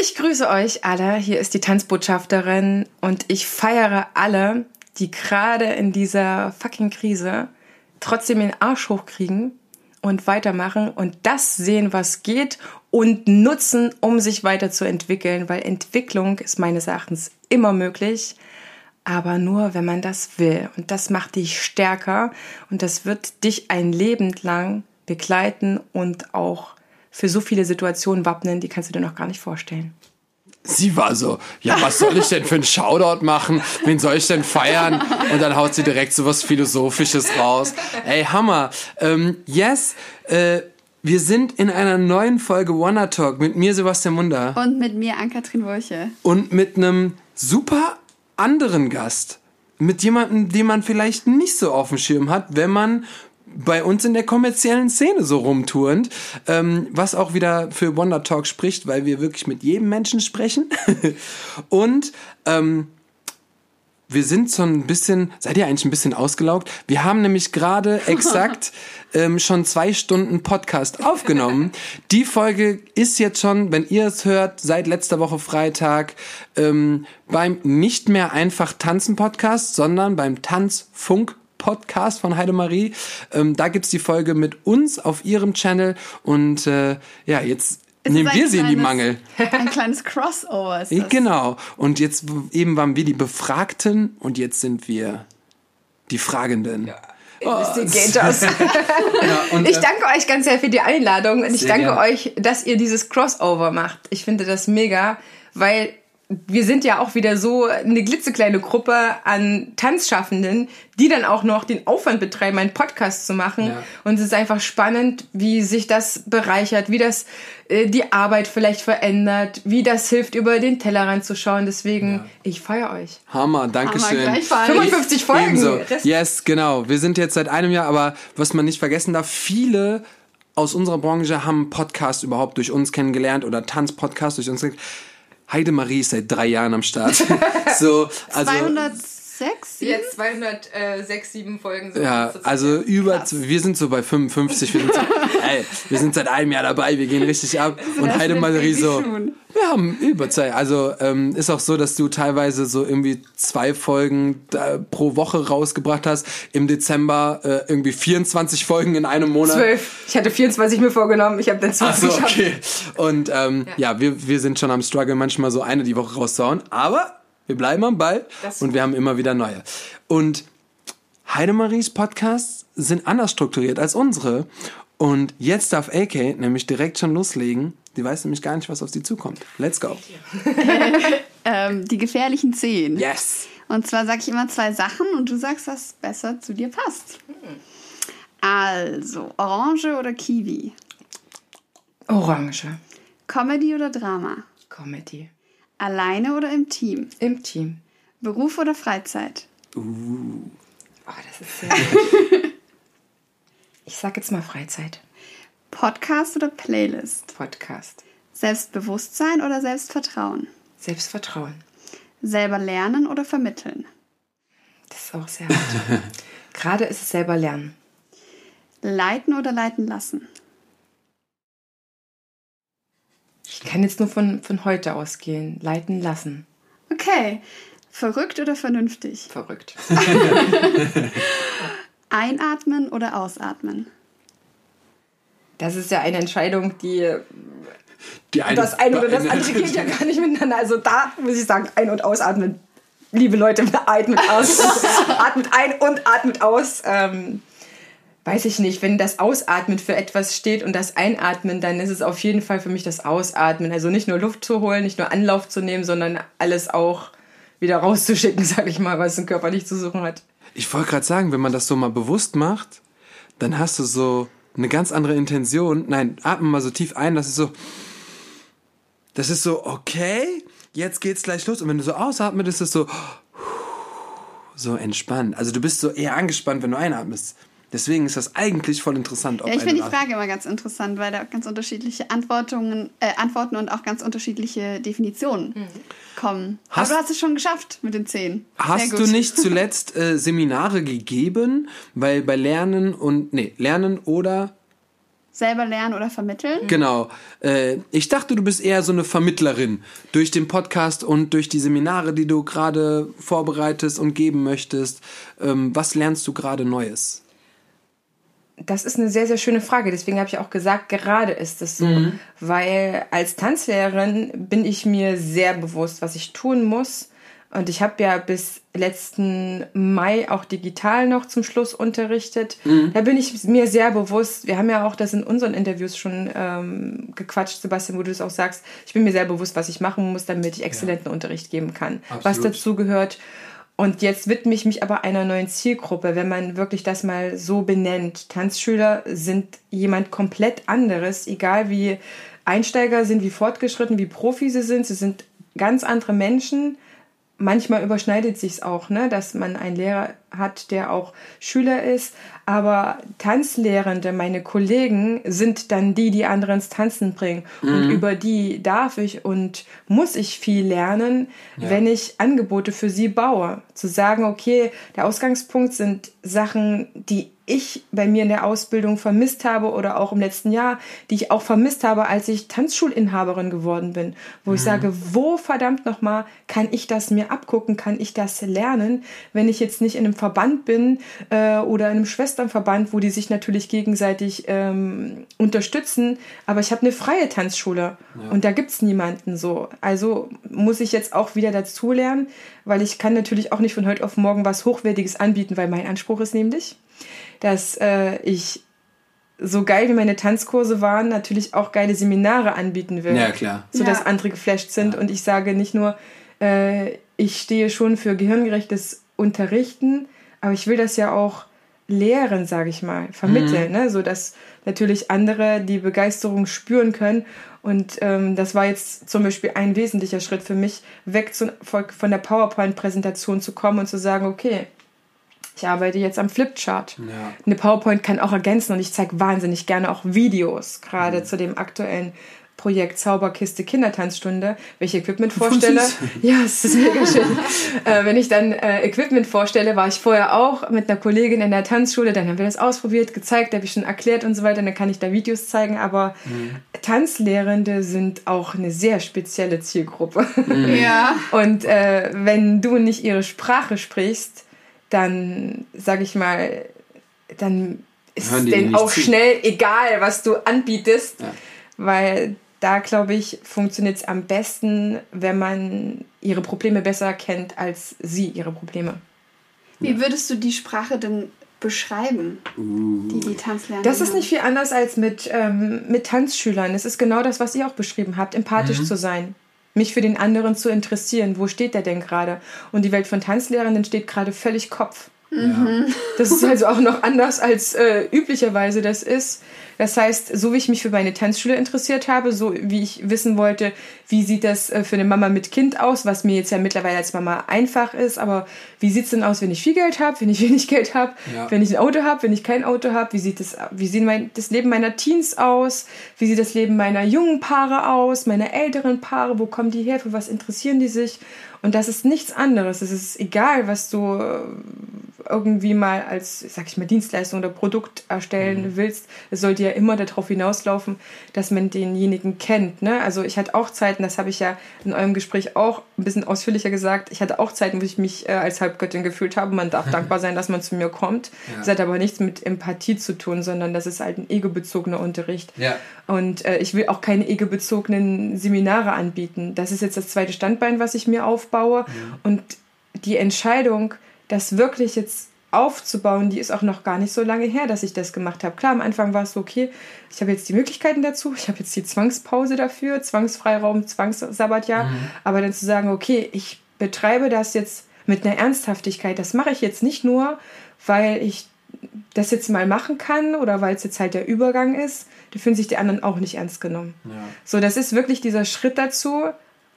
Ich grüße euch alle. Hier ist die Tanzbotschafterin und ich feiere alle, die gerade in dieser fucking Krise trotzdem den Arsch hochkriegen und weitermachen und das sehen, was geht und nutzen, um sich weiterzuentwickeln, weil Entwicklung ist meines Erachtens immer möglich, aber nur, wenn man das will. Und das macht dich stärker und das wird dich ein Leben lang begleiten und auch für so viele Situationen wappnen, die kannst du dir noch gar nicht vorstellen. Sie war so, ja, was soll ich denn für einen Shoutout machen? Wen soll ich denn feiern? Und dann haut sie direkt so was Philosophisches raus. Ey, Hammer. Ähm, yes, äh, wir sind in einer neuen Folge Wanna Talk mit mir, Sebastian Munder. Und mit mir, Ann-Kathrin Wolche. Und mit einem super anderen Gast. Mit jemandem, den man vielleicht nicht so auf dem Schirm hat, wenn man bei uns in der kommerziellen Szene so rumturnt, ähm, was auch wieder für Wonder Talk spricht, weil wir wirklich mit jedem Menschen sprechen. und ähm, wir sind so ein bisschen, seid ihr eigentlich ein bisschen ausgelaugt? Wir haben nämlich gerade exakt ähm, schon zwei Stunden Podcast aufgenommen. Die Folge ist jetzt schon, wenn ihr es hört, seit letzter Woche Freitag ähm, beim nicht mehr einfach Tanzen Podcast, sondern beim Tanzfunk Podcast von Heidemarie. Ähm, da gibt's die Folge mit uns auf ihrem Channel. Und äh, ja, jetzt es nehmen wir sie in die Mangel. Ein kleines Crossover ist das. Genau. Und jetzt eben waren wir die Befragten und jetzt sind wir die Fragenden. Ja. Investigators. Oh, ja, ich äh, danke euch ganz sehr für die Einladung und ich danke gern. euch, dass ihr dieses Crossover macht. Ich finde das mega, weil wir sind ja auch wieder so eine glitzekleine Gruppe an Tanzschaffenden, die dann auch noch den Aufwand betreiben, einen Podcast zu machen. Ja. Und es ist einfach spannend, wie sich das bereichert, wie das äh, die Arbeit vielleicht verändert, wie das hilft, über den Tellerrand zu schauen. Deswegen, ja. ich feiere euch. Hammer, danke schön. 55 Folgen. Ebenso. Yes, genau. Wir sind jetzt seit einem Jahr, aber was man nicht vergessen darf, viele aus unserer Branche haben Podcast überhaupt durch uns kennengelernt oder Tanzpodcast durch uns kennengelernt Heidemarie ist seit drei Jahren am Start. so, also, 206? Jetzt 206, 7 Folgen. So ja, also über, Krass. wir sind so bei 55. Wir sind, so, ey, wir sind seit einem Jahr dabei, wir gehen richtig ab. Und Heidemarie so, wir haben Überzeit. Also ähm, ist auch so, dass du teilweise so irgendwie zwei Folgen äh, pro Woche rausgebracht hast. Im Dezember äh, irgendwie 24 Folgen in einem Monat. Zwölf. Ich hatte 24 mir vorgenommen, ich habe dann 20 Ach so, okay. Und ähm, ja, ja wir, wir sind schon am Struggle, manchmal so eine die Woche rauszuhauen. Aber wir bleiben am Ball das und wir haben immer wieder neue. Und Heidemaries Podcasts sind anders strukturiert als unsere. Und jetzt darf AK nämlich direkt schon loslegen die weiß nämlich gar nicht, was auf sie zukommt. Let's go. ähm, die gefährlichen Zehen. Yes. Und zwar sage ich immer zwei Sachen und du sagst, was besser zu dir passt. Also, Orange oder Kiwi? Orange. Comedy oder Drama? Comedy. Alleine oder im Team? Im Team. Beruf oder Freizeit? Uh. Oh, das ist sehr Ich sag jetzt mal Freizeit. Podcast oder Playlist? Podcast. Selbstbewusstsein oder Selbstvertrauen? Selbstvertrauen. Selber lernen oder vermitteln? Das ist auch sehr hart. Gerade ist es selber lernen. Leiten oder leiten lassen? Kann jetzt nur von, von heute ausgehen. Leiten lassen. Okay. Verrückt oder vernünftig? Verrückt. Einatmen oder ausatmen? Das ist ja eine Entscheidung, die. die eine, das eine oder das andere geht ja gar nicht miteinander. Also da muss ich sagen, ein- und ausatmen. Liebe Leute, atmet aus. atmet ein und atmet aus. Ähm, weiß ich nicht, wenn das Ausatmen für etwas steht und das Einatmen, dann ist es auf jeden Fall für mich das Ausatmen. Also nicht nur Luft zu holen, nicht nur Anlauf zu nehmen, sondern alles auch wieder rauszuschicken, sag ich mal, was ein Körper nicht zu suchen hat. Ich wollte gerade sagen, wenn man das so mal bewusst macht, dann hast du so eine ganz andere Intention. Nein, atme mal so tief ein, das ist so, das ist so, okay, jetzt geht's gleich los. Und wenn du so ausatmest, ist es so, so entspannt. Also du bist so eher angespannt, wenn du einatmest. Deswegen ist das eigentlich voll interessant. ja, ich finde die Frage immer ganz interessant, weil da ganz unterschiedliche Antworten, äh, Antworten und auch ganz unterschiedliche Definitionen mhm. kommen. Hast, Aber du hast es schon geschafft mit den zehn. Hast du nicht zuletzt äh, Seminare gegeben? Weil bei Lernen und, nee, Lernen oder selber lernen oder vermitteln. Genau. Äh, ich dachte, du bist eher so eine Vermittlerin durch den Podcast und durch die Seminare, die du gerade vorbereitest und geben möchtest. Ähm, was lernst du gerade Neues? Das ist eine sehr, sehr schöne Frage. Deswegen habe ich auch gesagt, gerade ist es so. Mhm. Weil als Tanzlehrerin bin ich mir sehr bewusst, was ich tun muss. Und ich habe ja bis letzten Mai auch digital noch zum Schluss unterrichtet. Mhm. Da bin ich mir sehr bewusst, wir haben ja auch das in unseren Interviews schon ähm, gequatscht, Sebastian, wo du es auch sagst, ich bin mir sehr bewusst, was ich machen muss, damit ich exzellenten ja. Unterricht geben kann. Absolut. Was dazu gehört. Und jetzt widme ich mich aber einer neuen Zielgruppe, wenn man wirklich das mal so benennt. Tanzschüler sind jemand komplett anderes, egal wie Einsteiger sind, wie fortgeschritten, wie Profi sie sind. Sie sind ganz andere Menschen manchmal überschneidet sich's auch, ne, dass man einen Lehrer hat, der auch Schüler ist. Aber Tanzlehrende, meine Kollegen, sind dann die, die andere ins Tanzen bringen. Mhm. Und über die darf ich und muss ich viel lernen, ja. wenn ich Angebote für sie baue. Zu sagen, okay, der Ausgangspunkt sind Sachen, die ich bei mir in der Ausbildung vermisst habe oder auch im letzten Jahr, die ich auch vermisst habe, als ich Tanzschulinhaberin geworden bin, wo mhm. ich sage, wo verdammt nochmal kann ich das mir abgucken, kann ich das lernen, wenn ich jetzt nicht in einem Verband bin äh, oder in einem Schwesternverband, wo die sich natürlich gegenseitig ähm, unterstützen, aber ich habe eine freie Tanzschule ja. und da gibt's niemanden so. Also muss ich jetzt auch wieder dazulernen, weil ich kann natürlich auch nicht von heute auf morgen was Hochwertiges anbieten, weil mein Anspruch ist nämlich, dass äh, ich so geil wie meine Tanzkurse waren, natürlich auch geile Seminare anbieten will. Ja, klar. Sodass ja. andere geflasht sind. Ja. Und ich sage nicht nur, äh, ich stehe schon für gehirngerechtes Unterrichten, aber ich will das ja auch lehren, sage ich mal, vermitteln, mhm. ne? sodass natürlich andere die Begeisterung spüren können. Und ähm, das war jetzt zum Beispiel ein wesentlicher Schritt für mich, weg zu, von der PowerPoint-Präsentation zu kommen und zu sagen, okay, ich arbeite jetzt am Flipchart. Ja. Eine PowerPoint kann auch ergänzen und ich zeige wahnsinnig gerne auch Videos, gerade mhm. zu dem aktuellen Projekt Zauberkiste Kindertanzstunde, welche Equipment vorstelle. Ja, es ist mega schön. äh, wenn ich dann äh, Equipment vorstelle, war ich vorher auch mit einer Kollegin in der Tanzschule, dann haben wir das ausprobiert, gezeigt, habe ich schon erklärt und so weiter, dann kann ich da Videos zeigen, aber mhm. Tanzlehrende sind auch eine sehr spezielle Zielgruppe. Mhm. Ja. Und äh, wenn du nicht ihre Sprache sprichst, dann, sag ich mal, dann ist es denen auch zu. schnell egal, was du anbietest, ja. weil da, glaube ich, funktioniert es am besten, wenn man ihre Probleme besser kennt als sie ihre Probleme. Wie würdest du die Sprache denn beschreiben, uh. die die Tanzlernen Das ist nicht viel anders als mit, ähm, mit Tanzschülern. Es ist genau das, was ihr auch beschrieben habt, empathisch mhm. zu sein mich für den anderen zu interessieren. Wo steht der denn gerade? Und die Welt von Tanzlehrenden steht gerade völlig Kopf. Ja. Das ist also auch noch anders als äh, üblicherweise das ist. Das heißt, so wie ich mich für meine Tanzschule interessiert habe, so wie ich wissen wollte, wie sieht das äh, für eine Mama mit Kind aus, was mir jetzt ja mittlerweile als Mama einfach ist, aber wie sieht es denn aus, wenn ich viel Geld habe, wenn ich wenig Geld habe, ja. wenn ich ein Auto habe, wenn ich kein Auto habe, wie sieht das, wie sieht mein, das Leben meiner Teens aus, wie sieht das Leben meiner jungen Paare aus, meiner älteren Paare, wo kommen die her, für was interessieren die sich? Und das ist nichts anderes. Es ist egal, was du äh, irgendwie mal als, sag ich mal, Dienstleistung oder Produkt erstellen mhm. willst. Es sollte ja immer darauf hinauslaufen, dass man denjenigen kennt. Ne? Also ich hatte auch Zeiten, das habe ich ja in eurem Gespräch auch ein bisschen ausführlicher gesagt, ich hatte auch Zeiten, wo ich mich äh, als Halbgöttin gefühlt habe. Man darf dankbar sein, dass man zu mir kommt. Ja. Das hat aber nichts mit Empathie zu tun, sondern das ist halt ein egobezogener Unterricht. Ja. Und äh, ich will auch keine egebezogenen Seminare anbieten. Das ist jetzt das zweite Standbein, was ich mir aufbaue. Mhm. Und die Entscheidung, das wirklich jetzt aufzubauen, die ist auch noch gar nicht so lange her, dass ich das gemacht habe. Klar, am Anfang war es so, okay, ich habe jetzt die Möglichkeiten dazu, ich habe jetzt die Zwangspause dafür, Zwangsfreiraum, Zwangssabbatjahr, mhm. aber dann zu sagen, okay, ich betreibe das jetzt mit einer Ernsthaftigkeit, das mache ich jetzt nicht nur, weil ich das jetzt mal machen kann oder weil es jetzt halt der Übergang ist, da fühlen sich die anderen auch nicht ernst genommen. Ja. So, das ist wirklich dieser Schritt dazu,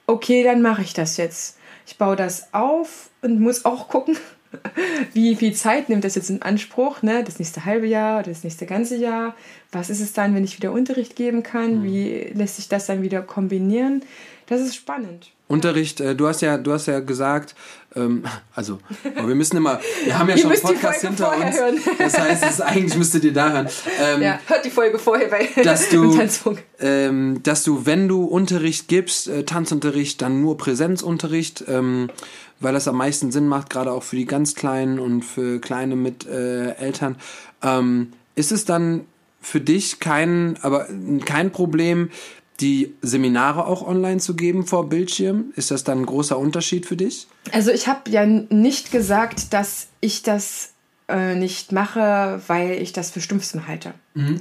okay, dann mache ich das jetzt. Ich baue das auf und muss auch gucken, wie viel Zeit nimmt das jetzt in Anspruch, ne? das nächste halbe Jahr oder das nächste ganze Jahr? Was ist es dann, wenn ich wieder Unterricht geben kann? Mhm. Wie lässt sich das dann wieder kombinieren? Das ist spannend. Unterricht, äh, du hast ja, du hast ja gesagt, ähm, also, wir müssen immer, wir haben ja schon einen Podcast hinter uns. Hören. Das heißt, es, eigentlich müsstet ihr da hören. Ähm, ja, hört die Folge vorher bei dass du, ähm, dass du, wenn du Unterricht gibst, äh, Tanzunterricht, dann nur Präsenzunterricht, ähm, weil das am meisten Sinn macht, gerade auch für die ganz Kleinen und für Kleine mit äh, Eltern. Ähm, ist es dann für dich kein, aber kein Problem, die Seminare auch online zu geben vor Bildschirm? Ist das dann ein großer Unterschied für dich? Also ich habe ja nicht gesagt, dass ich das äh, nicht mache, weil ich das für Stumpfsinn halte. Mhm.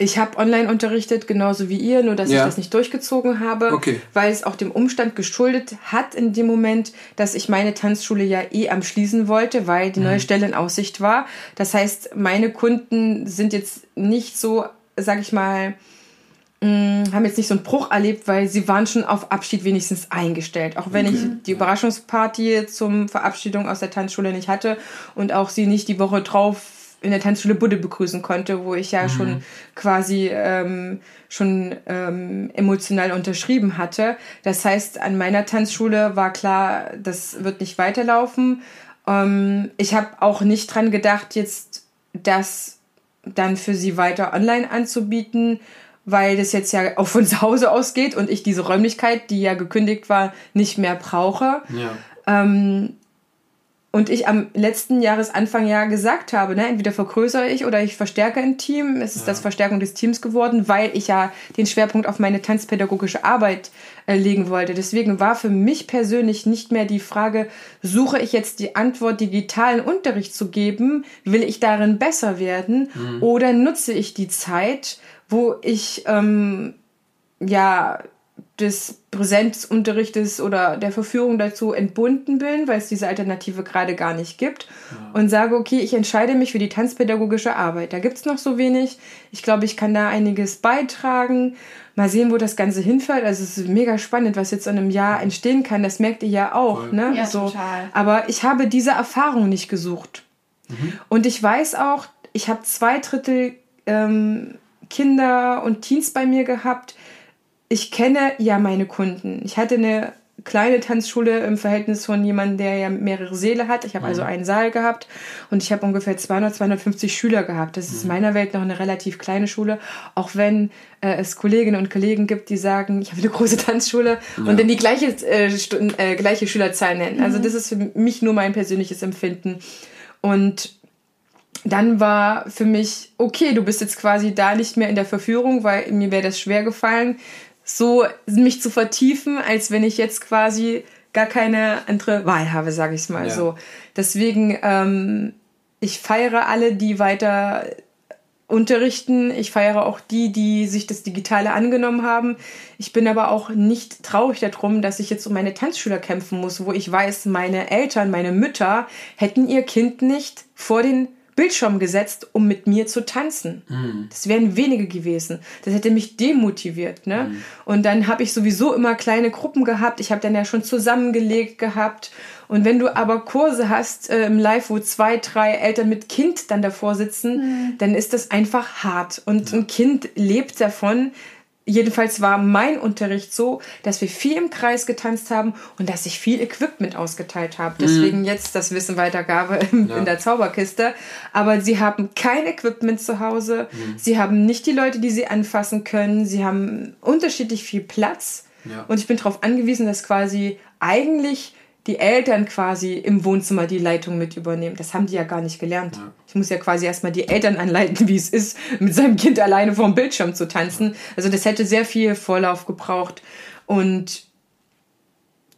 Ich habe online unterrichtet, genauso wie ihr, nur dass ja. ich das nicht durchgezogen habe, okay. weil es auch dem Umstand geschuldet hat in dem Moment, dass ich meine Tanzschule ja eh am Schließen wollte, weil die mhm. neue Stelle in Aussicht war. Das heißt, meine Kunden sind jetzt nicht so, sag ich mal, mh, mm, haben jetzt nicht so einen Bruch erlebt, weil sie waren schon auf Abschied wenigstens eingestellt. Auch wenn okay. ich die Überraschungsparty zum Verabschiedung aus der Tanzschule nicht hatte und auch sie nicht die Woche drauf in der Tanzschule Budde begrüßen konnte, wo ich ja mhm. schon quasi ähm, schon ähm, emotional unterschrieben hatte. Das heißt, an meiner Tanzschule war klar, das wird nicht weiterlaufen. Ähm, ich habe auch nicht dran gedacht, jetzt das dann für sie weiter online anzubieten, weil das jetzt ja auch von zu Hause ausgeht und ich diese Räumlichkeit, die ja gekündigt war, nicht mehr brauche. Ja. Ähm, und ich am letzten Jahresanfang ja gesagt habe, ne, entweder vergrößere ich oder ich verstärke ein Team. Es ist ja. das Verstärkung des Teams geworden, weil ich ja den Schwerpunkt auf meine tanzpädagogische Arbeit äh, legen wollte. Deswegen war für mich persönlich nicht mehr die Frage, suche ich jetzt die Antwort, digitalen Unterricht zu geben, will ich darin besser werden mhm. oder nutze ich die Zeit, wo ich ähm, ja des Präsenzunterrichtes oder der Verführung dazu entbunden bin, weil es diese Alternative gerade gar nicht gibt ja. und sage, okay, ich entscheide mich für die tanzpädagogische Arbeit. Da gibt es noch so wenig. Ich glaube, ich kann da einiges beitragen. Mal sehen, wo das Ganze hinfällt. Also es ist mega spannend, was jetzt in einem Jahr entstehen kann. Das merkt ihr ja auch. Voll. Ne? Ja, so. total. Aber ich habe diese Erfahrung nicht gesucht. Mhm. Und ich weiß auch, ich habe zwei Drittel ähm, Kinder und Teens bei mir gehabt, ich kenne ja meine Kunden. Ich hatte eine kleine Tanzschule im Verhältnis von jemandem, der ja mehrere Säle hat. Ich habe also mhm. also einen Saal gehabt und ich habe ungefähr 200, 250 Schüler gehabt. Das ist in mhm. meiner Welt noch eine relativ kleine Schule, auch wenn äh, es Kolleginnen und Kollegen gibt, die sagen, ich habe eine große Tanzschule ja. und dann die gleiche, äh, Stunden, äh, gleiche Schülerzahl nennen. Also mhm. das ist für mich nur mein persönliches Empfinden. Und dann war für mich, okay, du bist jetzt quasi da nicht mehr in der Verführung, weil mir wäre das schwer gefallen, so mich zu vertiefen, als wenn ich jetzt quasi gar keine andere Wahl habe, sage ich mal ja. so. Deswegen, ähm, ich feiere alle, die weiter unterrichten. Ich feiere auch die, die sich das Digitale angenommen haben. Ich bin aber auch nicht traurig darum, dass ich jetzt um meine Tanzschüler kämpfen muss, wo ich weiß, meine Eltern, meine Mütter hätten ihr Kind nicht vor den Bildschirm gesetzt, um mit mir zu tanzen. Mhm. Das wären wenige gewesen. Das hätte mich demotiviert. Ne? Mhm. Und dann habe ich sowieso immer kleine Gruppen gehabt. Ich habe dann ja schon zusammengelegt gehabt. Und wenn du aber Kurse hast äh, im Live, wo zwei, drei Eltern mit Kind dann davor sitzen, mhm. dann ist das einfach hart. Und ja. ein Kind lebt davon, Jedenfalls war mein Unterricht so, dass wir viel im Kreis getanzt haben und dass ich viel Equipment ausgeteilt habe. Deswegen mhm. jetzt das Wissen Weitergabe in, ja. in der Zauberkiste. Aber sie haben kein Equipment zu Hause. Mhm. Sie haben nicht die Leute, die sie anfassen können. Sie haben unterschiedlich viel Platz. Ja. Und ich bin darauf angewiesen, dass quasi eigentlich die Eltern quasi im Wohnzimmer die Leitung mit übernehmen. Das haben die ja gar nicht gelernt. Ja. Ich muss ja quasi erstmal die Eltern anleiten, wie es ist, mit seinem Kind alleine vorm Bildschirm zu tanzen. Also das hätte sehr viel Vorlauf gebraucht. Und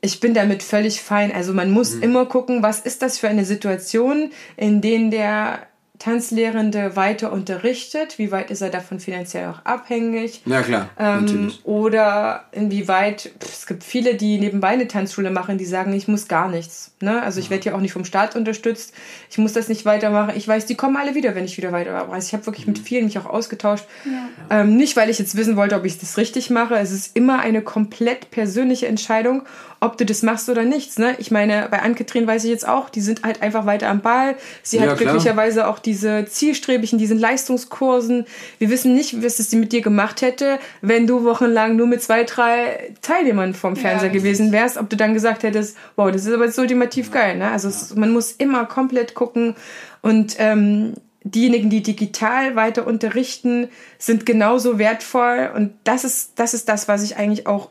ich bin damit völlig fein. Also man muss mhm. immer gucken, was ist das für eine Situation, in denen der Tanzlehrende weiter unterrichtet? Wie weit ist er davon finanziell auch abhängig? Ja, klar. Ähm, natürlich. Oder inwieweit, pff, es gibt viele, die nebenbei eine Tanzschule machen, die sagen, ich muss gar nichts. Ne? Also ich ja. werde ja auch nicht vom Staat unterstützt. Ich muss das nicht weitermachen. Ich weiß, die kommen alle wieder, wenn ich wieder weitermache. Also ich habe wirklich mhm. mit vielen mich auch ausgetauscht. Ja. Ähm, nicht, weil ich jetzt wissen wollte, ob ich das richtig mache. Es ist immer eine komplett persönliche Entscheidung ob du das machst oder nichts. Ne? Ich meine, bei Ann-Kathrin weiß ich jetzt auch, die sind halt einfach weiter am Ball. Sie ja, hat glücklicherweise auch die diese zielstrebigen, diesen Leistungskursen. Wir wissen nicht, was es mit dir gemacht hätte, wenn du wochenlang nur mit zwei, drei Teilnehmern vom Fernseher ja, gewesen wärst, ob du dann gesagt hättest, wow, das ist aber jetzt ultimativ geil. Ne? Also ja. es, man muss immer komplett gucken und ähm, diejenigen, die digital weiter unterrichten, sind genauso wertvoll und das ist das ist das, was ich eigentlich auch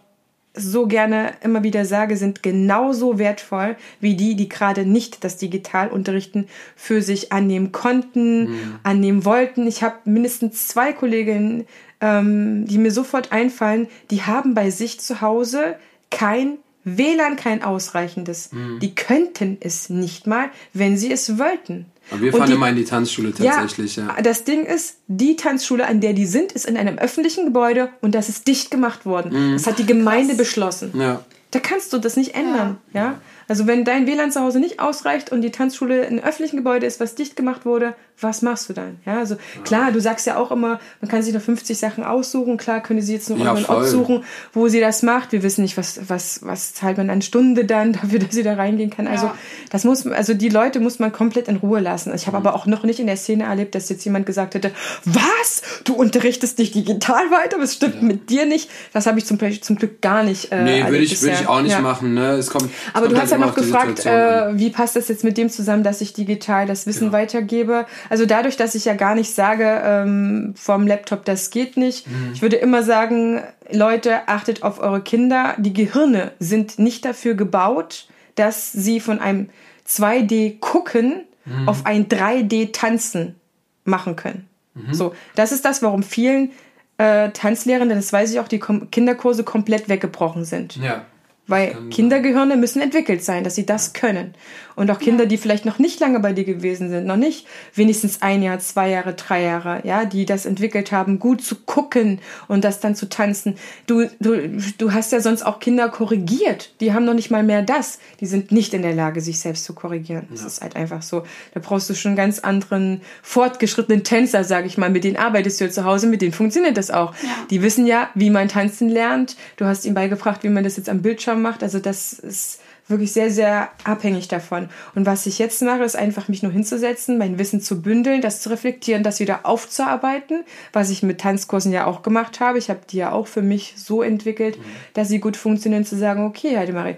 so gerne immer wieder sage, sind genauso wertvoll wie die, die gerade nicht das Digitalunterrichten für sich annehmen konnten, mhm. annehmen wollten. Ich habe mindestens zwei Kolleginnen, ähm, die mir sofort einfallen, die haben bei sich zu Hause kein WLAN, kein ausreichendes. Mhm. Die könnten es nicht mal, wenn sie es wollten. Aber wir fahren die, immer in die Tanzschule tatsächlich, ja, ja. Das Ding ist, die Tanzschule, an der die sind, ist in einem öffentlichen Gebäude und das ist dicht gemacht worden. Mhm. Das hat die Gemeinde Krass. beschlossen. Ja. Da kannst du das nicht ändern, ja. ja? Also wenn dein WLAN zu Hause nicht ausreicht und die Tanzschule in einem öffentlichen Gebäude ist, was dicht gemacht wurde, was machst du dann? Ja, also klar, du sagst ja auch immer, man kann sich noch 50 Sachen aussuchen. Klar, können sie jetzt noch ja, irgendwann aussuchen, wo sie das macht. Wir wissen nicht, was, was, was zahlt man an Stunde dann dafür, dass sie da reingehen kann. Also ja. das muss, also die Leute muss man komplett in Ruhe lassen. Ich habe mhm. aber auch noch nicht in der Szene erlebt, dass jetzt jemand gesagt hätte, was? Du unterrichtest dich digital weiter? Das stimmt ja. mit dir nicht. Das habe ich zum, zum Glück gar nicht. Äh, nee, würde ich, würd ich auch nicht machen. Ne? Es kommt, aber du hast ja noch gefragt, äh, wie passt das jetzt mit dem zusammen, dass ich digital das Wissen weitergebe? Also dadurch, dass ich ja gar nicht sage ähm, vom Laptop, das geht nicht. Mhm. Ich würde immer sagen, Leute, achtet auf eure Kinder. Die Gehirne sind nicht dafür gebaut, dass sie von einem 2D gucken mhm. auf ein 3D tanzen machen können. Mhm. So, das ist das, warum vielen äh, Tanzlehrenden, das weiß ich auch, die Kom Kinderkurse komplett weggebrochen sind. Ja. Weil Kindergehirne müssen entwickelt sein, dass sie das können. Und auch Kinder, die vielleicht noch nicht lange bei dir gewesen sind, noch nicht wenigstens ein Jahr, zwei Jahre, drei Jahre, ja, die das entwickelt haben, gut zu gucken und das dann zu tanzen. Du, du, du hast ja sonst auch Kinder korrigiert. Die haben noch nicht mal mehr das. Die sind nicht in der Lage, sich selbst zu korrigieren. Das ja. ist halt einfach so. Da brauchst du schon einen ganz anderen, fortgeschrittenen Tänzer, sage ich mal. Mit denen arbeitest du ja zu Hause, mit denen funktioniert das auch. Ja. Die wissen ja, wie man tanzen lernt. Du hast ihnen beigebracht, wie man das jetzt am Bildschirm macht. Also das ist wirklich sehr, sehr abhängig davon. Und was ich jetzt mache, ist einfach mich nur hinzusetzen, mein Wissen zu bündeln, das zu reflektieren, das wieder aufzuarbeiten, was ich mit Tanzkursen ja auch gemacht habe. Ich habe die ja auch für mich so entwickelt, mhm. dass sie gut funktionieren, zu sagen, okay, Heidemarie,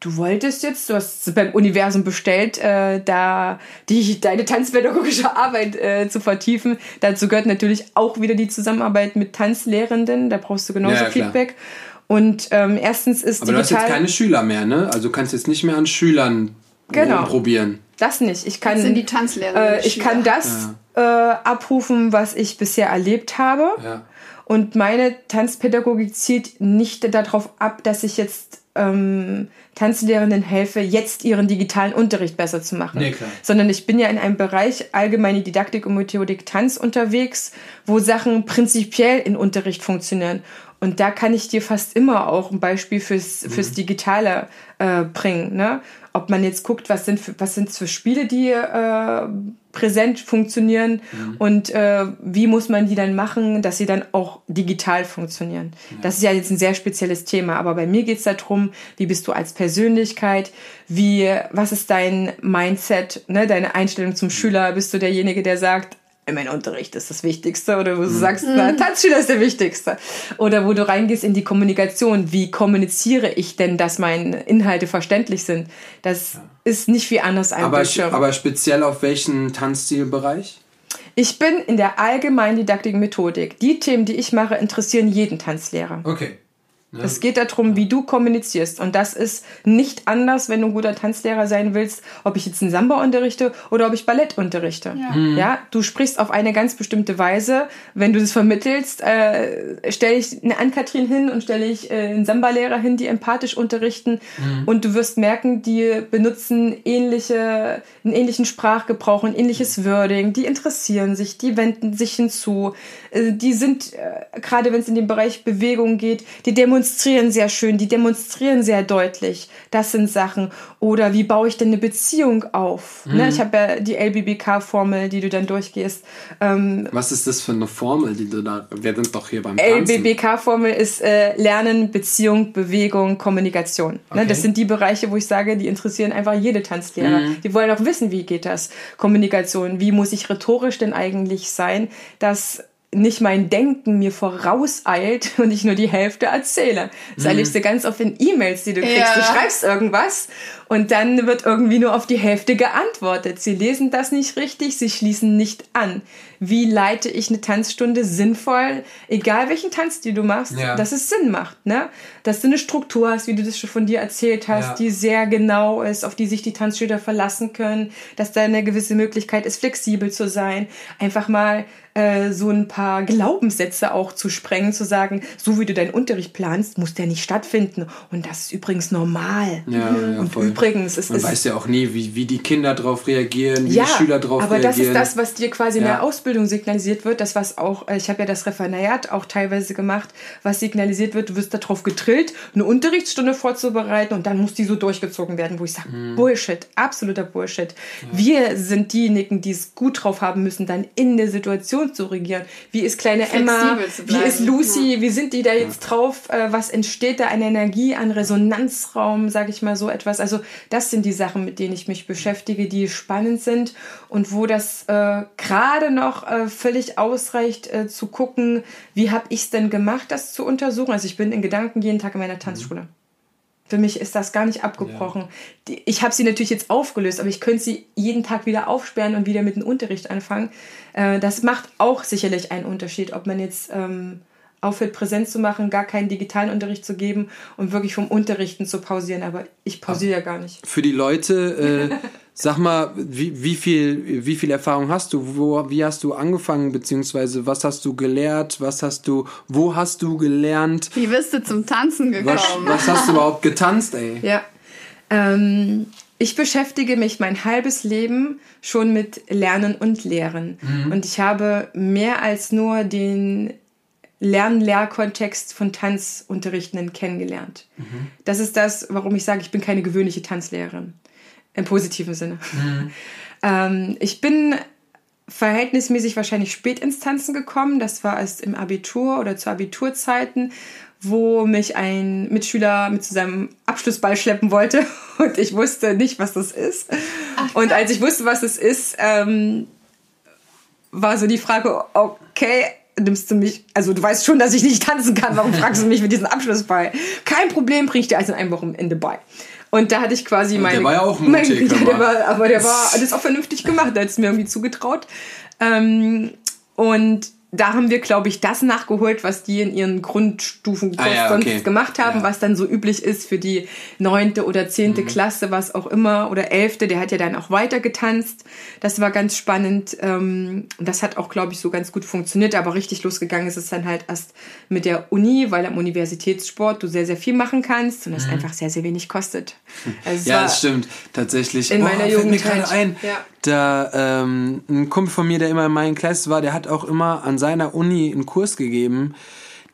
du wolltest jetzt, du hast beim Universum bestellt, äh, da die, deine tanzpädagogische Arbeit äh, zu vertiefen. Dazu gehört natürlich auch wieder die Zusammenarbeit mit Tanzlehrenden. Da brauchst du genauso ja, Feedback. Klar. Und ähm, erstens ist Aber digital, du hast jetzt keine Schüler mehr, ne? Also du kannst jetzt nicht mehr an Schülern genau. probieren. Das nicht. Ich kann, das sind die Tanzlehrer. Äh, ich kann das ja. äh, abrufen, was ich bisher erlebt habe. Ja. Und meine Tanzpädagogik zielt nicht darauf ab, dass ich jetzt ähm, Tanzlehrenden helfe, jetzt ihren digitalen Unterricht besser zu machen. Nee. Sondern ich bin ja in einem Bereich allgemeine Didaktik und Methodik Tanz unterwegs, wo Sachen prinzipiell in Unterricht funktionieren. Und da kann ich dir fast immer auch ein Beispiel fürs, mhm. fürs Digitale äh, bringen. Ne? Ob man jetzt guckt, was sind für, was sind für Spiele, die äh, präsent funktionieren mhm. und äh, wie muss man die dann machen, dass sie dann auch digital funktionieren. Ja. Das ist ja jetzt ein sehr spezielles Thema, aber bei mir geht es darum, wie bist du als Persönlichkeit, wie, was ist dein Mindset, ne, deine Einstellung zum Schüler? Bist du derjenige, der sagt, mein Unterricht ist das Wichtigste oder wo du mhm. sagst, na, Tanzschüler ist der Wichtigste. Oder wo du reingehst in die Kommunikation. Wie kommuniziere ich denn, dass meine Inhalte verständlich sind? Das ja. ist nicht wie anders ein aber, Bildschirm. Aber speziell auf welchen Tanzstilbereich? Ich bin in der allgemeinen Didaktik Methodik. Die Themen, die ich mache, interessieren jeden Tanzlehrer. Okay. Ne? Es geht darum, wie du kommunizierst. Und das ist nicht anders, wenn du ein guter Tanzlehrer sein willst, ob ich jetzt einen Samba unterrichte oder ob ich Ballett unterrichte. Ja. Mhm. ja du sprichst auf eine ganz bestimmte Weise. Wenn du das vermittelst, äh, stelle ich eine Ann-Kathrin hin und stelle ich äh, einen Samba-Lehrer hin, die empathisch unterrichten. Mhm. Und du wirst merken, die benutzen ähnliche, einen ähnlichen Sprachgebrauch, ein ähnliches Wording. Die interessieren sich, die wenden sich hinzu. Äh, die sind, äh, gerade wenn es in den Bereich Bewegung geht, die demonstrieren demonstrieren sehr schön, die demonstrieren sehr deutlich. Das sind Sachen. Oder wie baue ich denn eine Beziehung auf? Ne, mhm. Ne? Ich habe ja die LBBK-Formel, die du dann durchgehst. Ähm, Was ist das für eine Formel, die du da, wir sind doch hier beim. LBBK-Formel ist äh, Lernen, Beziehung, Bewegung, Kommunikation. Ne? Okay. Ne? Das sind die Bereiche, wo ich sage, die interessieren einfach jede Tanzlehrer. Mhm. Die wollen auch wissen, wie geht das? Kommunikation, wie muss ich rhetorisch denn eigentlich sein, dass nicht mein Denken mir vorauseilt und ich nur die Hälfte erzähle. Das mhm. erlebst du ganz oft in E-Mails, die du kriegst. Ja. Du schreibst irgendwas und dann wird irgendwie nur auf die Hälfte geantwortet. Sie lesen das nicht richtig, sie schließen nicht an. Wie leite ich eine Tanzstunde sinnvoll, egal welchen Tanz die du machst, ja. dass es Sinn macht, ne? Dass du eine Struktur hast, wie du das schon von dir erzählt hast, ja. die sehr genau ist, auf die sich die Tanzschüler verlassen können, dass da eine gewisse Möglichkeit ist, flexibel zu sein, einfach mal äh, so ein paar Glaubenssätze auch zu sprengen, zu sagen, so wie du deinen Unterricht planst, muss der nicht stattfinden. Und das ist übrigens normal. Ja, ja, und voll übrigens ist Man weiß ja auch nie, wie, wie die Kinder darauf reagieren, wie ja, die Schüler darauf reagieren. Aber das ist das, was dir quasi ja. in der Ausbildung signalisiert wird. Das, was auch, äh, ich habe ja das Referendariat auch teilweise gemacht, was signalisiert wird, du wirst darauf getrillt, eine Unterrichtsstunde vorzubereiten und dann muss die so durchgezogen werden, wo ich sage, mhm. Bullshit, absoluter Bullshit. Ja. Wir sind diejenigen, die es gut drauf haben müssen, dann in der Situation zu regieren. Wie ist kleine Flexibel Emma? Wie ist Lucy? Ja. Wie sind die da jetzt drauf? Äh, was entsteht da an Energie, an Resonanzraum, sage ich mal so etwas? Also das sind die Sachen, mit denen ich mich beschäftige, die spannend sind und wo das äh, gerade noch äh, völlig ausreicht äh, zu gucken, wie habe ich es denn gemacht, das zu untersuchen. Also ich bin in Gedanken jeden Tag in meiner Tanzschule. Mhm. Für mich ist das gar nicht abgebrochen. Ja. Ich habe sie natürlich jetzt aufgelöst, aber ich könnte sie jeden Tag wieder aufsperren und wieder mit dem Unterricht anfangen. Äh, das macht auch sicherlich einen Unterschied, ob man jetzt ähm, aufhört, präsent zu machen, gar keinen digitalen Unterricht zu geben und wirklich vom Unterrichten zu pausieren. Aber ich pausiere ja gar nicht. Für die Leute, äh, sag mal, wie, wie, viel, wie viel Erfahrung hast du? Wo, wie hast du angefangen, beziehungsweise was hast du gelehrt? Was hast du, wo hast du gelernt? Wie bist du zum Tanzen gekommen? Was, was hast du überhaupt getanzt, ey? Ja. Ähm, ich beschäftige mich mein halbes Leben schon mit Lernen und Lehren. Mhm. Und ich habe mehr als nur den Lern-Lehrkontext von Tanzunterrichtenden kennengelernt. Mhm. Das ist das, warum ich sage, ich bin keine gewöhnliche Tanzlehrerin. Im positiven Sinne. Mhm. ähm, ich bin verhältnismäßig wahrscheinlich spät ins Tanzen gekommen. Das war erst im Abitur oder zu Abiturzeiten, wo mich ein Mitschüler mit zu seinem Abschlussball schleppen wollte und ich wusste nicht, was das ist. Ach, und als ich wusste, was es ist, ähm, war so die Frage, okay, nimmst du mich, also du weißt schon, dass ich nicht tanzen kann, warum fragst du mich mit diesem Abschlussball? Kein Problem, bring ich dir also in einem Wochenende bei. Und da hatte ich quasi meine. Der war ja auch mutig, mein, der war, Aber der war alles auch vernünftig gemacht, der hat es mir irgendwie zugetraut. Ähm, und da haben wir, glaube ich, das nachgeholt, was die in ihren Grundstufen ah, ja, sonst okay. gemacht haben, ja. was dann so üblich ist für die neunte oder zehnte mhm. Klasse, was auch immer, oder elfte, der hat ja dann auch weiter getanzt. Das war ganz spannend. Ähm, und das hat auch, glaube ich, so ganz gut funktioniert, aber richtig losgegangen ist es dann halt erst mit der Uni, weil am Universitätssport du sehr, sehr viel machen kannst und das mhm. einfach sehr, sehr wenig kostet. Also ja, das stimmt. Tatsächlich. In Boah, meiner Jugend. Mir gerade ein. Ja da ähm, ein Kumpel von mir, der immer in meinen Class war, der hat auch immer an seiner Uni einen Kurs gegeben.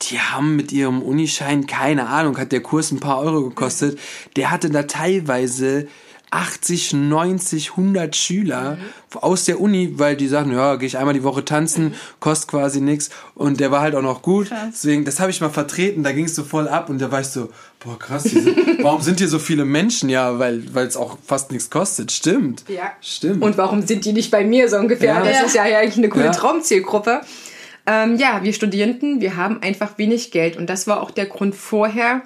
Die haben mit ihrem Unischein, keine Ahnung, hat der Kurs ein paar Euro gekostet. Der hatte da teilweise 80, 90, 100 Schüler mhm. aus der Uni, weil die sagen, ja, gehe ich einmal die Woche tanzen, mhm. kostet quasi nichts und der war halt auch noch gut. Krass. Deswegen, das habe ich mal vertreten, da ging es so voll ab und da war ich so, boah, krass, diese, warum sind hier so viele Menschen? Ja, weil es auch fast nichts kostet. Stimmt. Ja. Stimmt. Und warum sind die nicht bei mir so ungefähr? Ja. Das ist ja eigentlich eine coole ja. Traumzielgruppe. Ähm, ja, wir Studierenden, wir haben einfach wenig Geld und das war auch der Grund vorher.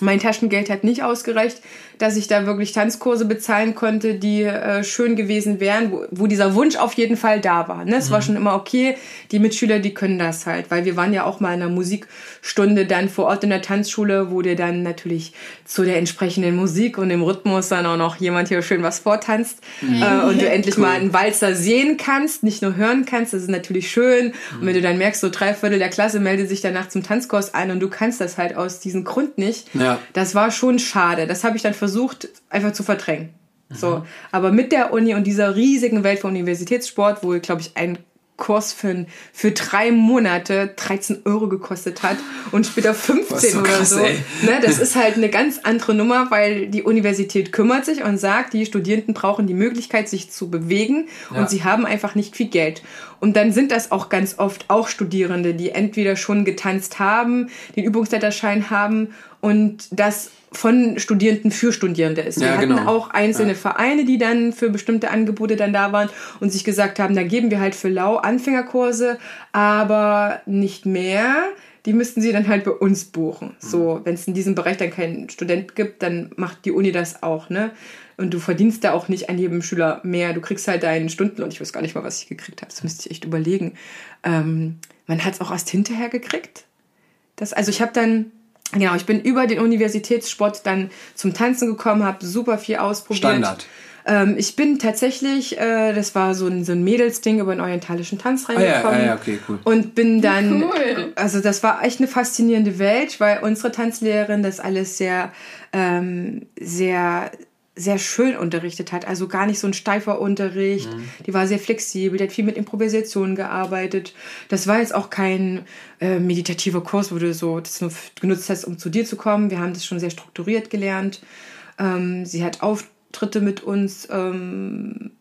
Mein Taschengeld hat nicht ausgereicht dass ich da wirklich Tanzkurse bezahlen konnte, die äh, schön gewesen wären, wo, wo dieser Wunsch auf jeden Fall da war. Ne? Es mhm. war schon immer okay, die Mitschüler, die können das halt, weil wir waren ja auch mal in einer Musikstunde dann vor Ort in der Tanzschule, wo dir dann natürlich zu der entsprechenden Musik und dem Rhythmus dann auch noch jemand hier schön was vortanzt mhm. äh, und du endlich cool. mal einen Walzer sehen kannst, nicht nur hören kannst, das ist natürlich schön. Mhm. Und wenn du dann merkst, so drei Viertel der Klasse meldet sich danach zum Tanzkurs ein und du kannst das halt aus diesem Grund nicht, ja. Das war schon schade. Das habe ich dann versucht einfach zu verdrängen. Mhm. So. Aber mit der Uni und dieser riesigen Welt vom Universitätssport, wo, glaube ich, ein Kurs für, für drei Monate 13 Euro gekostet hat und später 15 so oder krass, so. Ne, das ist halt eine ganz andere Nummer, weil die Universität kümmert sich und sagt, die Studierenden brauchen die Möglichkeit, sich zu bewegen ja. und sie haben einfach nicht viel Geld. Und dann sind das auch ganz oft auch Studierende, die entweder schon getanzt haben, den Übungsleiterschein haben und das von Studierenden für Studierende ist. Wir ja, hatten genau. auch einzelne ja. Vereine, die dann für bestimmte Angebote dann da waren und sich gesagt haben, da geben wir halt für Lau Anfängerkurse, aber nicht mehr. Die müssten sie dann halt bei uns buchen. Mhm. So, wenn es in diesem Bereich dann keinen Student gibt, dann macht die Uni das auch, ne? Und du verdienst da auch nicht an jedem Schüler mehr. Du kriegst halt deinen Stunden und ich weiß gar nicht mal, was ich gekriegt habe. Das müsste ich echt überlegen. Ähm, man hat es auch erst hinterher gekriegt. Das, also ich habe dann Genau, ich bin über den Universitätssport dann zum Tanzen gekommen, habe super viel ausprobiert. Standard. Ähm, ich bin tatsächlich, äh, das war so ein, so ein Mädelsding über den orientalischen Tanz reingekommen. Ah, ja, ja, okay, cool. Und bin dann, cool. also das war echt eine faszinierende Welt, weil unsere Tanzlehrerin das alles sehr, ähm, sehr sehr schön unterrichtet hat. Also gar nicht so ein steifer Unterricht. Mhm. Die war sehr flexibel, die hat viel mit Improvisation gearbeitet. Das war jetzt auch kein äh, meditativer Kurs, wo du so das nur genutzt hast, um zu dir zu kommen. Wir haben das schon sehr strukturiert gelernt. Ähm, sie hat Auftritte mit uns ähm,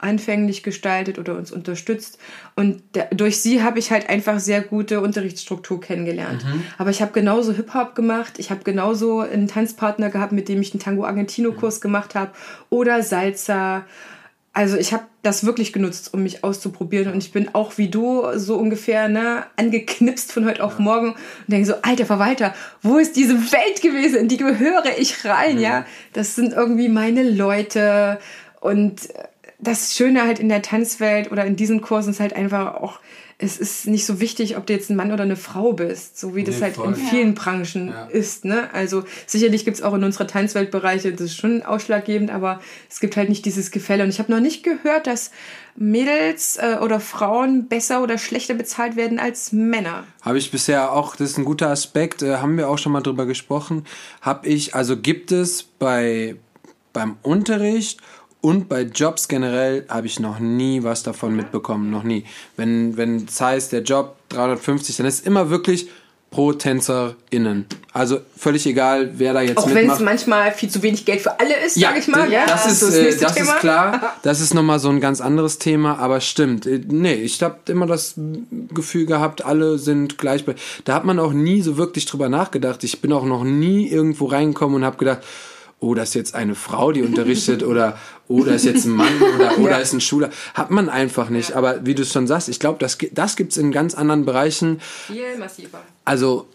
anfänglich gestaltet oder uns unterstützt. Und durch sie habe ich halt einfach sehr gute Unterrichtsstruktur kennengelernt. Mhm. Aber ich habe genauso Hip-Hop gemacht, ich habe genauso einen Tanzpartner gehabt, mit dem ich einen Tango Argentino-Kurs mhm. gemacht habe oder Salsa. Also ich habe das wirklich genutzt, um mich auszuprobieren. Und ich bin auch wie du so ungefähr ne, angeknipst von heute auf ja. morgen und denke so, alter Verwalter, wo ist diese Welt gewesen, in die gehöre ich rein? Mhm. Ja, das sind irgendwie meine Leute. Und das Schöne halt in der Tanzwelt oder in diesen Kursen ist halt einfach auch, es ist nicht so wichtig, ob du jetzt ein Mann oder eine Frau bist, so wie das nee, halt voll. in vielen ja. Branchen ja. ist. Ne? Also sicherlich gibt's auch in unserer Tanzweltbereiche, das ist schon ausschlaggebend, aber es gibt halt nicht dieses Gefälle. Und ich habe noch nicht gehört, dass Mädels äh, oder Frauen besser oder schlechter bezahlt werden als Männer. Habe ich bisher auch, das ist ein guter Aspekt, äh, haben wir auch schon mal drüber gesprochen. Habe ich, also gibt es bei beim Unterricht und bei Jobs generell habe ich noch nie was davon mitbekommen, noch nie. Wenn wenn es heißt, der Job 350, dann ist immer wirklich pro TänzerInnen. Also völlig egal, wer da jetzt Auch wenn es manchmal viel zu wenig Geld für alle ist, ja, sage ich mal. Ja, das ist, das, äh, das ist klar. Das ist nochmal so ein ganz anderes Thema, aber stimmt. Äh, nee, ich habe immer das Gefühl gehabt, alle sind gleich. Da hat man auch nie so wirklich drüber nachgedacht. Ich bin auch noch nie irgendwo reingekommen und habe gedacht, oh, das ist jetzt eine Frau, die unterrichtet oder oh, das ist jetzt ein Mann oder oh, ja. da ist ein Schüler. Hat man einfach nicht. Aber wie du es schon sagst, ich glaube, das, das gibt es in ganz anderen Bereichen. Viel massiver. Also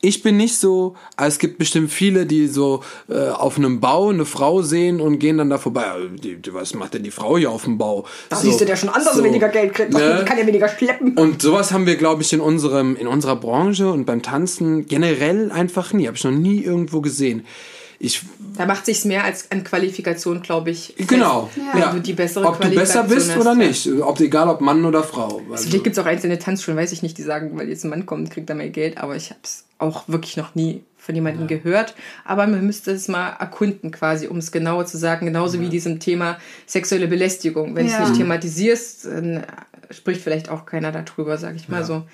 ich bin nicht so, es gibt bestimmt viele, die so äh, auf einem Bau eine Frau sehen und gehen dann da vorbei. Die, die, was macht denn die Frau hier auf dem Bau? Da so, siehst du, der schon anders so, weniger Geld kriegt, ne? kann ja weniger schleppen. Und sowas haben wir, glaube ich, in unserem, in unserer Branche und beim Tanzen generell einfach nie. Habe ich noch nie irgendwo gesehen ich. Da macht sich's mehr als an Qualifikation, glaube ich. Fest, genau. Ja. Wenn du die bessere ob du besser bist hast, oder nicht. Ob, egal ob Mann oder Frau. Also vielleicht gibt es auch einzelne Tanzschulen, weiß ich nicht, die sagen, weil jetzt ein Mann kommt, kriegt er mehr Geld. Aber ich habe es auch wirklich noch nie von jemandem ja. gehört. Aber man müsste es mal erkunden quasi, um es genauer zu sagen. Genauso ja. wie diesem Thema sexuelle Belästigung. Wenn ja. du es nicht thematisierst, dann spricht vielleicht auch keiner darüber, sage ich mal so.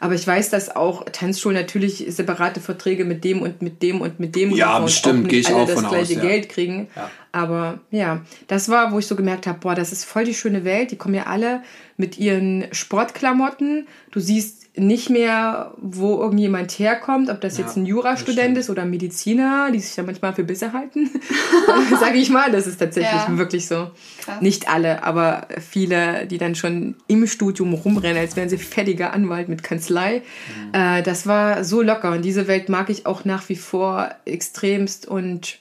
Aber ich weiß, dass auch Tanzschulen natürlich separate Verträge mit dem und mit dem und mit dem ja, und bestimmt, gehe ich alle auch das von gleiche aus, ja. Geld kriegen. Ja. Aber ja, das war, wo ich so gemerkt habe, boah, das ist voll die schöne Welt. Die kommen ja alle mit ihren Sportklamotten. Du siehst nicht mehr, wo irgendjemand herkommt, ob das ja, jetzt ein Jurastudent ist oder ein Mediziner, die sich ja manchmal für besser halten. Sage ich mal, das ist tatsächlich ja. wirklich so. Krass. Nicht alle, aber viele, die dann schon im Studium rumrennen, als wären sie fertiger Anwalt mit Kanzlei. Mhm. Äh, das war so locker und diese Welt mag ich auch nach wie vor extremst und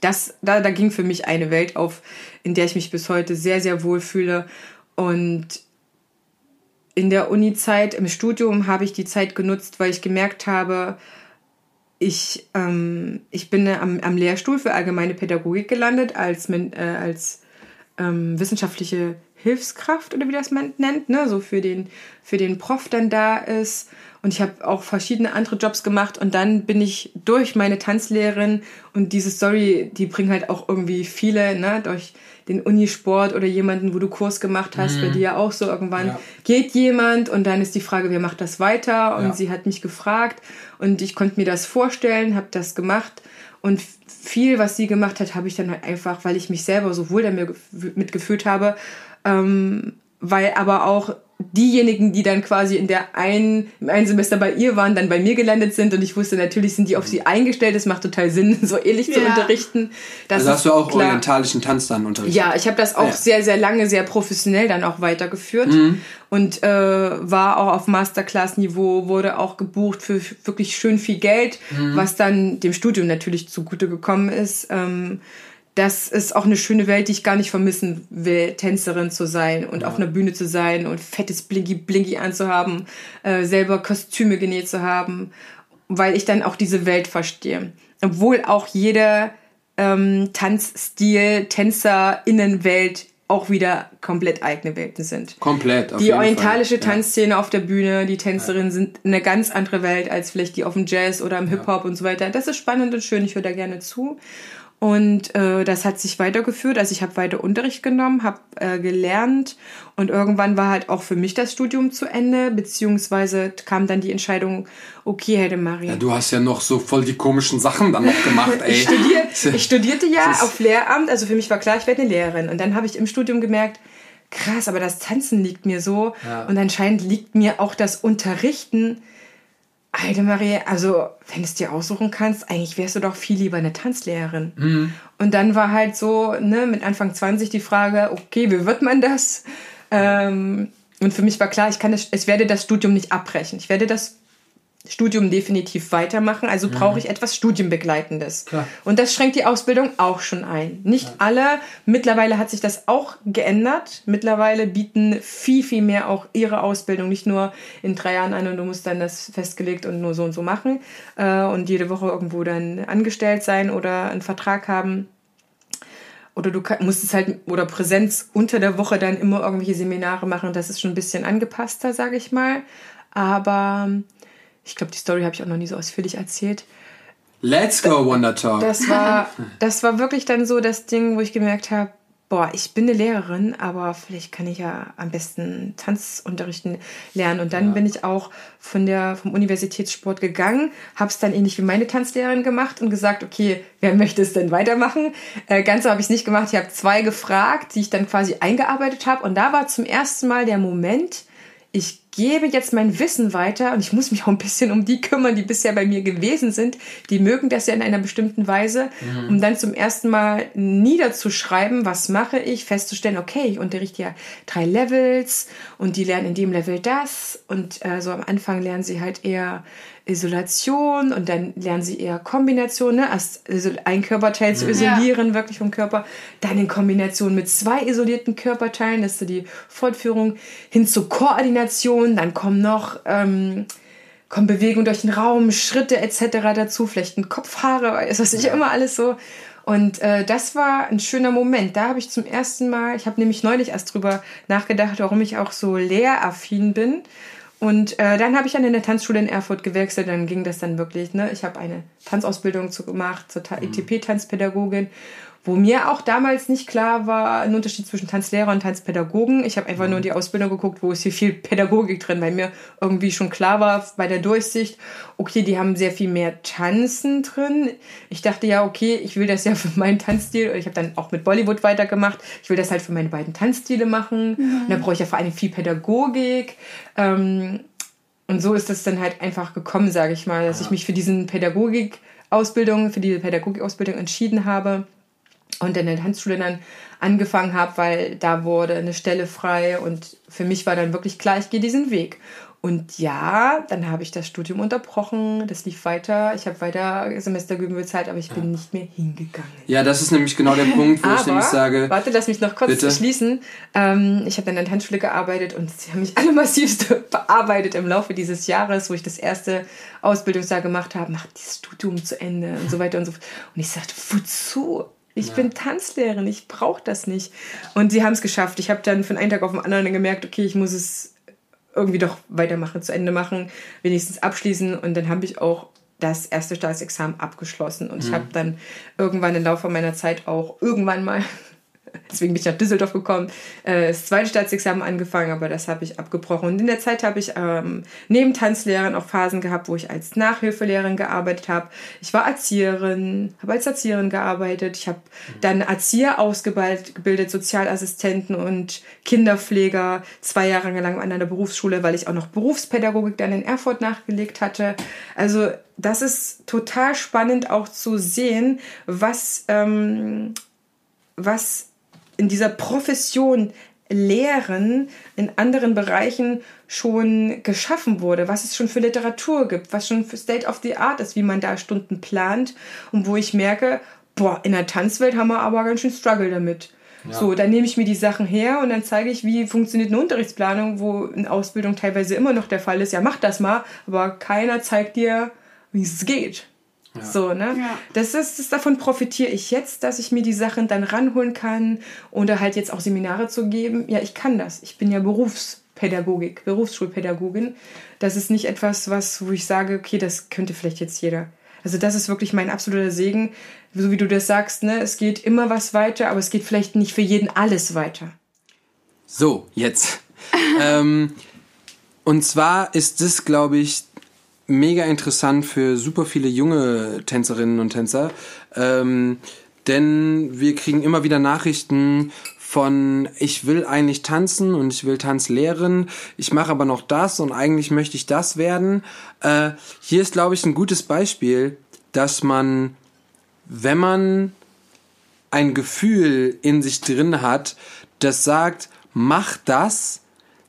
das, da, da ging für mich eine Welt auf, in der ich mich bis heute sehr, sehr wohl fühle und in der Uni-Zeit, im Studium habe ich die Zeit genutzt, weil ich gemerkt habe, ich, ähm, ich bin am, am Lehrstuhl für allgemeine Pädagogik gelandet als, äh, als ähm, wissenschaftliche Hilfskraft oder wie das man nennt, ne, so für den, für den Prof dann da ist. Und ich habe auch verschiedene andere Jobs gemacht und dann bin ich durch meine Tanzlehrerin und diese Story, die bringen halt auch irgendwie viele, ne, durch den Unisport oder jemanden, wo du Kurs gemacht hast, mhm. bei dir auch so irgendwann ja. geht jemand und dann ist die Frage, wer macht das weiter? Und ja. sie hat mich gefragt und ich konnte mir das vorstellen, habe das gemacht und viel, was sie gemacht hat, habe ich dann halt einfach, weil ich mich selber so wohl damit mitgefühlt habe, ähm, weil aber auch diejenigen, die dann quasi in der einen, im einen Semester bei ihr waren, dann bei mir gelandet sind und ich wusste, natürlich sind die auf sie eingestellt, es macht total Sinn, so ähnlich ja. zu unterrichten. Das also hast du auch klar. orientalischen Tanz dann unterrichtet? Ja, ich habe das auch ja. sehr, sehr lange, sehr professionell dann auch weitergeführt mhm. und äh, war auch auf Masterclass-Niveau, wurde auch gebucht für wirklich schön viel Geld, mhm. was dann dem Studium natürlich zugute gekommen ist. Ähm, das ist auch eine schöne Welt, die ich gar nicht vermissen will, Tänzerin zu sein und ja. auf einer Bühne zu sein und fettes Blinky Blinky anzuhaben, äh, selber Kostüme genäht zu haben, weil ich dann auch diese Welt verstehe. Obwohl auch jeder ähm, Tanzstil, Tänzerinnenwelt auch wieder komplett eigene Welten sind. Komplett. Auf die orientalische Fall. Tanzszene ja. auf der Bühne, die Tänzerinnen ja. sind eine ganz andere Welt als vielleicht die auf dem Jazz oder im Hip Hop und so weiter. Das ist spannend und schön. Ich höre da gerne zu. Und äh, das hat sich weitergeführt. Also ich habe weiter Unterricht genommen, habe äh, gelernt und irgendwann war halt auch für mich das Studium zu Ende, beziehungsweise kam dann die Entscheidung, okay, Helde Maria. Ja, du hast ja noch so voll die komischen Sachen dann noch gemacht, ey. ich, studier, ich studierte ja auf Lehramt, also für mich war klar, ich werde eine Lehrerin. Und dann habe ich im Studium gemerkt, krass, aber das Tanzen liegt mir so. Ja. Und anscheinend liegt mir auch das Unterrichten Alter Marie, also wenn du es dir aussuchen kannst, eigentlich wärst du doch viel lieber eine Tanzlehrerin. Mhm. Und dann war halt so, ne, mit Anfang 20 die Frage, okay, wie wird man das? Ähm, und für mich war klar, ich kann das, ich werde das Studium nicht abbrechen. Ich werde das Studium definitiv weitermachen, also brauche mhm. ich etwas Studienbegleitendes. Klar. Und das schränkt die Ausbildung auch schon ein. Nicht ja. alle, mittlerweile hat sich das auch geändert. Mittlerweile bieten viel, viel mehr auch ihre Ausbildung nicht nur in drei Jahren an und du musst dann das festgelegt und nur so und so machen äh, und jede Woche irgendwo dann angestellt sein oder einen Vertrag haben. Oder du musst es halt, oder Präsenz unter der Woche dann immer irgendwelche Seminare machen. Das ist schon ein bisschen angepasster, sage ich mal. Aber ich glaube, die Story habe ich auch noch nie so ausführlich erzählt. Let's go, Wonder Talk. Das war, das war wirklich dann so das Ding, wo ich gemerkt habe, boah, ich bin eine Lehrerin, aber vielleicht kann ich ja am besten Tanzunterrichten lernen. Und dann ja. bin ich auch von der, vom Universitätssport gegangen, habe es dann ähnlich wie meine Tanzlehrerin gemacht und gesagt, okay, wer möchte es denn weitermachen? Äh, ganz so habe ich es nicht gemacht. Ich habe zwei gefragt, die ich dann quasi eingearbeitet habe. Und da war zum ersten Mal der Moment, ich gebe jetzt mein Wissen weiter und ich muss mich auch ein bisschen um die kümmern, die bisher bei mir gewesen sind. Die mögen das ja in einer bestimmten Weise, mhm. um dann zum ersten Mal niederzuschreiben, was mache ich, festzustellen, okay, ich unterrichte ja drei Levels und die lernen in dem Level das und äh, so am Anfang lernen sie halt eher Isolation und dann lernen sie eher Kombination, ne? erst ein Körperteil zu isolieren, ja. wirklich vom Körper, dann in Kombination mit zwei isolierten Körperteilen, das ist so die Fortführung, hin zur Koordination, dann kommen noch ähm, kommen Bewegungen durch den Raum, Schritte etc. dazu, vielleicht ein Kopfhaare, ist das nicht ja. immer alles so. Und äh, das war ein schöner Moment. Da habe ich zum ersten Mal, ich habe nämlich neulich erst drüber nachgedacht, warum ich auch so lehraffin bin. Und äh, dann habe ich an eine Tanzschule in Erfurt gewechselt, dann ging das dann wirklich. Ne? Ich habe eine Tanzausbildung zu, gemacht zur mhm. ETP-Tanzpädagogin wo mir auch damals nicht klar war, ein Unterschied zwischen Tanzlehrer und Tanzpädagogen. Ich habe einfach mhm. nur in die Ausbildung geguckt, wo ist hier viel Pädagogik drin, weil mir irgendwie schon klar war bei der Durchsicht, okay, die haben sehr viel mehr Tanzen drin. Ich dachte ja, okay, ich will das ja für meinen Tanzstil. Ich habe dann auch mit Bollywood weitergemacht. Ich will das halt für meine beiden Tanzstile machen. Mhm. Und da brauche ich ja vor allem viel Pädagogik. Ähm, und so ist das dann halt einfach gekommen, sage ich mal, dass ja. ich mich für diesen Pädagogik-Ausbildung, für die Pädagogik-Ausbildung entschieden habe und in der Tanzschule dann angefangen habe, weil da wurde eine Stelle frei und für mich war dann wirklich klar, ich gehe diesen Weg. Und ja, dann habe ich das Studium unterbrochen, das lief weiter. Ich habe weiter Semestergebühren bezahlt, aber ich bin ja. nicht mehr hingegangen. Ja, das ist nämlich genau der Punkt, wo aber, ich nämlich sage. Warte, lass mich noch kurz bitte? schließen. Ähm, ich habe dann in der Tanzschule gearbeitet und sie haben mich alle massivst bearbeitet im Laufe dieses Jahres, wo ich das erste Ausbildungsjahr gemacht habe. Mach dieses Studium zu Ende und so weiter und so fort. Und ich sagte, wozu? Ich ja. bin Tanzlehrerin, ich brauche das nicht. Und sie haben es geschafft. Ich habe dann von einem Tag auf den anderen gemerkt, okay, ich muss es irgendwie doch weitermachen, zu Ende machen, wenigstens abschließen. Und dann habe ich auch das erste Staatsexamen abgeschlossen. Und mhm. ich habe dann irgendwann im Laufe meiner Zeit auch irgendwann mal Deswegen bin ich nach Düsseldorf gekommen, äh, das zweite Staatsexamen angefangen, aber das habe ich abgebrochen. Und in der Zeit habe ich ähm, neben Tanzlehrern auch Phasen gehabt, wo ich als Nachhilfelehrerin gearbeitet habe. Ich war Erzieherin, habe als Erzieherin gearbeitet. Ich habe dann Erzieher ausgebildet, Sozialassistenten und Kinderpfleger zwei Jahre lang an einer Berufsschule, weil ich auch noch Berufspädagogik dann in Erfurt nachgelegt hatte. Also das ist total spannend auch zu sehen, was, ähm, was in dieser Profession Lehren in anderen Bereichen schon geschaffen wurde, was es schon für Literatur gibt, was schon für State of the Art ist, wie man da Stunden plant und wo ich merke, boah, in der Tanzwelt haben wir aber ganz schön Struggle damit. Ja. So, dann nehme ich mir die Sachen her und dann zeige ich, wie funktioniert eine Unterrichtsplanung, wo in Ausbildung teilweise immer noch der Fall ist, ja, mach das mal, aber keiner zeigt dir, wie es geht. Ja. So, ne? Ja. Das ist, das, davon profitiere ich jetzt, dass ich mir die Sachen dann ranholen kann oder halt jetzt auch Seminare zu geben. Ja, ich kann das. Ich bin ja Berufspädagogik, Berufsschulpädagogin. Das ist nicht etwas, was, wo ich sage, okay, das könnte vielleicht jetzt jeder. Also das ist wirklich mein absoluter Segen. So wie du das sagst, ne? Es geht immer was weiter, aber es geht vielleicht nicht für jeden alles weiter. So, jetzt. ähm, und zwar ist das, glaube ich, mega interessant für super viele junge Tänzerinnen und Tänzer. Ähm, denn wir kriegen immer wieder Nachrichten von ich will eigentlich tanzen und ich will Tanz lehren, ich mache aber noch das und eigentlich möchte ich das werden. Äh, hier ist, glaube ich, ein gutes Beispiel, dass man, wenn man ein Gefühl in sich drin hat, das sagt, mach das,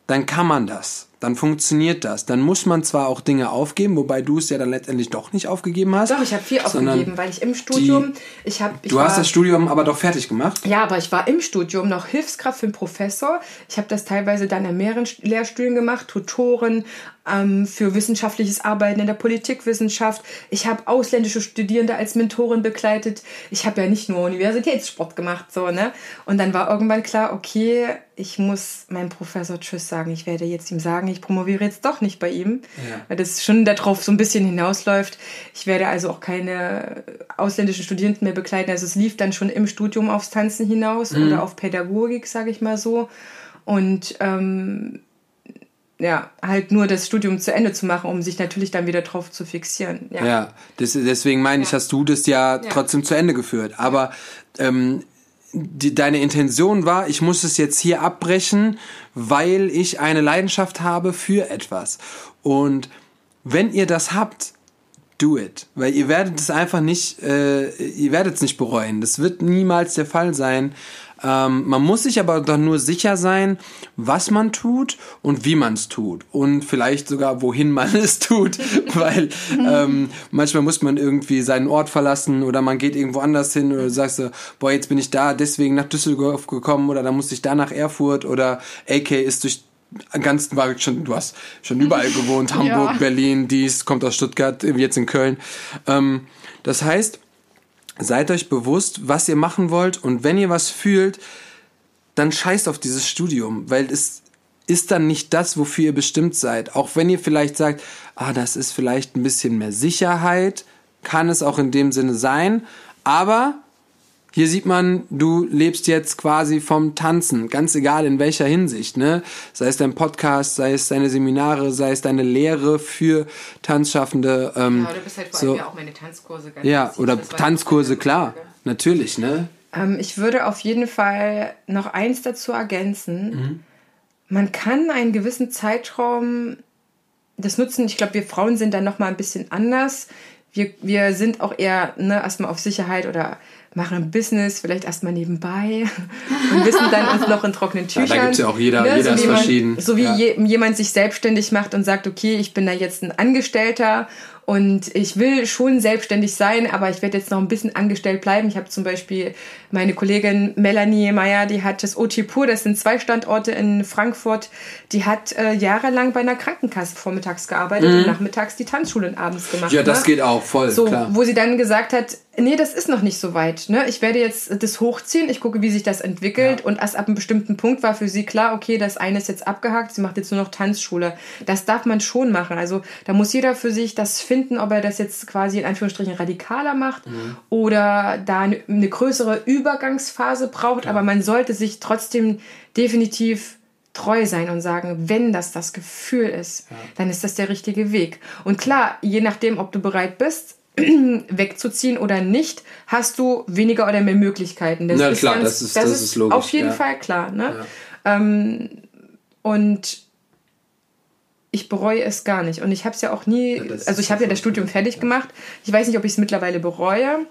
dann kann man das dann funktioniert das. Dann muss man zwar auch Dinge aufgeben, wobei du es ja dann letztendlich doch nicht aufgegeben hast. Doch, ich habe viel aufgegeben, weil ich im Studium, die, ich habe... Du hast das Studium aber doch fertig gemacht? Ja, aber ich war im Studium noch Hilfskraft für einen Professor. Ich habe das teilweise dann in mehreren Lehrstühlen gemacht, Tutoren, ähm, für wissenschaftliches Arbeiten in der Politikwissenschaft. Ich habe ausländische Studierende als Mentorin begleitet. Ich habe ja nicht nur Universitätssport gemacht, so, ne? Und dann war irgendwann klar, okay, ich muss meinem Professor Tschüss sagen. Ich werde jetzt ihm sagen, ich promoviere jetzt doch nicht bei ihm, ja. weil das schon darauf so ein bisschen hinausläuft. Ich werde also auch keine ausländischen Studierenden mehr begleiten. Also es lief dann schon im Studium aufs Tanzen hinaus mhm. oder auf Pädagogik, sage ich mal so. Und ähm, ja, halt nur das Studium zu Ende zu machen, um sich natürlich dann wieder drauf zu fixieren. Ja, ja das, deswegen meine ich, hast du das ja, ja, trotzdem zu Ende geführt. Aber ähm, die, deine Intention war, ich muss es jetzt hier abbrechen, weil ich eine Leidenschaft habe für etwas. Und wenn ihr das habt, do it. Weil ihr werdet es einfach nicht, äh, ihr werdet es nicht bereuen. Das wird niemals der Fall sein. Ähm, man muss sich aber doch nur sicher sein, was man tut und wie man es tut. Und vielleicht sogar, wohin man es tut. Weil ähm, manchmal muss man irgendwie seinen Ort verlassen oder man geht irgendwo anders hin oder sagst du, boah, jetzt bin ich da deswegen nach Düsseldorf gekommen oder dann muss ich da nach Erfurt oder AK ist durch ganz war schon, du hast schon überall gewohnt, Hamburg, ja. Berlin, dies, kommt aus Stuttgart, jetzt in Köln. Ähm, das heißt, seid euch bewusst, was ihr machen wollt und wenn ihr was fühlt, dann scheißt auf dieses Studium, weil es ist dann nicht das, wofür ihr bestimmt seid. Auch wenn ihr vielleicht sagt, ah, das ist vielleicht ein bisschen mehr Sicherheit, kann es auch in dem Sinne sein, aber hier sieht man, du lebst jetzt quasi vom Tanzen, ganz egal in welcher Hinsicht, ne? Sei es dein Podcast, sei es deine Seminare, sei es deine Lehre für Tanzschaffende. Ähm, ja, du bist halt vor so, allem ja auch meine Tanzkurse. Ganz ja, oder Tanzkurse, klar, natürlich, ne? Ähm, ich würde auf jeden Fall noch eins dazu ergänzen. Mhm. Man kann einen gewissen Zeitraum das nutzen. Ich glaube, wir Frauen sind dann noch mal ein bisschen anders. Wir, wir sind auch eher ne, erstmal auf Sicherheit oder machen ein Business, vielleicht erstmal nebenbei und wissen dann uns noch in trockenen Tüchern. Ja, da gibt es ja auch jeder, ne? jeder so ist jemand, verschieden. So wie ja. je, jemand sich selbstständig macht und sagt, okay, ich bin da jetzt ein Angestellter und ich will schon selbstständig sein, aber ich werde jetzt noch ein bisschen angestellt bleiben. Ich habe zum Beispiel meine Kollegin Melanie Meyer, die hat das OT Pur, das sind zwei Standorte in Frankfurt, die hat äh, jahrelang bei einer Krankenkasse vormittags gearbeitet mhm. und nachmittags die Tanzschulen abends gemacht. Ja, das ne? geht auch voll, so, klar. Wo sie dann gesagt hat, Nee, das ist noch nicht so weit. Ne? Ich werde jetzt das hochziehen, ich gucke, wie sich das entwickelt. Ja. Und erst ab einem bestimmten Punkt war für sie klar, okay, das eine ist jetzt abgehakt, sie macht jetzt nur noch Tanzschule. Das darf man schon machen. Also da muss jeder für sich das finden, ob er das jetzt quasi in Anführungsstrichen radikaler macht mhm. oder da eine, eine, größere Übergangsphase braucht. Ja. Aber man sollte sich trotzdem definitiv treu sein und sagen, wenn das das Gefühl ist, ja. dann ist das der richtige Weg. Und klar, je nachdem, ob du bereit bist, wegzuziehen oder nicht, hast du weniger oder mehr Möglichkeiten. Das Na ist klar, ganz, das, ist, das, das ist, logisch. Auf jeden ja. Fall klar. Ne? Ähm, und ich bereue es gar nicht. Und ich habe es ja auch nie, ja, also ich habe ja das Studium fertig gemacht. Ich weiß nicht, ob ich es mittlerweile bereue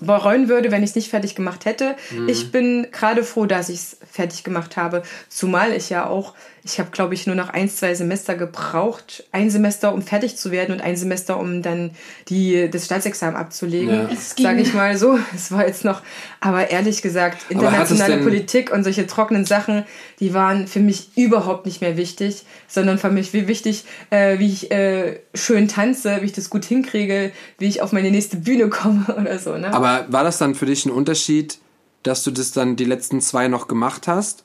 bereuen würde, wenn ich es nicht fertig gemacht hätte. Mhm. Ich bin gerade froh, dass ich es fertig gemacht habe. Zumal ich ja auch, ich habe, glaube ich, nur noch ein, zwei Semester gebraucht. Ein Semester, um fertig zu werden und ein Semester, um dann die, das Staatsexamen abzulegen. Ja. Sage ich mal so. Es war jetzt noch, aber ehrlich gesagt, internationale Politik und solche trockenen Sachen, die waren für mich überhaupt nicht mehr wichtig, sondern für mich wie wichtig, äh, wie ich äh, schön tanze, wie ich das gut hinkriege, wie ich auf meine nächste Bühne komme oder so. Ne? Aber war das dann für dich ein Unterschied, dass du das dann die letzten zwei noch gemacht hast?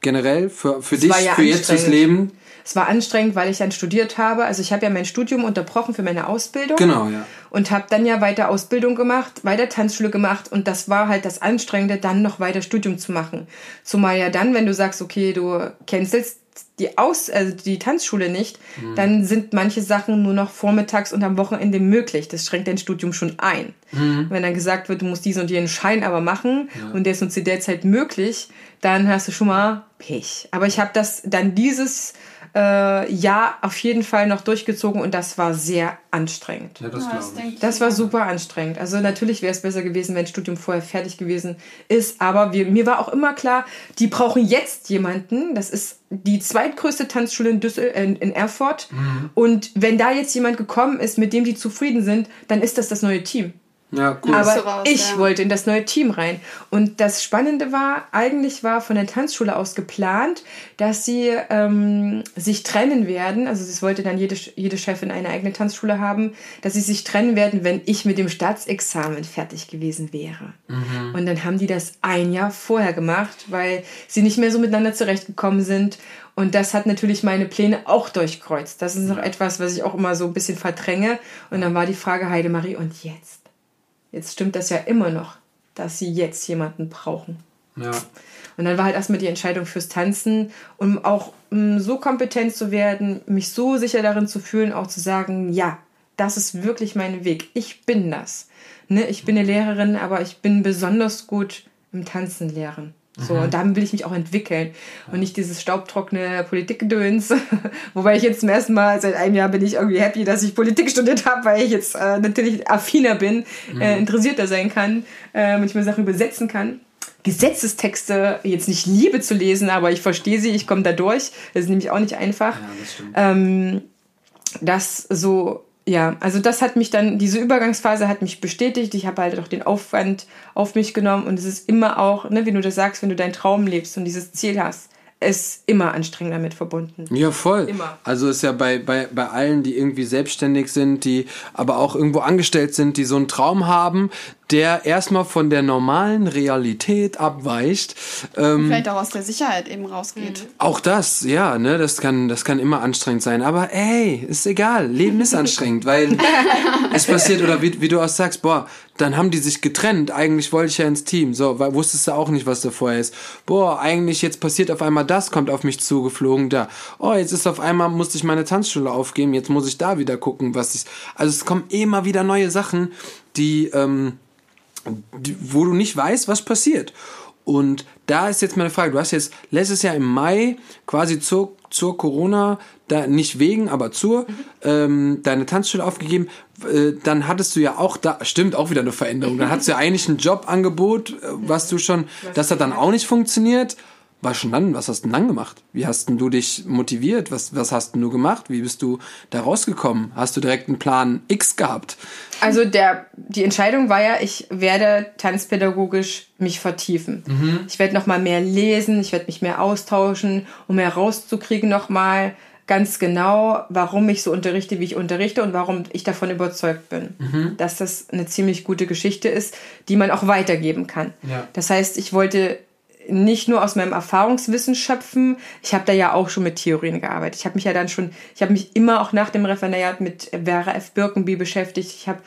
Generell für, für dich, ja für jetzt fürs Leben? Es war anstrengend, weil ich dann studiert habe. Also ich habe ja mein Studium unterbrochen für meine Ausbildung. Genau, ja. Und habe dann ja weiter Ausbildung gemacht, weiter Tanzschule gemacht. Und das war halt das Anstrengende, dann noch weiter Studium zu machen. Zumal ja dann, wenn du sagst, okay, du cancelst die Aus, also die Tanzschule nicht, mhm. dann sind manche Sachen nur noch vormittags und am Wochenende möglich. Das schränkt dein Studium schon ein. Mhm. Wenn dann gesagt wird, du musst diesen und jenen Schein aber machen ja. und der ist uns zu der Zeit möglich, dann hast du schon mal Pech. Aber ich habe das dann dieses äh, Jahr auf jeden Fall noch durchgezogen und das war sehr anstrengend. Ja, das, ja, das, das war super anstrengend. Also natürlich wäre es besser gewesen, wenn das Studium vorher fertig gewesen ist, aber wir, mir war auch immer klar, die brauchen jetzt jemanden. Das ist die zweitgrößte Tanzschule in, Düssel in, in Erfurt. Mhm. Und wenn da jetzt jemand gekommen ist, mit dem die zufrieden sind, dann ist das das neue Team. Ja, cool. Aber raus, ich ja. wollte in das neue Team rein. Und das Spannende war, eigentlich war von der Tanzschule aus geplant, dass sie ähm, sich trennen werden. Also es wollte dann jede, jede Chefin eine eigene Tanzschule haben, dass sie sich trennen werden, wenn ich mit dem Staatsexamen fertig gewesen wäre. Mhm. Und dann haben die das ein Jahr vorher gemacht, weil sie nicht mehr so miteinander zurechtgekommen sind. Und das hat natürlich meine Pläne auch durchkreuzt. Das ist noch etwas, was ich auch immer so ein bisschen verdränge. Und dann war die Frage, Heidemarie, und jetzt? Jetzt stimmt das ja immer noch, dass sie jetzt jemanden brauchen. Ja. Und dann war halt erstmal die Entscheidung fürs Tanzen, um auch um so kompetent zu werden, mich so sicher darin zu fühlen, auch zu sagen, ja, das ist wirklich mein Weg. Ich bin das. Ne? Ich bin eine Lehrerin, aber ich bin besonders gut im Tanzen lehren. So, mhm. und damit will ich mich auch entwickeln und nicht dieses staubtrockene Politikgedöns. Wobei ich jetzt zum ersten Mal seit einem Jahr bin ich irgendwie happy, dass ich Politik studiert habe, weil ich jetzt äh, natürlich affiner bin, äh, mhm. äh, interessierter sein kann, äh, manchmal Sachen übersetzen kann. Gesetzestexte jetzt nicht liebe zu lesen, aber ich verstehe sie, ich komme da durch. Das ist nämlich auch nicht einfach. Ja, das. Ähm, das so ja, also das hat mich dann, diese Übergangsphase hat mich bestätigt. Ich habe halt auch den Aufwand auf mich genommen und es ist immer auch, ne, wie du das sagst, wenn du deinen Traum lebst und dieses Ziel hast, ist immer anstrengend damit verbunden. Ja, voll. Immer. Also ist ja bei, bei, bei allen, die irgendwie selbstständig sind, die aber auch irgendwo angestellt sind, die so einen Traum haben, der erstmal von der normalen Realität abweicht. Ähm, vielleicht auch aus der Sicherheit eben rausgeht. Mhm. Auch das, ja, ne, das kann, das kann immer anstrengend sein. Aber ey, ist egal, Leben ist anstrengend, weil es passiert, oder wie, wie du auch sagst, boah, dann haben die sich getrennt. Eigentlich wollte ich ja ins Team. So, weil wusstest du auch nicht, was da vorher ist. Boah, eigentlich jetzt passiert auf einmal das, kommt auf mich zugeflogen, da. Oh, jetzt ist auf einmal, musste ich meine Tanzschule aufgeben, jetzt muss ich da wieder gucken, was ich. Also es kommen immer wieder neue Sachen, die, ähm, wo du nicht weißt, was passiert. Und da ist jetzt meine Frage, du hast jetzt letztes Jahr im Mai quasi zur, zur Corona, da nicht wegen, aber zur, mhm. ähm, deine Tanzschule aufgegeben. Äh, dann hattest du ja auch da, stimmt, auch wieder eine Veränderung. Dann hattest du ja eigentlich ein Jobangebot, äh, was du schon, das hat dann auch nicht funktioniert. War schon dann, was hast du denn dann gemacht? Wie hast denn du dich motiviert? Was, was hast denn du gemacht? Wie bist du da rausgekommen? Hast du direkt einen Plan X gehabt? Also der, die Entscheidung war ja, ich werde tanzpädagogisch mich vertiefen. Mhm. Ich werde noch mal mehr lesen, ich werde mich mehr austauschen, um mehr rauszukriegen noch mal ganz genau, warum ich so unterrichte, wie ich unterrichte und warum ich davon überzeugt bin, Mhm. dass das eine ziemlich gute Geschichte ist, die man auch weitergeben kann. Ja. Das heißt, ich wollte nicht nur aus meinem Erfahrungswissen schöpfen, ich habe da ja auch schon mit Theorien gearbeitet. Ich habe mich ja dann schon, ich habe mich immer auch nach dem Referendariat mit Vera F. Birkenby beschäftigt. Ich habe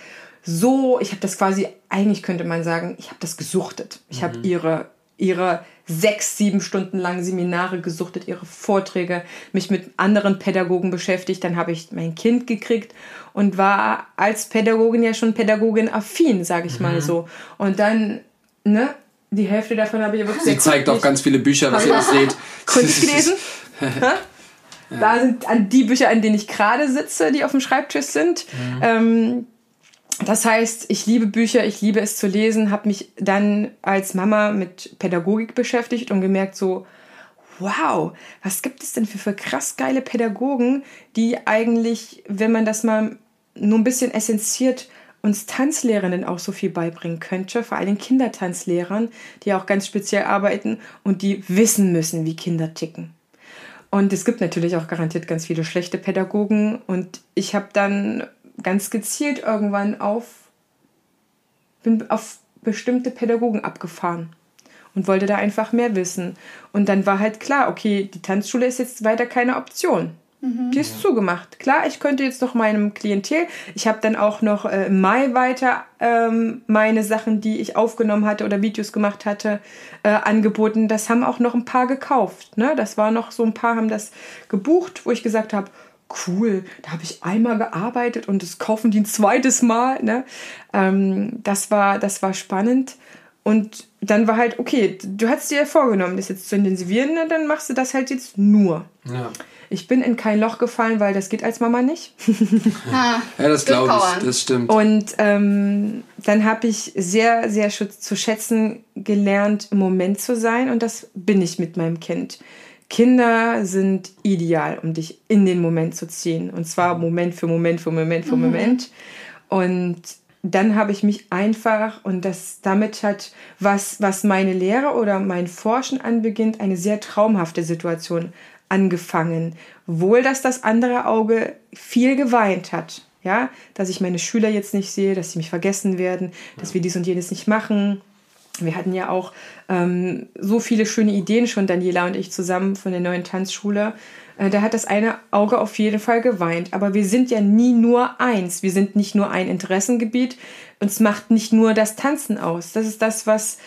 so, ich habe das quasi, eigentlich könnte man sagen, ich habe das gesuchtet. Ich habe ihre, ihre sechs, sieben Stunden langen Seminare gesuchtet, ihre Vorträge, mich mit anderen Pädagogen beschäftigt. Dann habe ich mein Kind gekriegt und war als Pädagogin ja schon Pädagogin affin, sage ich mal so. Und dann, ne, die Hälfte davon habe ich wirklich Sie zeigt auch ganz viele Bücher, was ihr das seht. Kunst gelesen. Da sind an die Bücher, an denen ich gerade sitze, die auf dem Schreibtisch sind. Ähm, das heißt, ich liebe Bücher, ich liebe es zu lesen, habe mich dann als Mama mit Pädagogik beschäftigt und gemerkt so, wow, was gibt es denn für, für krass geile Pädagogen, die eigentlich, wenn man das mal nur ein bisschen essenziert, uns Tanzlehrenden auch so viel beibringen könnte, vor allem Kindertanzlehrern, die auch ganz speziell arbeiten und die wissen müssen, wie Kinder ticken. Und es gibt natürlich auch garantiert ganz viele schlechte Pädagogen. Und ich habe dann ganz gezielt irgendwann auf, bin auf bestimmte Pädagogen abgefahren und wollte da einfach mehr wissen. Und dann war halt klar, okay, die Tanzschule ist jetzt weiter keine Option. Die ist zugemacht. Klar, ich könnte jetzt noch meinem Klientel, ich habe dann auch noch äh, im Mai weiter ähm, meine Sachen, die ich aufgenommen hatte oder Videos gemacht hatte, äh, angeboten. Das haben auch noch ein paar gekauft. Ne? Das war noch so ein paar haben das gebucht, wo ich gesagt habe, cool, da habe ich einmal gearbeitet und das kaufen die ein zweites Mal. Ne? Ähm, das, war, das war spannend. Und dann war halt, okay, du hast dir ja vorgenommen, das jetzt zu intensivieren, ne? dann machst du das halt jetzt nur. Ja. Ich bin in kein Loch gefallen, weil das geht als Mama nicht. Ja, das glaube ich, das stimmt. Und ähm, dann habe ich sehr, sehr zu schätzen gelernt, im Moment zu sein. Und das bin ich mit meinem Kind. Kinder sind ideal, um dich in den Moment zu ziehen. Und zwar Moment für Moment für Moment für Moment. Und dann habe ich mich einfach, und das damit hat, was, was meine Lehre oder mein Forschen anbeginnt, eine sehr traumhafte Situation angefangen. Wohl, dass das andere Auge viel geweint hat. Ja, dass ich meine Schüler jetzt nicht sehe, dass sie mich vergessen werden, dass wir dies und jenes nicht machen. Wir hatten ja auch ähm, so viele schöne Ideen schon, Daniela und ich zusammen von der neuen Tanzschule. Äh, da hat das eine Auge auf jeden Fall geweint. Aber wir sind ja nie nur eins. Wir sind nicht nur ein Interessengebiet. Uns macht nicht nur das Tanzen aus. Das ist das, was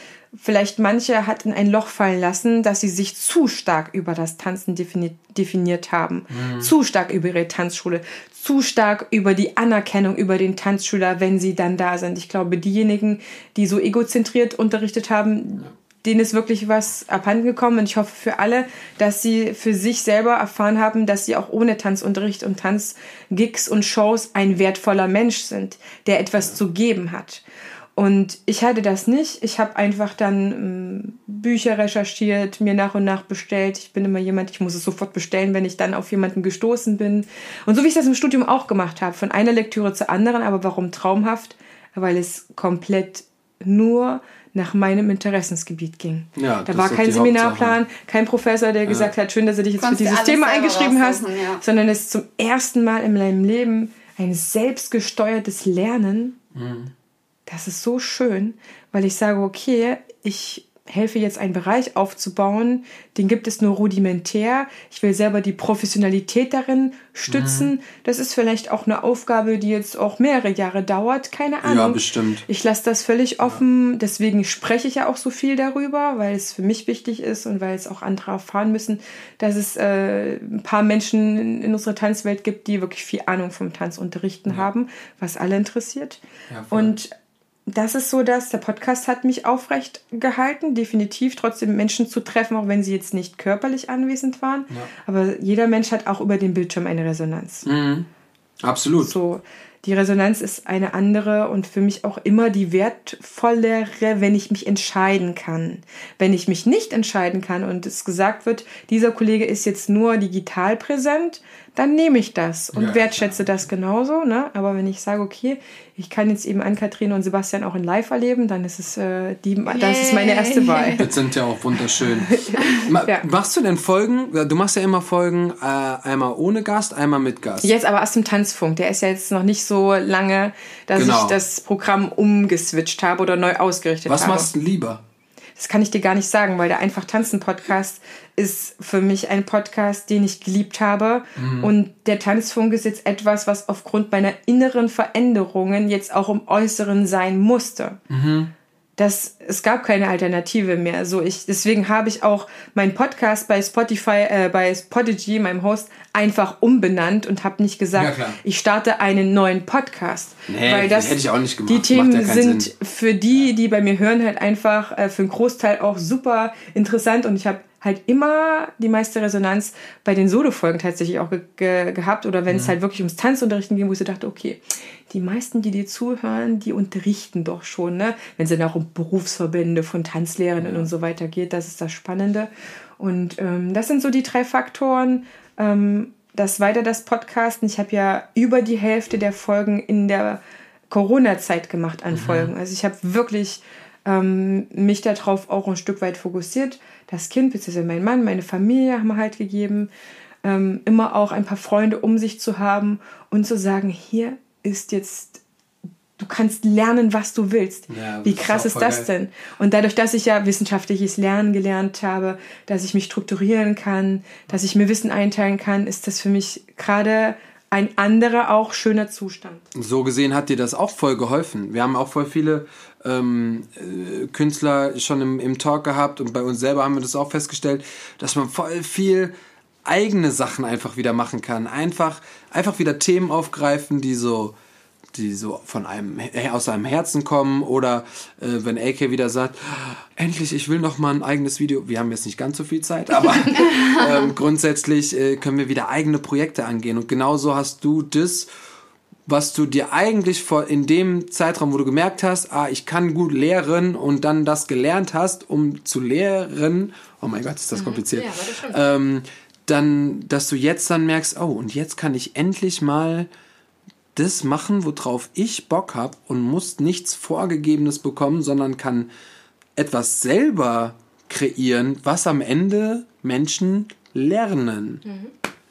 vielleicht manche hat in ein Loch fallen lassen, dass sie sich zu stark über das Tanzen defini definiert haben. Zu stark über ihre Tanzschule. Zu stark über die Anerkennung über den Tanzschüler, wenn sie dann da sind. Ich glaube, diejenigen, die so egozentriert unterrichtet haben, denen ist wirklich was abhanden gekommen. Und ich hoffe für alle, dass sie für sich selber erfahren haben, dass sie auch ohne Tanzunterricht und Tanzgigs und Shows ein wertvoller Mensch sind, der etwas zu geben hat. Und ich hatte das nicht. Ich habe einfach dann ähm, Bücher recherchiert, mir nach und nach bestellt. Ich bin immer jemand, ich muss es sofort bestellen, wenn ich dann auf jemanden gestoßen bin. Und so wie ich das im Studium auch gemacht habe, von einer Lektüre zur anderen. Aber warum traumhaft? Weil es komplett nur nach meinem Interessensgebiet ging. Ja, da war kein Seminarplan, kein Professor, der gesagt hat, schön, dass du dich jetzt Konntest für dieses Thema eingeschrieben hast, ja. sondern es ist zum ersten Mal in meinem Leben ein selbstgesteuertes Lernen. Das ist so schön, weil ich sage, okay, ich helfe jetzt einen Bereich aufzubauen, den gibt es nur rudimentär. Ich will selber die Professionalität darin stützen. Das ist vielleicht auch eine Aufgabe, die jetzt auch mehrere Jahre dauert, keine Ahnung. Ja, bestimmt. Ich lasse das völlig offen, deswegen spreche ich ja auch so viel darüber, weil es für mich wichtig ist und weil es auch andere erfahren müssen, dass es äh, ein paar Menschen in, in unserer Tanzwelt gibt, die wirklich viel Ahnung vom Tanzunterrichten haben, was alle interessiert. Ja, und das ist so, dass der Podcast hat mich aufrecht gehalten, definitiv trotzdem Menschen zu treffen, auch wenn sie jetzt nicht körperlich anwesend waren. Aber jeder Mensch hat auch über den Bildschirm eine Resonanz. Mhm. Absolut. So, die Resonanz ist eine andere und für mich auch immer die wertvollere, wenn ich mich entscheiden kann. Wenn ich mich nicht entscheiden kann und es gesagt wird, dieser Kollege ist jetzt nur digital präsent, dann nehme ich das und ja, wertschätze klar. das genauso. Ne? Aber wenn ich sage, okay, ich kann jetzt eben Ann-Kathrin und Sebastian auch in Live erleben, dann ist es äh, die, das ist meine erste Wahl. Das sind ja auch wunderschön. Ma ja. Machst du denn Folgen? Du machst ja immer Folgen, äh, einmal ohne Gast, einmal mit Gast. Jetzt aber aus dem Tanzfunk. Der ist ja jetzt noch nicht so lange, dass genau. ich das Programm umgeswitcht habe oder neu ausgerichtet Was habe. Was machst du lieber? Das kann ich dir gar nicht sagen, weil der Einfach Tanzen Podcast ist für mich ein Podcast, den ich geliebt habe. Mhm. Und der Tanzfunk ist jetzt etwas, was aufgrund meiner inneren Veränderungen jetzt auch im Äußeren sein musste. Mhm das, es gab keine Alternative mehr. So ich, deswegen habe ich auch meinen Podcast bei Spotify, äh, bei Podigy, meinem Host, einfach umbenannt und habe nicht gesagt, ja, ich starte einen neuen Podcast. Nee, weil das, hätte ich auch nicht gemacht. Die Themen ja sind Sinn. für die, die bei mir hören, halt einfach äh, für einen Großteil auch super interessant und ich habe halt immer die meiste Resonanz bei den Solo-Folgen tatsächlich auch ge ge gehabt oder wenn mhm. es halt wirklich ums Tanzunterrichten ging, wo ich so dachte, okay, die meisten, die dir zuhören, die unterrichten doch schon, ne? Wenn es dann auch um Berufsverbände von Tanzlehrenden ja. und so weiter geht, das ist das Spannende. Und ähm, das sind so die drei Faktoren. Ähm, das weiter das Podcasten. Ich habe ja über die Hälfte der Folgen in der Corona-Zeit gemacht an mhm. Folgen. Also ich habe wirklich ähm, mich darauf auch ein Stück weit fokussiert. Das Kind, beziehungsweise mein Mann, meine Familie haben halt gegeben, ähm, immer auch ein paar Freunde um sich zu haben und zu sagen, hier ist jetzt du kannst lernen, was du willst. Ja, Wie krass ist, ist das geil. denn? Und dadurch, dass ich ja wissenschaftliches Lernen gelernt habe, dass ich mich strukturieren kann, dass ich mir Wissen einteilen kann, ist das für mich gerade ein anderer, auch schöner Zustand. So gesehen hat dir das auch voll geholfen. Wir haben auch voll viele ähm, äh, Künstler schon im, im Talk gehabt und bei uns selber haben wir das auch festgestellt, dass man voll viel eigene Sachen einfach wieder machen kann. Einfach, einfach wieder Themen aufgreifen, die so, die so von einem aus einem Herzen kommen oder äh, wenn AK wieder sagt, endlich, ich will noch mal ein eigenes Video. Wir haben jetzt nicht ganz so viel Zeit, aber ähm, grundsätzlich äh, können wir wieder eigene Projekte angehen und genauso hast du das was du dir eigentlich vor in dem Zeitraum, wo du gemerkt hast, ah, ich kann gut lehren und dann das gelernt hast, um zu lehren, oh mein Gott, ist das mhm. kompliziert, ja, das ähm, dann, dass du jetzt dann merkst, oh, und jetzt kann ich endlich mal das machen, worauf ich Bock habe und muss nichts Vorgegebenes bekommen, sondern kann etwas selber kreieren, was am Ende Menschen lernen. Mhm.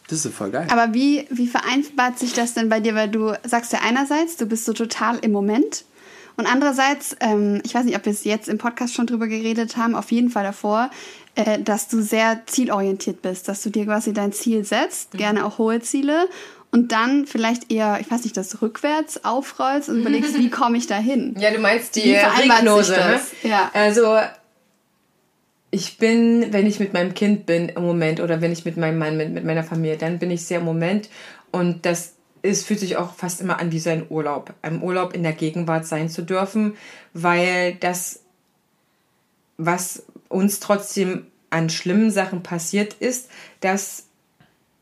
Das ist voll geil. Aber wie, wie vereinbart sich das denn bei dir? Weil du sagst ja einerseits, du bist so total im Moment. Und andererseits, ähm, ich weiß nicht, ob wir es jetzt im Podcast schon drüber geredet haben, auf jeden Fall davor, äh, dass du sehr zielorientiert bist, dass du dir quasi dein Ziel setzt, mhm. gerne auch hohe Ziele und dann vielleicht eher, ich weiß nicht, das rückwärts aufrollst und überlegst, wie komme ich da hin? Ja, du meinst die Regnose, ne? Ja. Also ich bin, wenn ich mit meinem Kind bin im Moment oder wenn ich mit meinem Mann, mit, mit meiner Familie, dann bin ich sehr im Moment und das es fühlt sich auch fast immer an wie so ein Urlaub, ein Urlaub in der Gegenwart sein zu dürfen, weil das, was uns trotzdem an schlimmen Sachen passiert ist, dass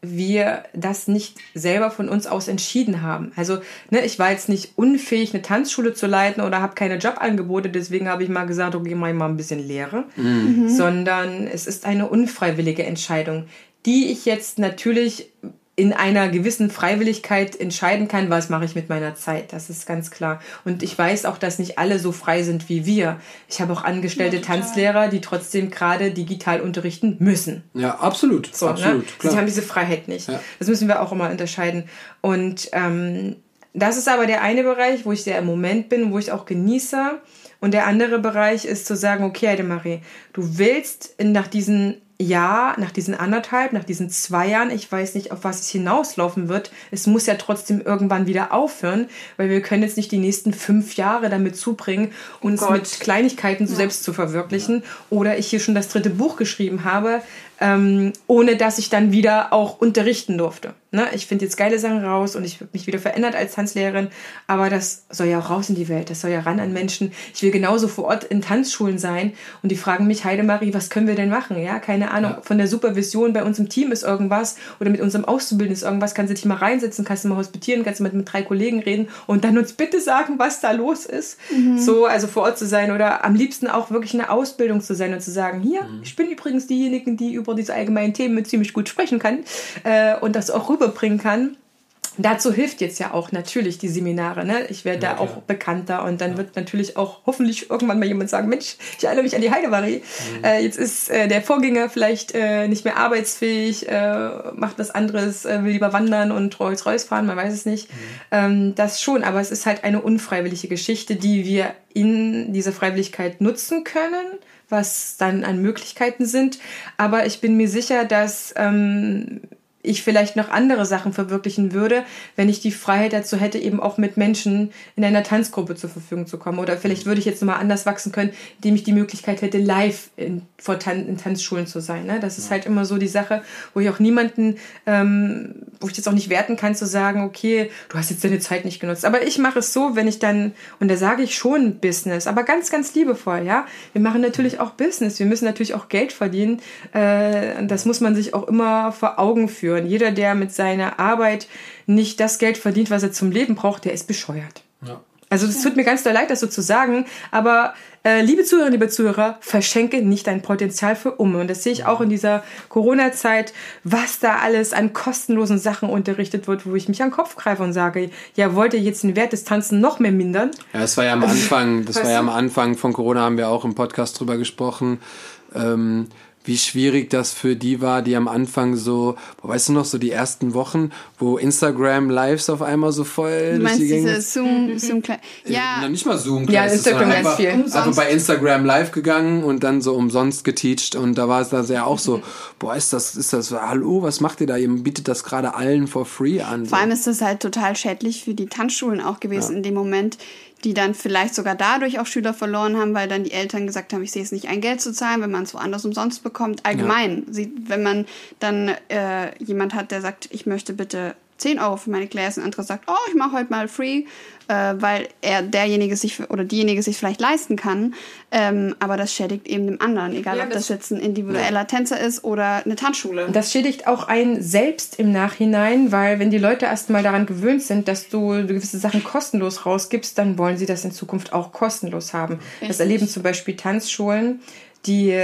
wir das nicht selber von uns aus entschieden haben. Also, ne, ich war jetzt nicht unfähig, eine Tanzschule zu leiten oder habe keine Jobangebote, deswegen habe ich mal gesagt, okay, mach ich mal ein bisschen Lehre, mhm. sondern es ist eine unfreiwillige Entscheidung, die ich jetzt natürlich in einer gewissen Freiwilligkeit entscheiden kann, was mache ich mit meiner Zeit. Das ist ganz klar. Und ich weiß auch, dass nicht alle so frei sind wie wir. Ich habe auch angestellte ja, Tanzlehrer, die trotzdem gerade digital unterrichten müssen. Ja, absolut. So, ne? absolut ne? Sie haben diese Freiheit nicht. Ja. Das müssen wir auch immer unterscheiden. Und ähm, das ist aber der eine Bereich, wo ich sehr im Moment bin, wo ich auch genieße. Und der andere Bereich ist zu sagen, okay, Heidemarie, du willst nach diesen ja, nach diesen anderthalb, nach diesen zwei Jahren, ich weiß nicht, auf was es hinauslaufen wird. Es muss ja trotzdem irgendwann wieder aufhören, weil wir können jetzt nicht die nächsten fünf Jahre damit zubringen, uns oh mit Kleinigkeiten ja. selbst zu verwirklichen. Ja. Oder ich hier schon das dritte Buch geschrieben habe, ähm, ohne dass ich dann wieder auch unterrichten durfte. Ne? Ich finde jetzt geile Sachen raus und ich habe mich wieder verändert als Tanzlehrerin, aber das soll ja auch raus in die Welt, das soll ja ran an Menschen. Ich will genauso vor Ort in Tanzschulen sein und die fragen mich, Heidemarie, was können wir denn machen? Ja, keine Ahnung, ja. von der Supervision bei uns im Team ist irgendwas oder mit unserem Auszubildenden ist irgendwas, kannst du dich mal reinsetzen, kannst du mal hospitieren, kannst du mit, mit drei Kollegen reden und dann uns bitte sagen, was da los ist. Mhm. So, also vor Ort zu sein oder am liebsten auch wirklich eine Ausbildung zu sein und zu sagen, hier, mhm. ich bin übrigens diejenigen, die über diese allgemeinen Themen ziemlich gut sprechen kann äh, und das auch rüber rüberbringen kann. Dazu hilft jetzt ja auch natürlich die Seminare. Ne? Ich werde ja, da auch bekannter und dann ja. wird natürlich auch hoffentlich irgendwann mal jemand sagen, Mensch, ich erinnere mich an die Heidemarie. Mhm. Äh, jetzt ist äh, der Vorgänger vielleicht äh, nicht mehr arbeitsfähig, äh, macht was anderes, äh, will lieber wandern und Rolls-Royce fahren, man weiß es nicht. Mhm. Ähm, das schon, aber es ist halt eine unfreiwillige Geschichte, die wir in dieser Freiwilligkeit nutzen können was dann an Möglichkeiten sind. Aber ich bin mir sicher, dass ähm, ich vielleicht noch andere Sachen verwirklichen würde, wenn ich die Freiheit dazu hätte, eben auch mit Menschen in einer Tanzgruppe zur Verfügung zu kommen. Oder vielleicht würde ich jetzt nochmal anders wachsen können, indem ich die Möglichkeit hätte, live in, vor Tan in Tanzschulen zu sein. Ne? Das ist halt immer so die Sache, wo ich auch niemanden, ähm, wo ich jetzt auch nicht werten kann, zu sagen, okay, du hast jetzt deine Zeit nicht genutzt. Aber ich mache es so, wenn ich dann, und da sage ich schon Business, aber ganz, ganz liebevoll, ja. Wir machen natürlich auch Business, wir müssen natürlich auch Geld verdienen. Äh, das muss man sich auch immer vor Augen führen führen. Jeder, der mit seiner Arbeit nicht das Geld verdient, was er zum Leben braucht, der ist bescheuert. Ja. Also es tut mir ganz doll leid, das so zu sagen, aber äh, liebe Zuhörerinnen, liebe Zuhörer, verschenke nicht dein Potenzial für Umme. Und das sehe ich auch in dieser Corona-Zeit, was da alles an kostenlosen Sachen unterrichtet wird, wo ich mich an den Kopf greife und sage, ja, wollt ihr jetzt den Wert des Tanzen noch mehr mindern? Ja, das war ja am Anfang, das war ja am Anfang von Corona, haben wir auch im Podcast drüber gesprochen. Ähm, wie schwierig das für die war, die am Anfang so, weißt du noch, so die ersten Wochen, wo Instagram Lives auf einmal so voll du meinst die diese Zoom, Zoom Ja. Na, nicht mal Zoom Ja, Instagram ganz einfach, viel. Umsonst. Also bei Instagram live gegangen und dann so umsonst geteacht und da war es dann ja auch so, boah, ist das, ist das, hallo, was macht ihr da? Ihr bietet das gerade allen for free an. Vor allem ist das halt total schädlich für die Tanzschulen auch gewesen ja. in dem Moment die dann vielleicht sogar dadurch auch Schüler verloren haben, weil dann die Eltern gesagt haben, ich sehe es nicht ein, Geld zu zahlen, wenn man es woanders umsonst bekommt. Allgemein, ja. wenn man dann äh, jemand hat, der sagt, ich möchte bitte 10 Euro für meine Class, ein anderer sagt, oh, ich mache heute mal free, äh, weil er derjenige sich oder diejenige sich vielleicht leisten kann. Ähm, aber das schädigt eben dem anderen, egal ja, ob das, das jetzt ein individueller ja. Tänzer ist oder eine Tanzschule. Das schädigt auch einen selbst im Nachhinein, weil wenn die Leute erstmal daran gewöhnt sind, dass du gewisse Sachen kostenlos rausgibst, dann wollen sie das in Zukunft auch kostenlos haben. Richtig. Das erleben zum Beispiel Tanzschulen die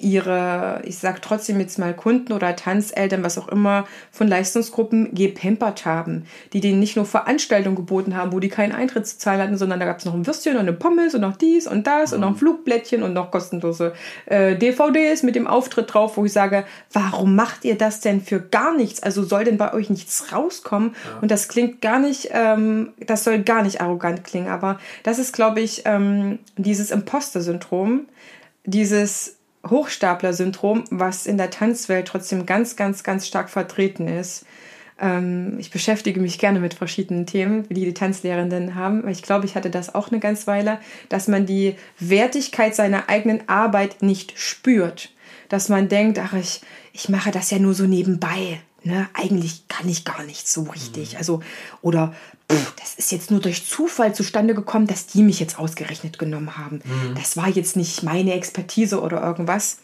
ihre, ich sag trotzdem jetzt mal Kunden oder Tanzeltern, was auch immer, von Leistungsgruppen gepempert haben, die denen nicht nur Veranstaltungen geboten haben, wo die keinen Eintritt zu zahlen hatten, sondern da gab es noch ein Würstchen und eine Pommes und noch dies und das und noch ein Flugblättchen und noch kostenlose äh, DVDs mit dem Auftritt drauf, wo ich sage, warum macht ihr das denn für gar nichts? Also soll denn bei euch nichts rauskommen? Ja. Und das klingt gar nicht, ähm, das soll gar nicht arrogant klingen, aber das ist, glaube ich, ähm, dieses Imposter-Syndrom, dieses Hochstapler-Syndrom, was in der Tanzwelt trotzdem ganz, ganz, ganz stark vertreten ist. Ähm, ich beschäftige mich gerne mit verschiedenen Themen, die die Tanzlehrenden haben, ich glaube, ich hatte das auch eine ganze Weile, dass man die Wertigkeit seiner eigenen Arbeit nicht spürt. Dass man denkt, ach, ich, ich mache das ja nur so nebenbei. Ne, eigentlich kann ich gar nicht so richtig. Mhm. Also, oder pff, das ist jetzt nur durch Zufall zustande gekommen, dass die mich jetzt ausgerechnet genommen haben. Mhm. Das war jetzt nicht meine Expertise oder irgendwas.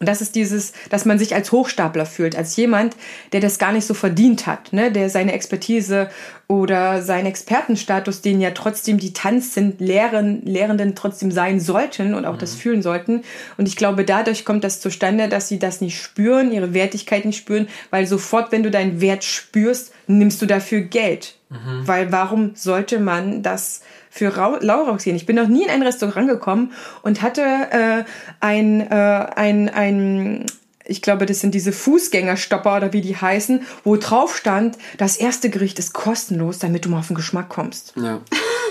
Und das ist dieses, dass man sich als Hochstapler fühlt, als jemand, der das gar nicht so verdient hat, ne? der seine Expertise oder seinen Expertenstatus, den ja trotzdem die Tanz sind, Lehren, Lehrenden trotzdem sein sollten und auch mhm. das fühlen sollten. Und ich glaube, dadurch kommt das zustande, dass sie das nicht spüren, ihre Wertigkeit nicht spüren, weil sofort, wenn du deinen Wert spürst, nimmst du dafür Geld. Mhm. Weil warum sollte man das für Laura sehen? Ich bin noch nie in ein Restaurant gekommen und hatte äh, ein, äh, ein, ein ich glaube, das sind diese Fußgängerstopper oder wie die heißen, wo drauf stand, das erste Gericht ist kostenlos, damit du mal auf den Geschmack kommst. Ja.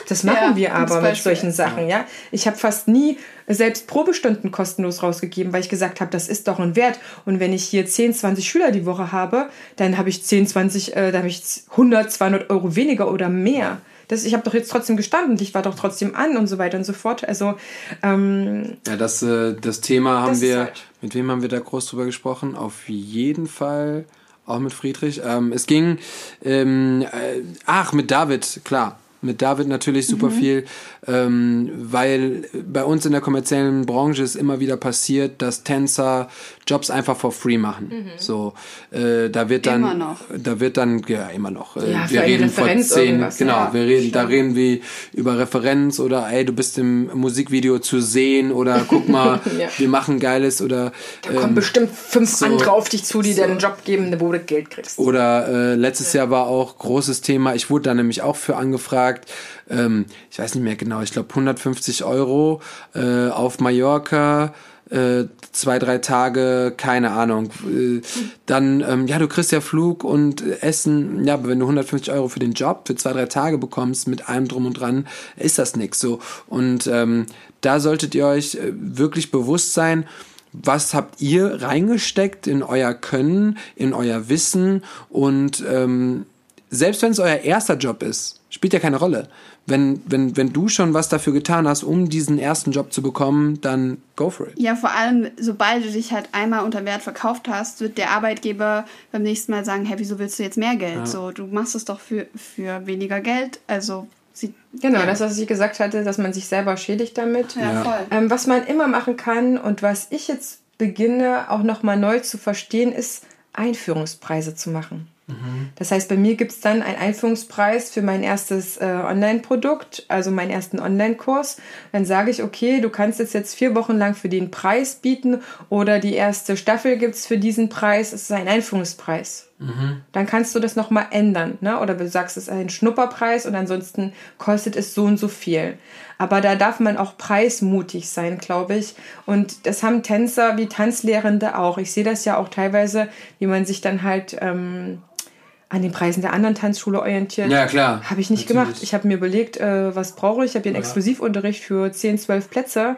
Das machen ja, wir aber mit solchen Sachen, ja. Ich habe fast nie selbst Probestunden kostenlos rausgegeben, weil ich gesagt habe, das ist doch ein Wert. Und wenn ich hier 10, 20 Schüler die Woche habe, dann habe ich 10, 20, äh, da habe ich 100, 200 Euro weniger oder mehr das, ich habe doch jetzt trotzdem gestanden, Licht war doch trotzdem an und so weiter und so fort. Also ähm, ja, das, äh, das Thema haben Das wir, halt- mit wem haben wir da groß drüber gesprochen? Auf jeden Fall auch mit Friedrich. Ähm, es ging, ähm, äh, ach, mit David, klar. Mit David natürlich super Mhm. viel, ähm, weil bei uns in der kommerziellen Branche ist immer wieder passiert, dass Tänzer Jobs einfach for free machen. So, äh, da wird dann, Immer noch. da wird dann, ja, immer noch. Äh, Ja, wir reden vor Referenz zehn, genau, ja. wir reden, da reden wir über Referenz oder ey, du bist im Musikvideo zu sehen oder guck mal, Ja. wir machen geiles oder da kommen bestimmt fünf so- andere auf dich zu, die dir einen Job geben, wo du Geld kriegst. oder äh, letztes Jahr war auch großes Thema, ich wurde da nämlich auch für angefragt, ähm, ich weiß nicht mehr genau, ich glaube 150 Euro äh, auf Mallorca, äh, zwei, drei Tage, keine Ahnung. Äh, dann, ähm, ja, du kriegst ja Flug und Essen, ja, aber wenn du 150 Euro für den Job für zwei, drei Tage bekommst, mit allem drum und dran, ist das nix so. Und ähm, da solltet ihr euch äh, wirklich bewusst sein, was habt ihr reingesteckt in euer Können, in euer Wissen und ähm, selbst wenn es euer erster Job ist, spielt ja keine Rolle. Wenn, wenn, wenn du schon was dafür getan hast, um diesen ersten Job zu bekommen, dann go for it. Ja, vor allem, sobald du dich halt einmal unter Wert verkauft hast, wird der Arbeitgeber beim nächsten Mal sagen, hey, wieso willst du jetzt mehr Geld? So, du machst es doch für, für weniger Geld. Also, sie, Genau, ja. das, was ich gesagt hatte, dass man sich selber schädigt damit. Ja, Ja. voll. Ähm, was man immer machen kann und was ich jetzt beginne auch nochmal neu zu verstehen, ist Einführungspreise zu machen. Das heißt, bei mir gibt es dann einen Einführungspreis für mein erstes äh, Online-Produkt, also meinen ersten Online-Kurs. Dann sage ich, okay, du kannst es jetzt vier Wochen lang für den Preis bieten oder die erste Staffel gibt es für diesen Preis. Es ist ein Einführungspreis. Dann kannst du das nochmal ändern. Ne? Oder du sagst, es ist ein Schnupperpreis und ansonsten kostet es so und so viel. Aber da darf man auch preismutig sein, glaube ich. Und das haben Tänzer wie Tanzlehrende auch. Ich sehe das ja auch teilweise, wie man sich dann halt ähm, an den Preisen der anderen Tanzschule orientiert. Ja, klar. Habe ich nicht Natürlich. gemacht. Ich habe mir überlegt, äh, was brauche ich. Ich habe hier einen Exklusivunterricht für 10, 12 Plätze.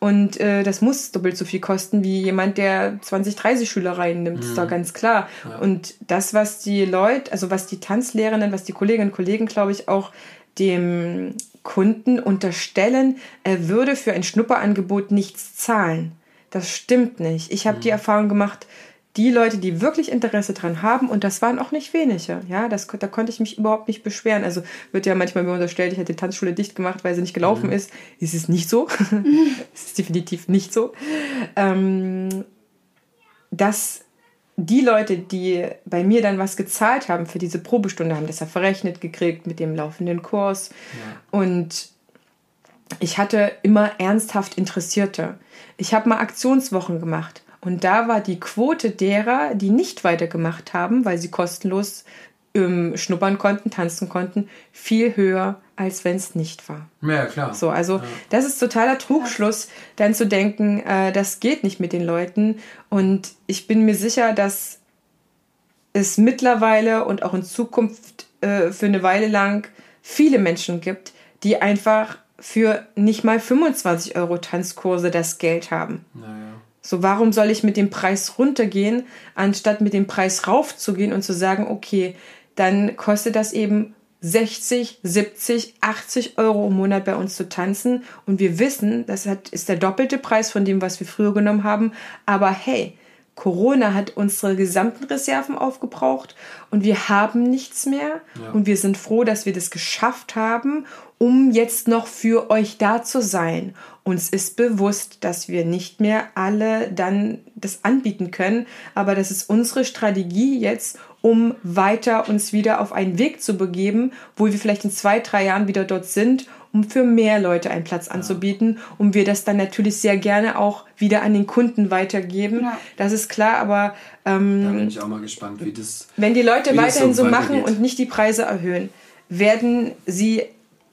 Und äh, das muss doppelt so viel kosten wie jemand, der 20, 30 Schüler reinnimmt. Ist doch ganz klar. Und das, was die Leute, also was die Tanzlehrenden, was die Kolleginnen und Kollegen, glaube ich, auch dem Kunden unterstellen, er würde für ein Schnupperangebot nichts zahlen. Das stimmt nicht. Ich habe die Erfahrung gemacht, die Leute, die wirklich Interesse dran haben, und das waren auch nicht wenige, ja, das, da konnte ich mich überhaupt nicht beschweren. Also wird ja manchmal mir unterstellt, ich hätte die Tanzschule dicht gemacht, weil sie nicht gelaufen ist. Ist es nicht so. es ist definitiv nicht so. Ähm, dass die Leute, die bei mir dann was gezahlt haben für diese Probestunde, haben das ja verrechnet gekriegt mit dem laufenden Kurs. Und ich hatte immer ernsthaft Interessierte. Ich habe mal Aktionswochen gemacht. Und da war die Quote derer, die nicht weitergemacht haben, weil sie kostenlos ähm, schnuppern konnten, tanzen konnten, viel höher, als wenn es nicht war. Ja, klar. So, also das ist totaler Trugschluss, dann zu denken, äh, das geht nicht mit den Leuten. Und ich bin mir sicher, dass es mittlerweile und auch in Zukunft äh, für eine Weile lang viele Menschen gibt, die einfach für nicht mal 25 Euro Tanzkurse das Geld haben. Naja. So, warum soll ich mit dem Preis runtergehen, anstatt mit dem Preis raufzugehen und zu sagen, okay, dann kostet das eben 60, 70, 80 Euro im Monat bei uns zu tanzen. Und wir wissen, das hat, ist der doppelte Preis von dem, was wir früher genommen haben. Aber hey, Corona hat unsere gesamten Reserven aufgebraucht und wir haben nichts mehr. Und wir sind froh, dass wir das geschafft haben, um jetzt noch für euch da zu sein. Uns ist bewusst, dass wir nicht mehr alle dann das anbieten können, aber das ist unsere Strategie jetzt, um weiter uns wieder auf einen Weg zu begeben, wo wir vielleicht in zwei, drei Jahren wieder dort sind, um für mehr Leute einen Platz anzubieten, um wir das dann natürlich sehr gerne auch wieder an den Kunden weitergeben. Ja. Das ist klar, aber ähm, Da bin ich auch mal gespannt, wie das. wenn die Leute weiterhin so so machen weitergeht. und nicht die Preise erhöhen, werden sie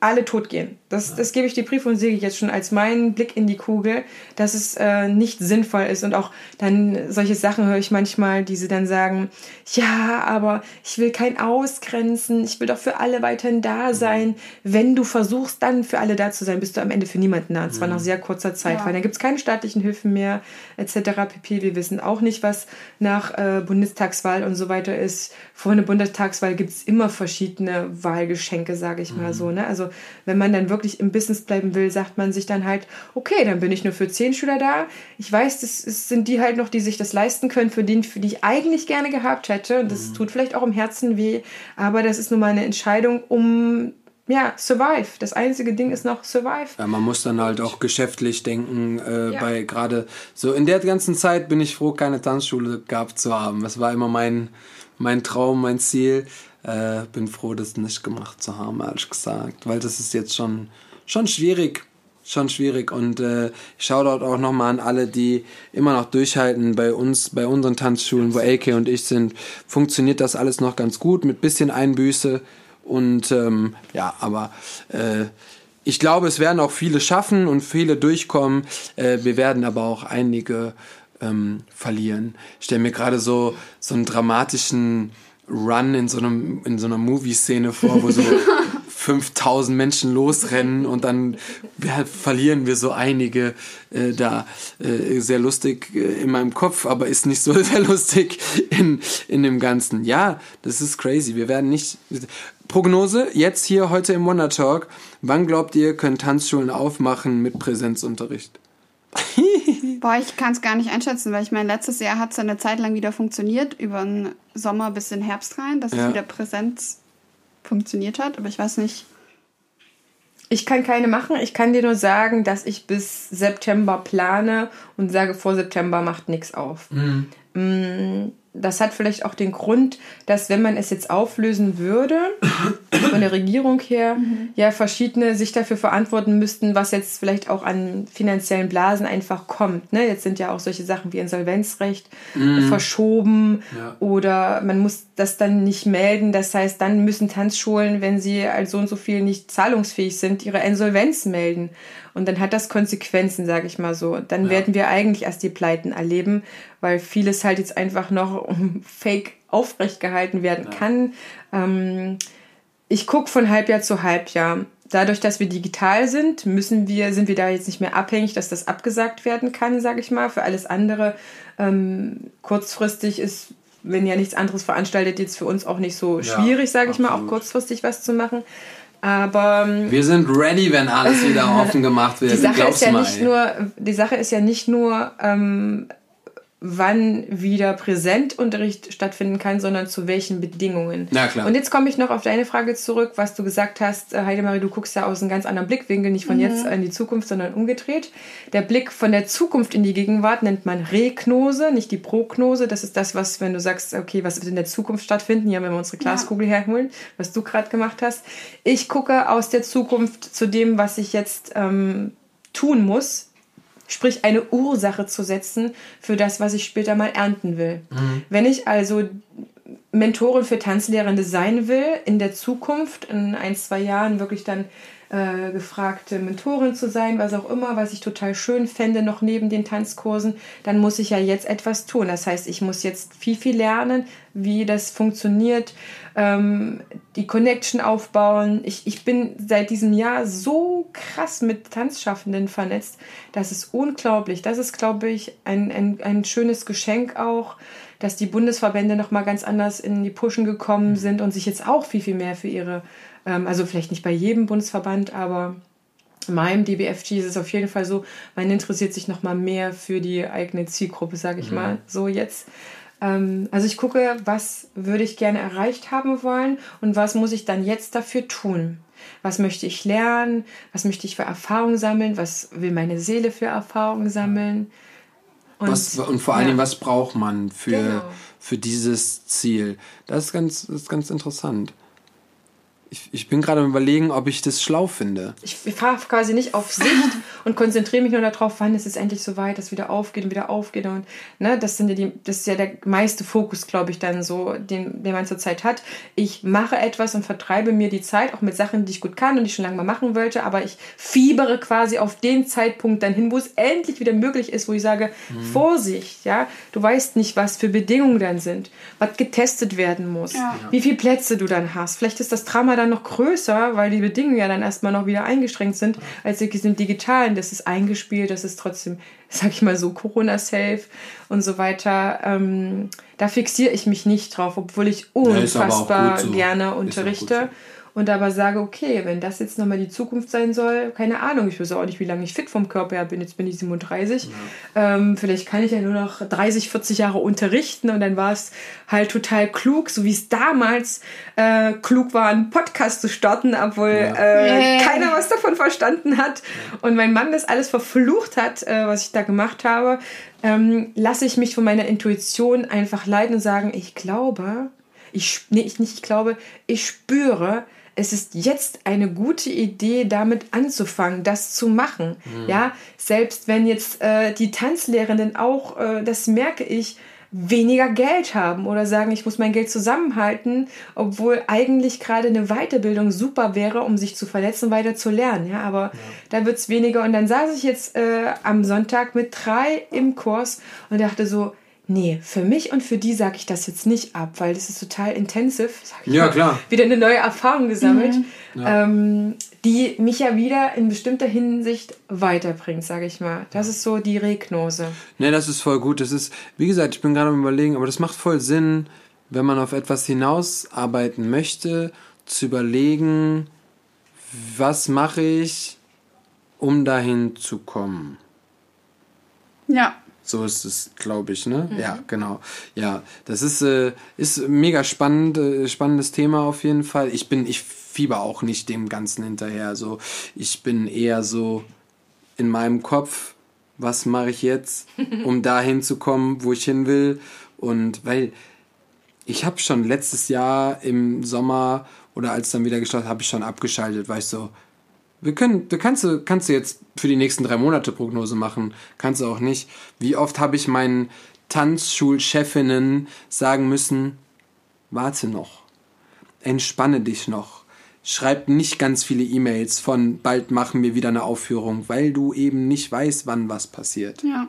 alle tot gehen. Das, das gebe ich die Brief und Siegel jetzt schon als meinen Blick in die Kugel, dass es äh, nicht sinnvoll ist. Und auch dann solche Sachen höre ich manchmal, die sie dann sagen, ja, aber ich will kein Ausgrenzen, ich will doch für alle weiterhin da sein. Wenn du versuchst, dann für alle da zu sein, bist du am Ende für niemanden da. Und zwar nach sehr kurzer Zeit, ja. weil dann gibt es keine staatlichen Hilfen mehr, etc. pp. Wir wissen auch nicht, was nach äh, Bundestagswahl und so weiter ist. Vor einer Bundestagswahl gibt es immer verschiedene Wahlgeschenke, sage ich mal mhm. so. Ne? Also wenn man dann wirklich im Business bleiben will, sagt man sich dann halt, okay, dann bin ich nur für zehn Schüler da. Ich weiß, das sind die halt noch, die sich das leisten können, für den, für die ich eigentlich gerne gehabt hätte. Und das mhm. tut vielleicht auch im Herzen weh, aber das ist nun mal eine Entscheidung, um ja, survive. Das einzige Ding ist noch survive. Ja, man muss dann halt auch geschäftlich denken. Äh, ja. Bei gerade so in der ganzen Zeit bin ich froh, keine Tanzschule gehabt zu haben. Das war immer mein, mein Traum, mein Ziel. Äh, bin froh, das nicht gemacht zu haben, ehrlich gesagt. Weil das ist jetzt schon, schon schwierig. Schon schwierig. Und äh, dort auch nochmal an alle, die immer noch durchhalten. Bei uns, bei unseren Tanzschulen, wo AK und ich sind, funktioniert das alles noch ganz gut mit bisschen Einbüße. Und ähm, ja, aber äh, ich glaube, es werden auch viele schaffen und viele durchkommen. Äh, wir werden aber auch einige ähm, verlieren. Ich stelle mir gerade so, so einen dramatischen Run in so, einem, in so einer Movie-Szene vor, wo so 5000 Menschen losrennen und dann ja, verlieren wir so einige äh, da. Äh, sehr lustig äh, in meinem Kopf, aber ist nicht so sehr lustig in, in dem Ganzen. Ja, das ist crazy. Wir werden nicht. Prognose jetzt hier heute im Wonder Talk. Wann glaubt ihr, können Tanzschulen aufmachen mit Präsenzunterricht? Boah, ich kann es gar nicht einschätzen, weil ich meine, letztes Jahr hat es eine Zeit lang wieder funktioniert, über den Sommer bis in Herbst rein, dass ja. es wieder Präsenz funktioniert hat, aber ich weiß nicht. Ich kann keine machen. Ich kann dir nur sagen, dass ich bis September plane und sage, vor September macht nichts auf. Mhm. Das hat vielleicht auch den Grund, dass wenn man es jetzt auflösen würde, von der Regierung her, mhm. ja, verschiedene sich dafür verantworten müssten, was jetzt vielleicht auch an finanziellen Blasen einfach kommt. Ne? Jetzt sind ja auch solche Sachen wie Insolvenzrecht mhm. verschoben ja. oder man muss das dann nicht melden. Das heißt, dann müssen Tanzschulen, wenn sie als so und so viel nicht zahlungsfähig sind, ihre Insolvenz melden. Und dann hat das Konsequenzen, sage ich mal so. Dann ja. werden wir eigentlich erst die Pleiten erleben, weil vieles halt jetzt einfach noch fake aufrecht gehalten werden ja. kann. Ähm, ich gucke von Halbjahr zu Halbjahr. Dadurch, dass wir digital sind, müssen wir, sind wir da jetzt nicht mehr abhängig, dass das abgesagt werden kann, sage ich mal. Für alles andere ähm, kurzfristig ist, wenn ja nichts anderes veranstaltet, jetzt für uns auch nicht so schwierig, ja, sage ich mal, auch kurzfristig was zu machen. Aber ähm, wir sind ready, wenn alles wieder offen gemacht wird. Die Sache ist ja mal, nicht nur, die Sache ist ja nicht nur ähm, wann wieder Präsentunterricht stattfinden kann, sondern zu welchen Bedingungen. Na klar. Und jetzt komme ich noch auf deine Frage zurück, was du gesagt hast, äh, Heidemarie, du guckst ja aus einem ganz anderen Blickwinkel, nicht von mhm. jetzt in die Zukunft, sondern umgedreht. Der Blick von der Zukunft in die Gegenwart nennt man Regnose, nicht die Prognose. Das ist das, was, wenn du sagst, okay, was wird in der Zukunft stattfinden, hier, wenn wir unsere Glaskugel ja. herholen, was du gerade gemacht hast. Ich gucke aus der Zukunft zu dem, was ich jetzt ähm, tun muss, sprich eine Ursache zu setzen für das, was ich später mal ernten will. Mhm. Wenn ich also Mentorin für Tanzlehrende sein will, in der Zukunft, in ein, zwei Jahren wirklich dann äh, gefragte Mentorin zu sein, was auch immer, was ich total schön fände, noch neben den Tanzkursen, dann muss ich ja jetzt etwas tun. Das heißt, ich muss jetzt viel, viel lernen, wie das funktioniert, ähm, die Connection aufbauen. Ich, ich bin seit diesem Jahr so krass mit Tanzschaffenden vernetzt, das ist unglaublich. Das ist, glaube ich, ein, ein, ein schönes Geschenk auch dass die Bundesverbände noch mal ganz anders in die Pushen gekommen sind und sich jetzt auch viel, viel mehr für ihre ähm, also vielleicht nicht bei jedem Bundesverband, aber in meinem DBFG ist es auf jeden Fall so, man interessiert sich noch mal mehr für die eigene Zielgruppe, sage ich mhm. mal, so jetzt. Ähm, also ich gucke, was würde ich gerne erreicht haben wollen und was muss ich dann jetzt dafür tun. Was möchte ich lernen? Was möchte ich für Erfahrungen sammeln? Was will meine Seele für Erfahrungen sammeln? Und, was, und vor allen Dingen, was braucht man für, genau. für dieses Ziel? Das ist ganz, das ist ganz interessant. Ich, ich bin gerade am überlegen, ob ich das schlau finde. Ich fahre quasi nicht auf Sicht und konzentriere mich nur darauf, wann ist es endlich so weit, dass wieder aufgeht und wieder aufgeht. Und ne, das sind ja die, das ist ja der meiste Fokus, glaube ich, dann so, den, den man zurzeit hat. Ich mache etwas und vertreibe mir die Zeit, auch mit Sachen, die ich gut kann und die ich schon lange mal machen wollte, aber ich fiebere quasi auf den Zeitpunkt dann hin, wo es endlich wieder möglich ist, wo ich sage, mhm. Vorsicht, ja, du weißt nicht, was für Bedingungen dann sind, was getestet werden muss, ja. wie viele Plätze du dann hast. Vielleicht ist das Drama dann noch größer, weil die Bedingungen ja dann erstmal noch wieder eingeschränkt sind, als wirklich im Digitalen. Das ist eingespielt, das ist trotzdem, sag ich mal so, Corona-safe und so weiter. Ähm, da fixiere ich mich nicht drauf, obwohl ich unfassbar ja, so. gerne unterrichte und aber sage, okay, wenn das jetzt nochmal die Zukunft sein soll, keine Ahnung, ich weiß auch nicht, wie lange ich fit vom Körper her bin, jetzt bin ich 37, ja. ähm, vielleicht kann ich ja nur noch 30, 40 Jahre unterrichten und dann war es halt total klug, so wie es damals äh, klug war, einen Podcast zu starten, obwohl ja. äh, yeah. keiner was davon verstanden hat und mein Mann das alles verflucht hat, äh, was ich da gemacht habe, ähm, lasse ich mich von meiner Intuition einfach leiden und sagen, ich glaube, ich, nee, ich nicht, ich glaube, ich spüre, es ist jetzt eine gute Idee, damit anzufangen, das zu machen. Mhm. Ja, selbst wenn jetzt äh, die Tanzlehrenden auch, äh, das merke ich, weniger Geld haben oder sagen, ich muss mein Geld zusammenhalten, obwohl eigentlich gerade eine Weiterbildung super wäre, um sich zu verletzen, weiter zu lernen. Ja, aber ja. da wird es weniger. Und dann saß ich jetzt äh, am Sonntag mit drei im Kurs und dachte so, nee, für mich und für die sage ich das jetzt nicht ab, weil das ist total intensiv. ja, mal, klar. Wieder eine neue Erfahrung gesammelt, mhm. ja. ähm, die mich ja wieder in bestimmter Hinsicht weiterbringt, sage ich mal. Das ist so die Regnose. Nee, das ist voll gut. Das ist, wie gesagt, ich bin gerade am überlegen, aber das macht voll Sinn, wenn man auf etwas hinausarbeiten möchte, zu überlegen, was mache ich, um dahin zu kommen. Ja. So ist es, glaube ich, ne? Mhm. Ja, genau. Ja, das ist, äh, ist mega spannend, äh, spannendes Thema auf jeden Fall. Ich bin, ich fieber auch nicht dem Ganzen hinterher. So, ich bin eher so in meinem Kopf, was mache ich jetzt, um dahin zu kommen, wo ich hin will. Und weil ich habe schon letztes Jahr im Sommer oder als dann wieder gestartet, habe ich schon abgeschaltet, weil ich so, wir können, du kannst, kannst du jetzt für die nächsten drei Monate Prognose machen, kannst du auch nicht. Wie oft habe ich meinen Tanzschulchefinnen sagen müssen, warte noch, entspanne dich noch, schreib nicht ganz viele E-Mails von bald machen wir wieder eine Aufführung, weil du eben nicht weißt, wann was passiert. Ja.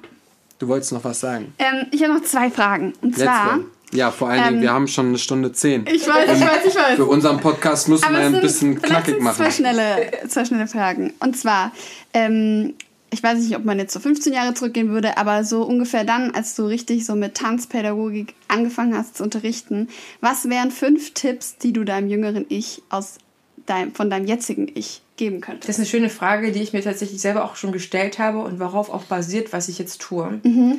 Du wolltest noch was sagen? Ähm, ich habe noch zwei Fragen. Und Let's zwar. Ja, vor allen Dingen, ähm, wir haben schon eine Stunde zehn. Ich weiß, ich weiß, ich weiß. Für unseren Podcast müssen wir ein bisschen knackig machen. Zwei schnelle, zwei schnelle Fragen. Und zwar, ähm, ich weiß nicht, ob man jetzt so 15 Jahre zurückgehen würde, aber so ungefähr dann, als du richtig so mit Tanzpädagogik angefangen hast zu unterrichten, was wären fünf Tipps, die du deinem jüngeren Ich aus dein, von deinem jetzigen Ich geben könntest? Das ist eine schöne Frage, die ich mir tatsächlich selber auch schon gestellt habe und worauf auch basiert, was ich jetzt tue. Mhm.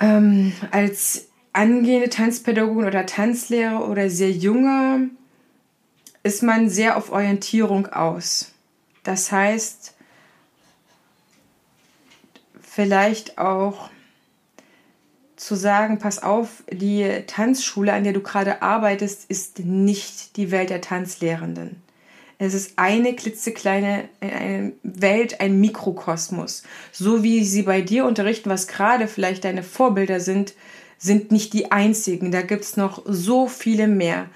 Ähm, als angehende Tanzpädagogin oder Tanzlehrer oder sehr junge ist man sehr auf Orientierung aus. Das heißt, vielleicht auch zu sagen, pass auf, die Tanzschule, an der du gerade arbeitest, ist nicht die Welt der Tanzlehrenden. Es ist eine klitzekleine eine Welt, ein Mikrokosmos. So wie sie bei dir unterrichten, was gerade vielleicht deine Vorbilder sind, sind nicht die einzigen. Da gibt es noch so viele mehr.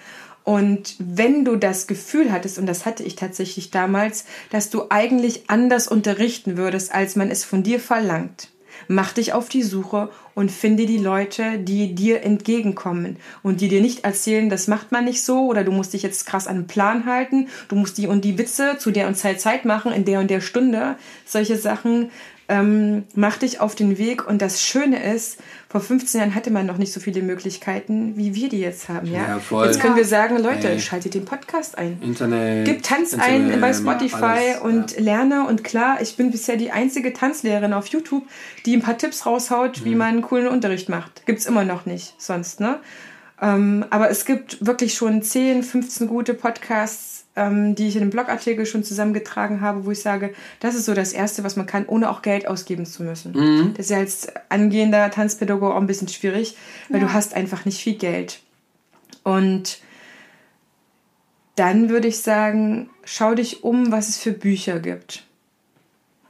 Und wenn du das Gefühl hattest, und das hatte ich tatsächlich damals, dass du eigentlich anders unterrichten würdest, als man es von dir verlangt, mach dich auf die Suche und finde die Leute, die dir entgegenkommen und die dir nicht erzählen, das macht man nicht so oder du musst dich jetzt krass an den Plan halten, du musst die und die Witze zu der und Zeit Zeit machen, in der und der Stunde, solche Sachen, ähm, mach dich auf den Weg. Und das Schöne ist, vor 15 Jahren hatte man noch nicht so viele Möglichkeiten, wie wir die jetzt haben. Ja, ja. Jetzt können wir sagen, Leute, hey. schaltet den Podcast ein. Internet. Gib Tanz Internet, ein bei Spotify alles, und ja. lerne. Und klar, ich bin bisher die einzige Tanzlehrerin auf YouTube, die ein paar Tipps raushaut, mhm. wie man einen coolen Unterricht macht. Gibt's immer noch nicht sonst, ne? Ähm, aber es gibt wirklich schon 10, 15 gute Podcasts die ich in einem Blogartikel schon zusammengetragen habe, wo ich sage, das ist so das Erste, was man kann, ohne auch Geld ausgeben zu müssen. Mhm. Das ist ja als angehender Tanzpädagoge auch ein bisschen schwierig, weil ja. du hast einfach nicht viel Geld. Und dann würde ich sagen, schau dich um, was es für Bücher gibt.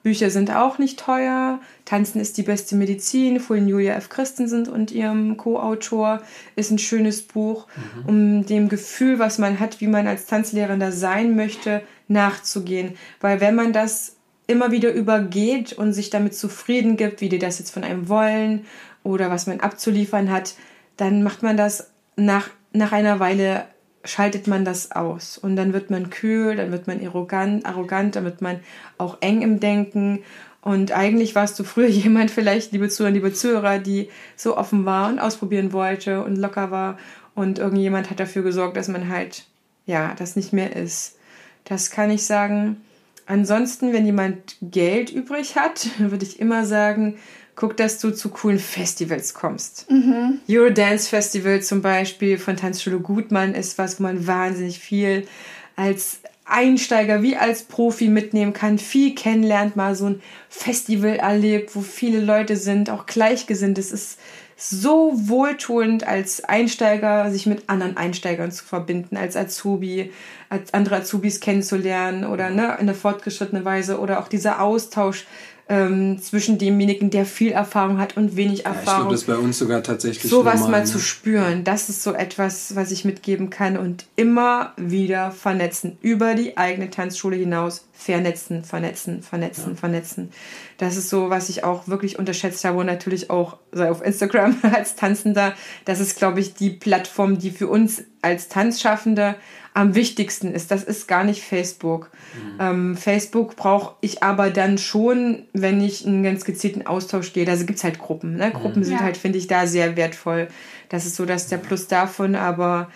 Bücher sind auch nicht teuer. Tanzen ist die beste Medizin von Julia F. Christensen und ihrem Co-Autor ist ein schönes Buch, mhm. um dem Gefühl, was man hat, wie man als Tanzlehrender sein möchte, nachzugehen. Weil wenn man das immer wieder übergeht und sich damit zufrieden gibt, wie die das jetzt von einem wollen oder was man abzuliefern hat, dann macht man das nach, nach einer Weile schaltet man das aus und dann wird man kühl, dann wird man arrogant, arrogant, dann wird man auch eng im Denken und eigentlich warst du früher jemand vielleicht, liebe Zuhörer, liebe Zuhörer, die so offen war und ausprobieren wollte und locker war und irgendjemand hat dafür gesorgt, dass man halt, ja, das nicht mehr ist. Das kann ich sagen. Ansonsten, wenn jemand Geld übrig hat, würde ich immer sagen, guck, dass du zu coolen Festivals kommst. Mhm. Eurodance Festival zum Beispiel von Tanzschule Gutmann ist was, wo man wahnsinnig viel als Einsteiger wie als Profi mitnehmen kann, viel kennenlernt, mal so ein Festival erlebt, wo viele Leute sind, auch gleichgesinnt. Es ist so wohltuend als Einsteiger, sich mit anderen Einsteigern zu verbinden, als Azubi, als andere Azubis kennenzulernen oder ne, in einer fortgeschrittenen Weise oder auch dieser Austausch ähm, zwischen demjenigen, der viel Erfahrung hat und wenig Erfahrung. Ja, ich glaube, das ist bei uns sogar tatsächlich Sowas normal, mal ne? zu spüren, das ist so etwas, was ich mitgeben kann und immer wieder vernetzen, über die eigene Tanzschule hinaus, vernetzen, vernetzen, vernetzen, ja. vernetzen. Das ist so, was ich auch wirklich unterschätzt habe und natürlich auch sei auf Instagram als Tanzender. Das ist, glaube ich, die Plattform, die für uns als Tanzschaffende am wichtigsten ist. Das ist gar nicht Facebook. Mhm. Ähm, Facebook brauche ich aber dann schon, wenn ich einen ganz gezielten Austausch gehe. Also gibt es halt Gruppen. Ne? Gruppen mhm. sind ja. halt, finde ich, da sehr wertvoll. Das ist so dass der Plus davon, aber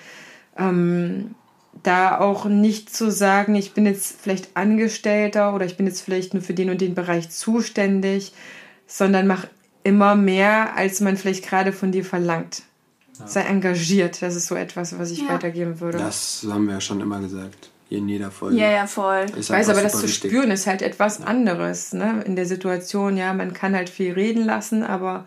ähm, da auch nicht zu sagen, ich bin jetzt vielleicht Angestellter oder ich bin jetzt vielleicht nur für den und den Bereich zuständig, sondern mach immer mehr, als man vielleicht gerade von dir verlangt. Ja. Sei engagiert. Das ist so etwas, was ich ja. weitergeben würde. Das haben wir ja schon immer gesagt. In jeder Folge. Ja, ja, voll. Ich weiß, aber das zu wichtig. spüren ist halt etwas anderes. Ne? In der Situation, ja, man kann halt viel reden lassen, aber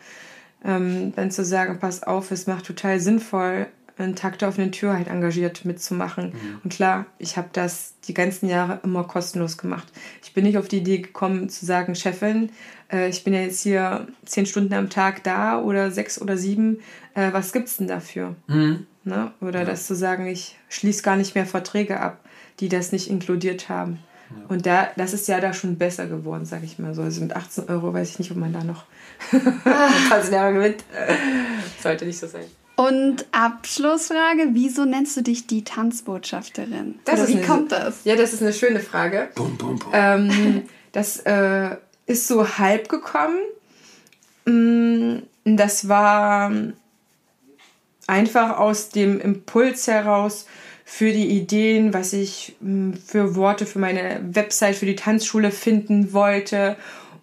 ähm, dann zu sagen, pass auf, es macht total sinnvoll, einen Tag der offenen Tür halt engagiert mitzumachen. Mhm. Und klar, ich habe das die ganzen Jahre immer kostenlos gemacht. Ich bin nicht auf die Idee gekommen zu sagen, Chefin, äh, ich bin ja jetzt hier zehn Stunden am Tag da oder sechs oder sieben, äh, was gibt's denn dafür? Mhm. Ne? Oder ja. das zu sagen, ich schließe gar nicht mehr Verträge ab, die das nicht inkludiert haben. Ja. Und da, das ist ja da schon besser geworden, sage ich mal so. Also mit 18 Euro weiß ich nicht, ob man da noch ein Jahre gewinnt. Sollte nicht so sein. Und Abschlussfrage, wieso nennst du dich die Tanzbotschafterin? Das Oder wie eine, kommt das? Ja, das ist eine schöne Frage. Bum, bum, bum. Ähm, das äh, ist so halb gekommen. Mm, das war einfach aus dem Impuls heraus für die Ideen, was ich mm, für Worte für meine Website, für die Tanzschule finden wollte.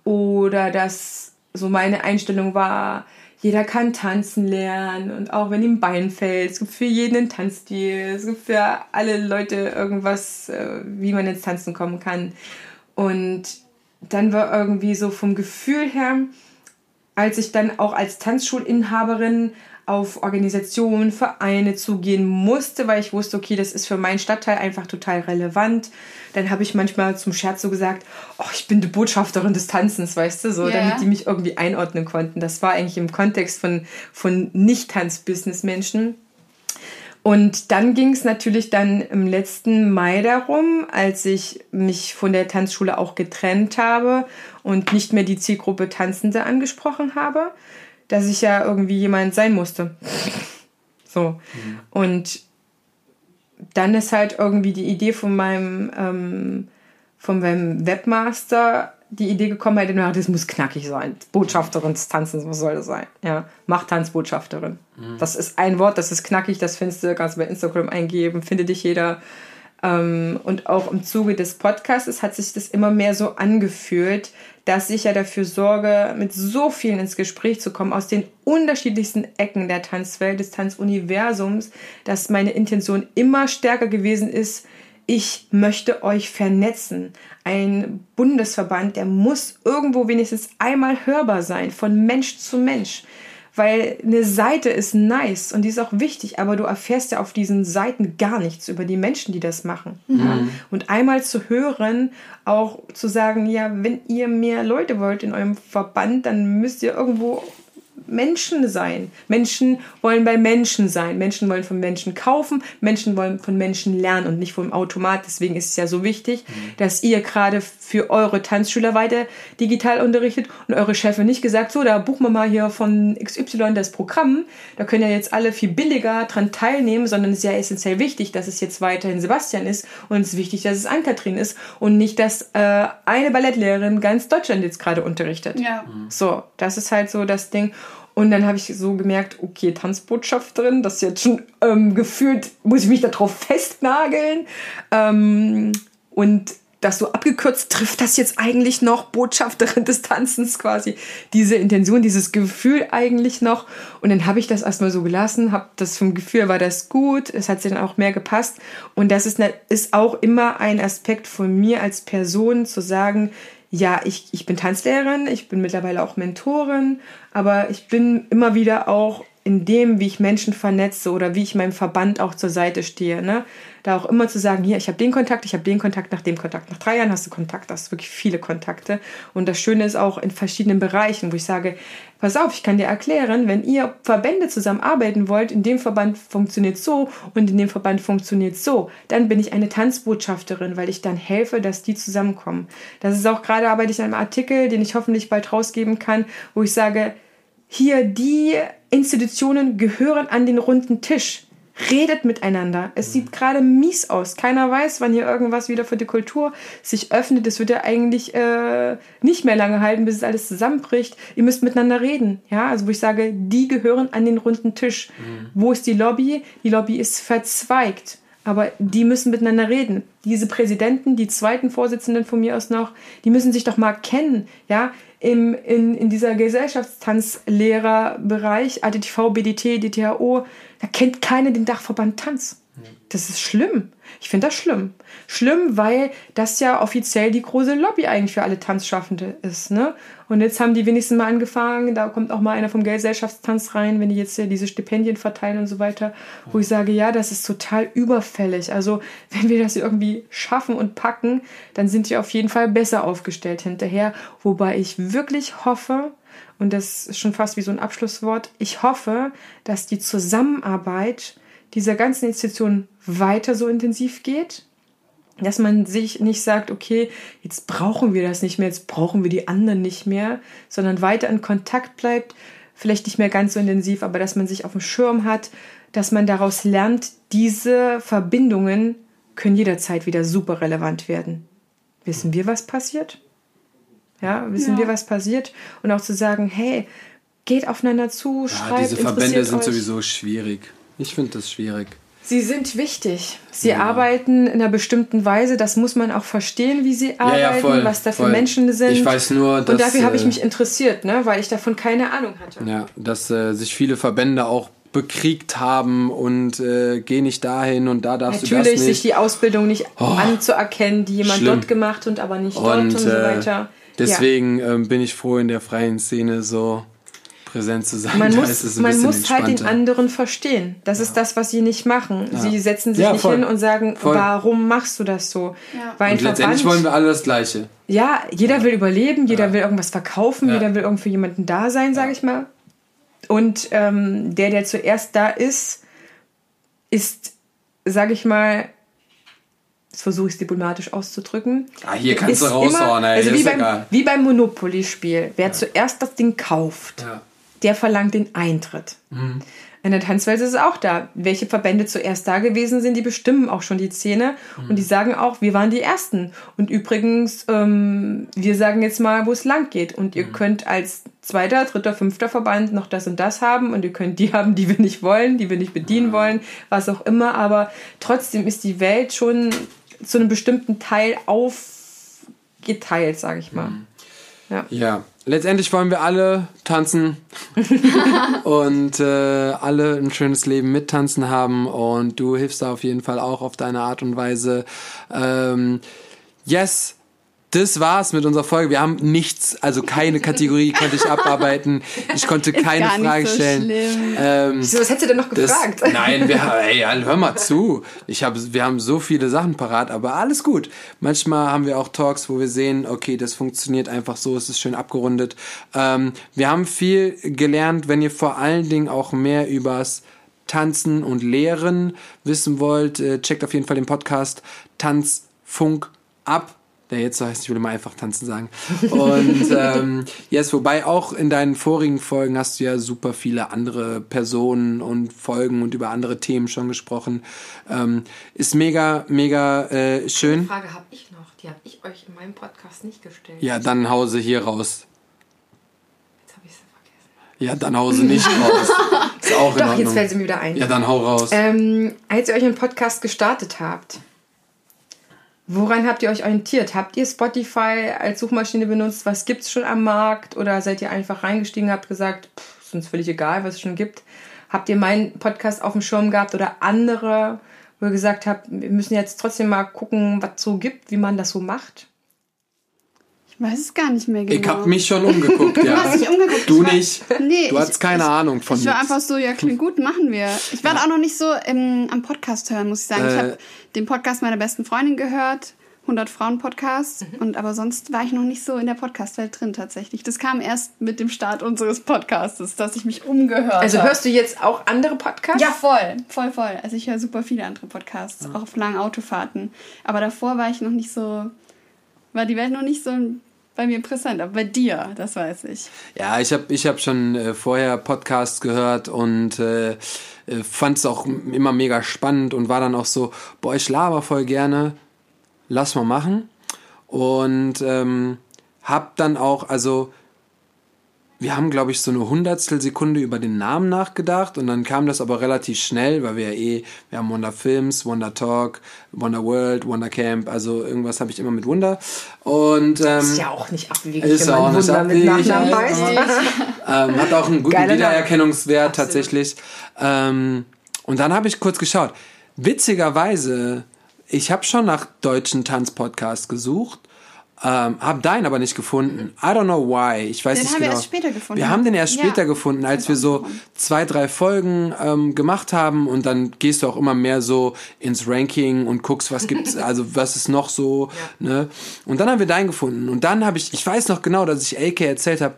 Oder dass so meine Einstellung war, jeder kann tanzen lernen und auch wenn ihm Bein fällt, es gibt für jeden einen Tanzstil, es gibt für alle Leute irgendwas, äh, wie man ins Tanzen kommen kann. Und dann war irgendwie so vom Gefühl her, als ich dann auch als Tanzschulinhaberin auf Organisationen, Vereine zugehen musste, weil ich wusste, okay, das ist für meinen Stadtteil einfach total relevant. Dann habe ich manchmal zum Scherz so gesagt, oh, ich bin die Botschafterin des Tanzens, weißt du, so, yeah. damit die mich irgendwie einordnen konnten. Das war eigentlich im Kontext von, von Nicht-Tanz-Business-Menschen. Und dann ging es natürlich dann im letzten Mai darum, als ich mich von der Tanzschule auch getrennt habe und nicht mehr die Zielgruppe Tanzende angesprochen habe, dass ich ja irgendwie jemand sein musste. so. Mhm. Und dann ist halt irgendwie die Idee von meinem, ähm, von meinem Webmaster die Idee gekommen, halt, na, das muss knackig sein. Botschafterin des Tanzens, was soll das sein? Ja, Machtanzbotschafterin. Mhm. Das ist ein Wort, das ist knackig, das findest du, kannst du bei Instagram eingeben, findet dich jeder. Ähm, und auch im Zuge des Podcasts hat sich das immer mehr so angefühlt, dass ich ja dafür sorge, mit so vielen ins Gespräch zu kommen, aus den unterschiedlichsten Ecken der Tanzwelt, des Tanzuniversums, dass meine Intention immer stärker gewesen ist, ich möchte euch vernetzen. Ein Bundesverband, der muss irgendwo wenigstens einmal hörbar sein, von Mensch zu Mensch weil eine Seite ist nice und die ist auch wichtig, aber du erfährst ja auf diesen Seiten gar nichts über die Menschen, die das machen. Ja? Und einmal zu hören, auch zu sagen, ja, wenn ihr mehr Leute wollt in eurem Verband, dann müsst ihr irgendwo Menschen sein. Menschen wollen bei Menschen sein. Menschen wollen von Menschen kaufen. Menschen wollen von Menschen lernen und nicht vom Automat. Deswegen ist es ja so wichtig, dass ihr gerade für eure Tanzschüler weiter digital unterrichtet und eure Chefin nicht gesagt, so, da buchen wir mal hier von XY das Programm. Da können ja jetzt alle viel billiger dran teilnehmen, sondern es ist ja essentiell wichtig, dass es jetzt weiterhin Sebastian ist und es ist wichtig, dass es Ann-Kathrin ist und nicht, dass äh, eine Ballettlehrerin ganz Deutschland jetzt gerade unterrichtet. Ja. So, das ist halt so das Ding. Und dann habe ich so gemerkt, okay, Tanzbotschafterin, das ist jetzt schon ähm, gefühlt, muss ich mich darauf festnageln. Ähm, und das so abgekürzt trifft das jetzt eigentlich noch Botschafterin des Tanzens quasi diese Intention, dieses Gefühl eigentlich noch. Und dann habe ich das erstmal so gelassen, habe das vom Gefühl war das gut, es hat sich dann auch mehr gepasst. Und das ist, ne, ist auch immer ein Aspekt von mir als Person zu sagen, ja, ich, ich bin Tanzlehrerin, ich bin mittlerweile auch Mentorin, aber ich bin immer wieder auch in dem, wie ich Menschen vernetze oder wie ich meinem Verband auch zur Seite stehe. Ne? Da auch immer zu sagen, hier, ich habe den Kontakt, ich habe den Kontakt, nach dem Kontakt. Nach drei Jahren hast du Kontakt, hast wirklich viele Kontakte. Und das Schöne ist auch in verschiedenen Bereichen, wo ich sage, pass auf, ich kann dir erklären, wenn ihr Verbände zusammenarbeiten wollt, in dem Verband funktioniert so und in dem Verband funktioniert so, dann bin ich eine Tanzbotschafterin, weil ich dann helfe, dass die zusammenkommen. Das ist auch gerade arbeite ich an einem Artikel, den ich hoffentlich bald rausgeben kann, wo ich sage, hier die Institutionen gehören an den runden Tisch. Redet miteinander. Es sieht gerade mies aus. Keiner weiß, wann hier irgendwas wieder für die Kultur sich öffnet. Es wird ja eigentlich äh, nicht mehr lange halten, bis es alles zusammenbricht. Ihr müsst miteinander reden. Ja, also wo ich sage, die gehören an den runden Tisch. Wo ist die Lobby? Die Lobby ist verzweigt. Aber die müssen miteinander reden. Diese Präsidenten, die zweiten Vorsitzenden von mir aus noch, die müssen sich doch mal kennen. Ja, im, in, in dieser Gesellschaftstanzlehrerbereich, ADTV, BDT, DTHO, da kennt keiner den Dachverband Tanz. Das ist schlimm. Ich finde das schlimm. Schlimm, weil das ja offiziell die große Lobby eigentlich für alle Tanzschaffende ist. Ne? Und jetzt haben die wenigstens mal angefangen, da kommt auch mal einer vom Gesellschaftstanz rein, wenn die jetzt ja diese Stipendien verteilen und so weiter, wo ich sage, ja, das ist total überfällig. Also wenn wir das irgendwie schaffen und packen, dann sind wir auf jeden Fall besser aufgestellt hinterher. Wobei ich wirklich hoffe, und das ist schon fast wie so ein Abschlusswort, ich hoffe, dass die Zusammenarbeit dieser ganzen Institutionen weiter so intensiv geht, dass man sich nicht sagt, okay, jetzt brauchen wir das nicht mehr, jetzt brauchen wir die anderen nicht mehr, sondern weiter in Kontakt bleibt, vielleicht nicht mehr ganz so intensiv, aber dass man sich auf dem Schirm hat, dass man daraus lernt, diese Verbindungen können jederzeit wieder super relevant werden. Wissen wir, was passiert? Ja, wissen Ja. wir, was passiert? Und auch zu sagen, hey, geht aufeinander zu, Ja, schreibt, diese Verbände interessiert sind euch. sowieso schwierig. Ich finde das schwierig. Sie sind wichtig. Sie arbeiten in einer bestimmten Weise. Das muss man auch verstehen, wie sie arbeiten, ja, voll, was da für voll. Menschen sind. Ich weiß nur, dass, Und dafür habe ich äh, mich interessiert, ne? weil ich davon keine Ahnung hatte. Ja, dass äh, sich viele Verbände auch bekriegt haben und äh, geh nicht dahin und da darfst du Natürlich das sich nicht. die Ausbildung nicht Oh. anzuerkennen, die jemand Schlimm. dort gemacht und aber nicht dort und und so äh, weiter. deswegen ähm, bin ich froh, in der freien Szene so präsent zu sein. Ja. Man da muss, ist es ein man muss halt den anderen verstehen. Das ist das, was sie nicht machen. Sie setzen sich Ja, nicht hin und sagen, Voll. warum machst du das so? Ja. Weil Und letztendlich Verband- wollen wir alle das Gleiche. Ja, jeder will überleben, jeder will irgendwas verkaufen, Ja. jeder will irgendwie für jemanden da sein, sage ich mal. Und ähm, der, der zuerst da ist, ist, sage ich mal, das versuche ich es diplomatisch auszudrücken. Ah, hier kannst du raushauen, ey, also ist wie beim, egal. wie beim Monopoly-Spiel. Wer zuerst das Ding kauft, Ja. Der verlangt den Eintritt. Mhm. In der Tanzwelt ist es auch da. Welche Verbände zuerst da gewesen sind, die bestimmen auch schon die Szene Mhm. und die sagen auch, wir waren die Ersten. Und übrigens, ähm, wir sagen jetzt mal, wo es lang geht. Und Mhm. ihr könnt als zweiter, dritter, fünfter Verband noch das und das haben und ihr könnt die haben, die wir nicht wollen, die wir nicht bedienen wollen, was auch immer. Aber trotzdem ist die Welt schon zu einem bestimmten Teil aufgeteilt, sage ich mal. Mhm. Ja. Ja, letztendlich wollen wir alle tanzen und äh, alle ein schönes Leben mit Tanzen haben und du hilfst da auf jeden Fall auch auf deine Art und Weise. Ähm, yes, das war's mit unserer Folge. Wir haben nichts, also keine Kategorie konnte ich abarbeiten. Ich konnte keine gar nicht Frage so stellen. schlimm. Ähm, Wieso, was hättest du denn noch das, gefragt? nein, wir, ey, hör mal zu. Ich hab, wir haben so viele Sachen parat, aber alles gut. Manchmal haben wir auch Talks, wo wir sehen, okay, das funktioniert einfach so, es ist schön abgerundet. Ähm, wir haben viel gelernt, wenn ihr vor allen Dingen auch mehr übers Tanzen und Lehren wissen wollt, äh, checkt auf jeden Fall den Podcast Tanzfunk ab der jetzt so heißt, ich will immer einfach tanzen sagen. Und ähm, yes, wobei auch in deinen vorigen Folgen hast du ja super viele andere Personen und Folgen und über andere Themen schon gesprochen. Ähm, ist mega, mega äh, Die schön. Frage habe ich noch. Die habe ich euch in meinem Podcast nicht gestellt. Ja, dann hause hier raus. Jetzt habe ich sie vergessen. Ja, dann hause nicht raus. Ist auch in Doch, Ordnung. jetzt fällt sie mir wieder ein. ja, dann hau raus. Ähm, als ihr euch einen Podcast gestartet habt, woran habt ihr euch orientiert? Habt ihr Spotify als Suchmaschine benutzt? Was gibt es schon am Markt? Oder seid ihr einfach reingestiegen habt gesagt, pff, ist uns völlig egal, was es schon gibt? Habt ihr meinen Podcast auf dem Schirm gehabt oder andere, wo ihr gesagt habt, wir müssen jetzt trotzdem mal gucken, was so gibt, wie man das so macht? Ich weiß es gar nicht mehr genau. ich hab mich schon umgeguckt, ja. Du hast dich umgeguckt. Du Ich war- nicht. Nee, Du ich- hast keine ich, Ahnung von Ich war nix. einfach so, ja, klingt gut, machen wir. Ich war da auch noch nicht so im, am Podcast hören, muss ich sagen. ich Äh. habe den Podcast meiner besten Freundin gehört, 100 Frauen Podcast. Mhm. Und aber sonst war ich noch nicht so in der Podcast-Welt drin tatsächlich. Das kam erst mit dem Start unseres Podcastes, dass ich mich umgehört Also habe. hörst du jetzt auch andere Podcasts? Ja, voll, voll, voll. Also ich höre super viele andere Podcasts, auch auf langen Autofahrten. Aber davor war ich noch nicht so, war die Welt noch nicht so bei mir präsent. Aber bei dir, das weiß ich. Ja, ich habe ich hab schon äh, vorher Podcasts gehört und äh, fand es auch immer mega spannend und war dann auch so, boah, ich laber voll gerne, lass mal machen. Und ähm, hab dann auch, also wir haben, glaube ich, so eine Hundertstel Sekunde über den Namen nachgedacht und dann kam das aber relativ schnell, weil wir ja eh, wir haben Wonder Films, Wonder Talk, Wonder World, Wonder Camp, also irgendwas habe ich immer mit Wonder. Und ähm, Ist ja auch nicht abwegig, Ist wenn auch man nicht Wunder mit Nachnamen heißt. ähm, hat auch einen guten Geiler. Wiedererkennungswert tatsächlich. Ähm, und dann habe ich kurz geschaut. Witzigerweise, ich habe schon nach deutschen Tanzpodcasts gesucht, ähm, habe deinen aber nicht gefunden. I don't know why. Ich weiß Den nicht haben wir genau. erst später gefunden. Wir haben den erst Ja. später gefunden, als wir so zwei, drei Folgen ähm, gemacht haben und dann gehst du auch immer mehr so ins Ranking und guckst, was gibt's, also was ist noch so, ne? Und dann haben wir deinen gefunden und dann habe ich, ich weiß noch genau, dass ich AK erzählt habe,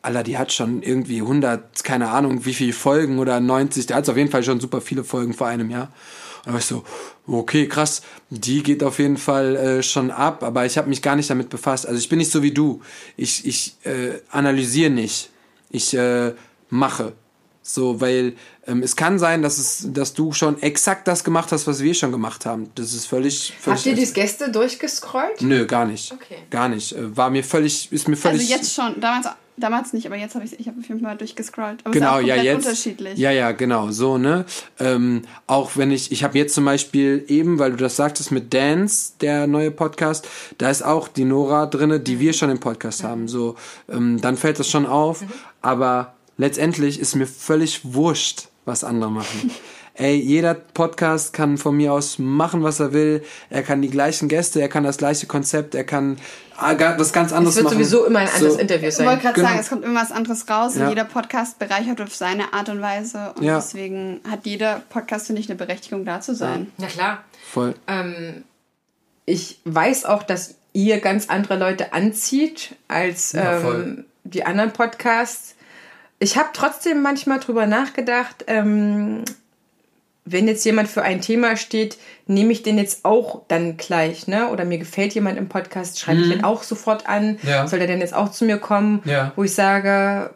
Alter, die hat schon irgendwie 100, keine Ahnung, wie viele Folgen oder 90, der hat auf jeden Fall schon super viele Folgen vor einem Jahr. Da ich so, okay, krass, die geht auf jeden Fall äh, schon ab, aber ich habe mich gar nicht damit befasst. Also ich bin nicht so wie du. Ich, ich äh, analysiere nicht. Ich äh, mache. So, weil ähm, es kann sein, dass es, dass du schon exakt das gemacht hast, was wir schon gemacht haben. Das ist völlig, völlig Habt ihr die Gäste durchgescrollt? Nö, gar nicht. Okay. Gar nicht. Äh, War mir völlig, ist mir völlig. Also jetzt schon, damals, damals nicht, aber jetzt habe ich ich habe auf jeden Fall durchgescrollt. Aber Genau, es ist auch ja, jetzt. unterschiedlich. Ja, ja, genau, so, ne? Ähm, auch wenn ich, ich habe jetzt zum Beispiel eben, weil du das sagtest mit Dance, der neue Podcast, da ist auch die Nora drinne, die wir schon im Podcast haben. So, ähm, dann fällt das schon auf, aber letztendlich ist mir völlig wurscht, was andere machen. Ey, jeder Podcast kann von mir aus machen, was er will. Er kann die gleichen Gäste, er kann das gleiche Konzept, er kann ah, das ganz anderes Es wird machen. sowieso immer ein anderes So. Interview Ich wollte sein. gerade Genau. sagen, es kommt immer was anderes raus Ja. und jeder Podcast bereichert auf seine Art und Weise. Und Ja. deswegen hat jeder Podcast, finde ich, eine Berechtigung, da zu sein. Na klar. Voll. Ähm, ich weiß auch, dass ihr ganz andere Leute anzieht als Ja, ähm, die anderen Podcasts. Ich habe trotzdem manchmal drüber nachgedacht, ähm, wenn jetzt jemand für ein Thema steht, nehme ich den jetzt auch dann gleich, ne? Oder mir gefällt jemand im Podcast, schreibe ich den auch sofort an. Mhm. Ja. Soll der denn jetzt auch zu mir kommen? Ja. Wo ich sage,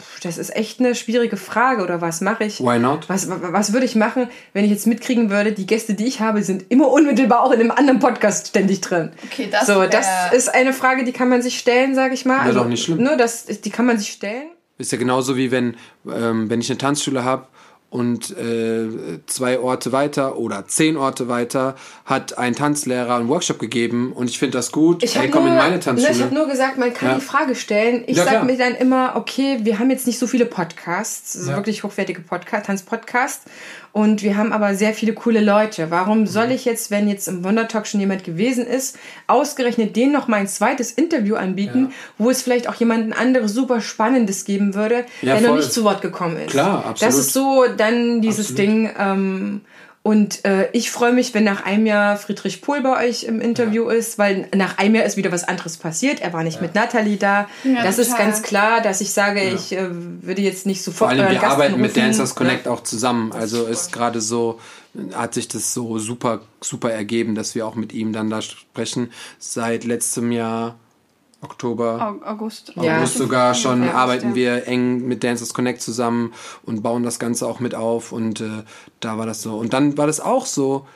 pff, das ist echt eine schwierige Frage oder was mache ich? Why not? Was, was, würde ich machen, wenn ich jetzt mitkriegen würde, die Gäste, die ich habe, sind immer unmittelbar auch in einem anderen Podcast ständig drin. Okay, das So, das ist eine Frage, die kann man sich stellen, sage ich mal. Also, Ja, doch nicht schlimm. Nur das, die kann man sich stellen. Ist ja genauso wie wenn, ähm, wenn ich eine Tanzschule habe und äh, zwei Orte weiter oder zehn Orte weiter hat ein Tanzlehrer einen Workshop gegeben und ich finde das gut. Ich hey, habe komm nur, in meine ne, Tanzschule. ich hab nur gesagt, man kann Ja. die Frage stellen. Ich Ja, sag klar. mir dann immer, okay, wir haben jetzt nicht so viele Podcasts, Ja. wirklich hochwertige Podcast, Tanzpodcasts. Und wir haben aber sehr viele coole Leute. Warum Mhm. soll ich jetzt, wenn jetzt im Wondertalk schon jemand gewesen ist, ausgerechnet denen noch mal ein zweites Interview anbieten, wo es vielleicht auch jemanden anderes super Spannendes geben würde, Ja, der noch nicht zu Wort gekommen ist. Klar, Das absolut. ist so dann dieses Absolut. Ding. Ähm, und äh, ich freue mich, wenn nach einem Jahr Friedrich Pohl bei euch im Interview ist, weil nach einem Jahr ist wieder was anderes passiert. Er war nicht mit Nathalie da. Ja, das ist total. ganz klar, dass ich sage, ich äh, würde jetzt nicht Vor sofort allem, euren wir Gast arbeiten mit anrufen. Dancers Connect Ja. auch zusammen. Also ist gerade so, hat sich das so super, super ergeben, dass wir auch mit ihm dann da sprechen. Seit letztem Jahr, Oktober, Au- August. Ja. August sogar schon Ja, arbeiten ja. wir eng mit Dancers Connect zusammen und bauen das Ganze auch mit auf und äh, da war das so. Und dann war das auch so,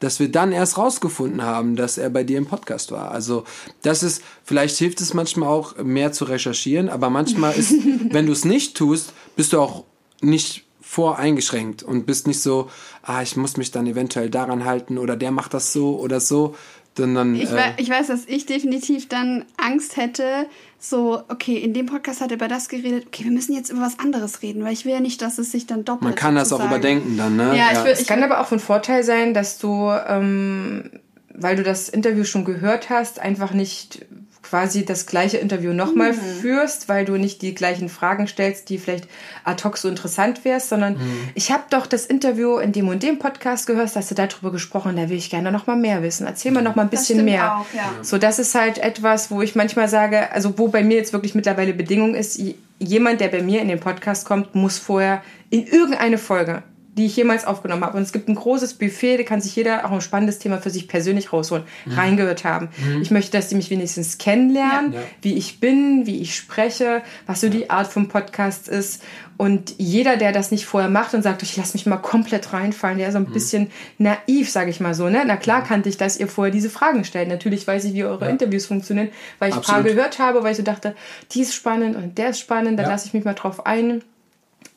dass wir dann erst rausgefunden haben, dass er bei dir im Podcast war. Also das ist, vielleicht hilft es manchmal auch mehr zu recherchieren, aber manchmal ist, wenn du es nicht tust, bist du auch nicht voreingeschränkt und bist nicht so, ah, ich muss mich dann eventuell daran halten oder der macht das so oder so, sondern Ich, äh, ich weiß, dass ich definitiv dann Angst hätte, so, okay, in dem Podcast hat er über das geredet, okay, wir müssen jetzt über was anderes reden, weil ich will ja nicht, dass es sich dann doppelt. man kann das auch sozusagen. überdenken dann, ne? Ja, ich will- Es kann aber auch von Vorteil sein, dass du, ähm, weil du das Interview schon gehört hast, einfach nicht quasi das gleiche Interview nochmal führst, weil du nicht die gleichen Fragen stellst, die vielleicht ad hoc so interessant wärst, sondern ich habe doch das Interview in dem und dem Podcast gehört, hast du darüber gesprochen, da will ich gerne nochmal mehr wissen. Erzähl mal noch mal ein bisschen mehr. auch, ja. So, das ist halt etwas, wo ich manchmal sage, also wo bei mir jetzt wirklich mittlerweile Bedingung ist, jemand, der bei mir in den Podcast kommt, muss vorher in irgendeine Folge, die ich jemals aufgenommen habe. Und es gibt ein großes Buffet, da kann sich jeder auch ein spannendes Thema für sich persönlich rausholen, reingehört haben. Ich möchte, dass die mich wenigstens kennenlernen, Ja. wie ich bin, wie ich spreche, was so die Art vom Podcast ist. Und jeder, der das nicht vorher macht und sagt, ich lasse mich mal komplett reinfallen, der ist so ein bisschen naiv, sage ich mal so. Ne? Na klar kannte ich, dass ihr vorher diese Fragen stellt. Natürlich weiß ich, wie eure Interviews funktionieren, weil ich ein paar gehört habe, weil ich so dachte, die ist spannend und der ist spannend, da Ja. lasse ich mich mal drauf ein.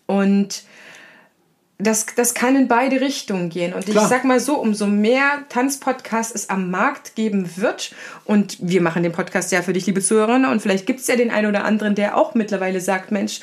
Und das, das kann in beide Richtungen gehen. Und Klar. ich sag mal so, umso mehr Tanzpodcasts es am Markt geben wird, und wir machen den Podcast ja für dich, liebe Zuhörerinnen, und vielleicht gibt es ja den einen oder anderen, der auch mittlerweile sagt, Mensch,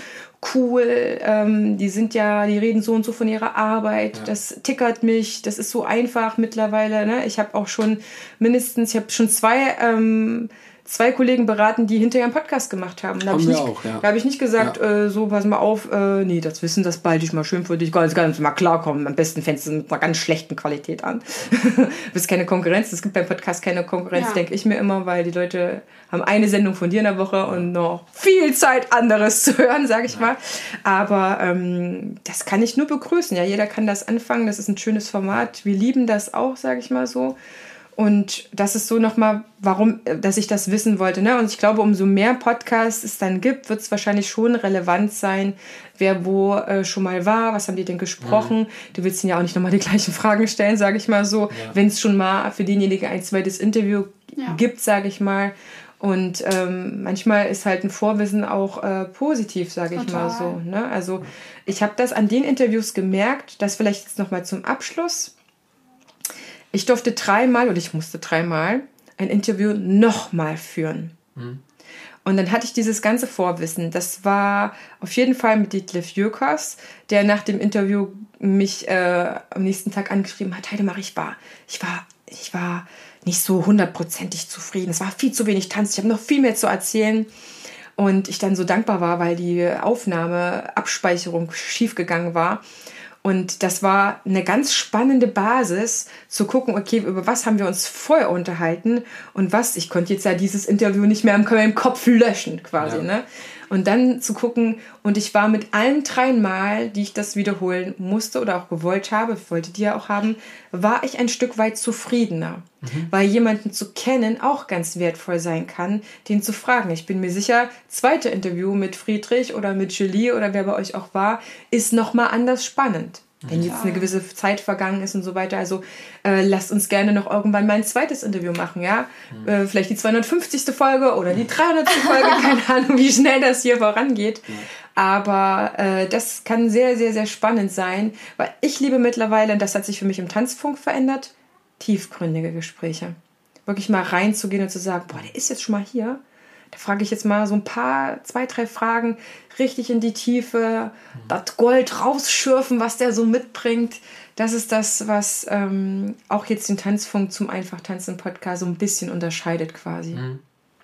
cool, ähm, die sind ja, die reden so und so von ihrer Arbeit, das tickert mich, das ist so einfach mittlerweile. Ne? Ich habe auch schon mindestens, ich habe schon zwei ähm, zwei Kollegen beraten, die hinterher einen Podcast gemacht haben. Da habe ich, nicht- auch, ja. da hab ich nicht gesagt, äh, so, pass mal auf, äh, nee, das Wissen, das behalte ich mal schön für dich, ganz, ganz mal klarkommen. Am besten fängst du mit einer ganz schlechten Qualität an. du bist keine Konkurrenz, es gibt beim Podcast keine Konkurrenz, Ja. denke ich mir immer, weil die Leute haben eine Sendung von dir in der Woche und noch viel Zeit anderes zu hören, sage ich mal. Aber ähm, das kann ich nur begrüßen. Ja, jeder kann das anfangen, das ist ein schönes Format. Wir lieben das auch, sage ich mal so. Und das ist so nochmal, warum, äh, dass ich das wissen wollte. Ne? Und ich glaube, umso mehr Podcasts es dann gibt, wird es wahrscheinlich schon relevant sein, wer wo äh, schon mal war, was haben die denn gesprochen. Du willst ihnen ja auch nicht nochmal die gleichen Fragen stellen, sage ich mal so, wenn es schon mal für denjenigen ein zweites Interview Ja. gibt, sage ich mal. Und ähm, manchmal ist halt ein Vorwissen auch äh, positiv, sage ich mal so. Ne? Also ich habe das an den Interviews gemerkt, dass vielleicht jetzt nochmal zum Abschluss, ich durfte dreimal oder ich musste dreimal ein Interview nochmal führen. Und dann hatte ich dieses ganze Vorwissen. Das war auf jeden Fall mit Detlef Jökers, der nach dem Interview mich äh, am nächsten Tag angeschrieben hat, Heidemar, ich war, ich war, ich war nicht so hundertprozentig zufrieden. Es war viel zu wenig Tanz. Ich habe noch viel mehr zu erzählen. Und ich dann so dankbar war, weil die Aufnahme, Abspeicherung schiefgegangen war. Und das war eine ganz spannende Basis zu gucken, okay, über was haben wir uns vorher unterhalten und was, ich konnte jetzt ja dieses Interview nicht mehr im, Kopf löschen quasi, Ja. ne? Und dann zu gucken, und ich war mit allen drei Mal, die ich das wiederholen musste oder auch gewollt habe, wollte die ja auch haben, war ich ein Stück weit zufriedener. Weil jemanden zu kennen auch ganz wertvoll sein kann, den zu fragen. Ich bin mir sicher, zweite Interview mit Friedrich oder mit Julie oder wer bei euch auch war, ist nochmal anders spannend. Wenn jetzt eine gewisse Zeit vergangen ist und so weiter. Also äh, lasst uns gerne noch irgendwann mal ein zweites Interview machen, ja? Äh, vielleicht die 250. Folge oder die 300. Folge, keine Ahnung, wie schnell das hier vorangeht. Aber äh, das kann sehr, sehr, sehr spannend sein, weil ich liebe mittlerweile, und das hat sich für mich im Tanzfunk verändert, tiefgründige Gespräche. Wirklich mal reinzugehen und zu sagen, boah, der ist jetzt schon mal hier. Da frage ich jetzt mal so ein paar, zwei, drei Fragen richtig in die Tiefe, das Gold rausschürfen, was der so mitbringt. Das ist das, was ähm, auch jetzt den Tanzfunk zum Einfach-Tanzen-Podcast so ein bisschen unterscheidet quasi.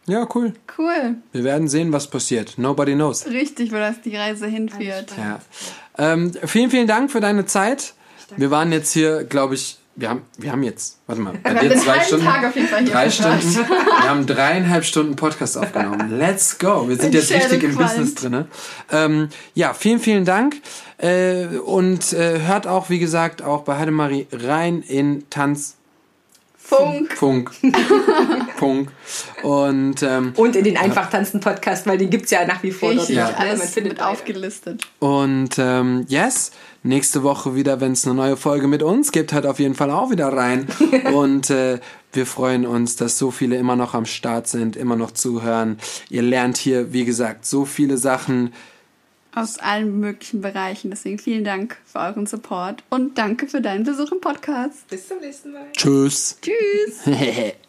Ja, cool. Cool. Wir werden sehen, was passiert. Nobody knows. Richtig, wo das die Reise hinführt. Ja. Ähm, vielen, vielen Dank für deine Zeit. Wir waren jetzt hier, glaube ich, wir haben, wir haben jetzt, warte mal, bei dir zwei Stunden, drei. Stunden, wir haben dreieinhalb Stunden Podcast aufgenommen. Let's go. Wir sind jetzt richtig im. Business drin. Ähm, ja, vielen, vielen Dank. Äh, und äh, hört auch, wie gesagt, auch bei Heidemarie rein in Tanz. Funk. Funk. Funk. Und ähm, Und in den Einfach-Tanzen-Podcast, weil den gibt es ja nach wie vor Richtig, dort. Ja. Also man alles findet mit aufgelistet. Und ähm, yes, nächste Woche wieder, wenn es eine neue Folge mit uns gibt, hört auf jeden Fall auch wieder rein. Und äh, wir freuen uns, dass so viele immer noch am Start sind, immer noch zuhören. Ihr lernt hier, wie gesagt, so viele Sachen. Aus allen möglichen Bereichen. Deswegen vielen Dank für euren Support und danke für deinen Besuch im Podcast. Bis zum nächsten Mal. Tschüss. Tschüss.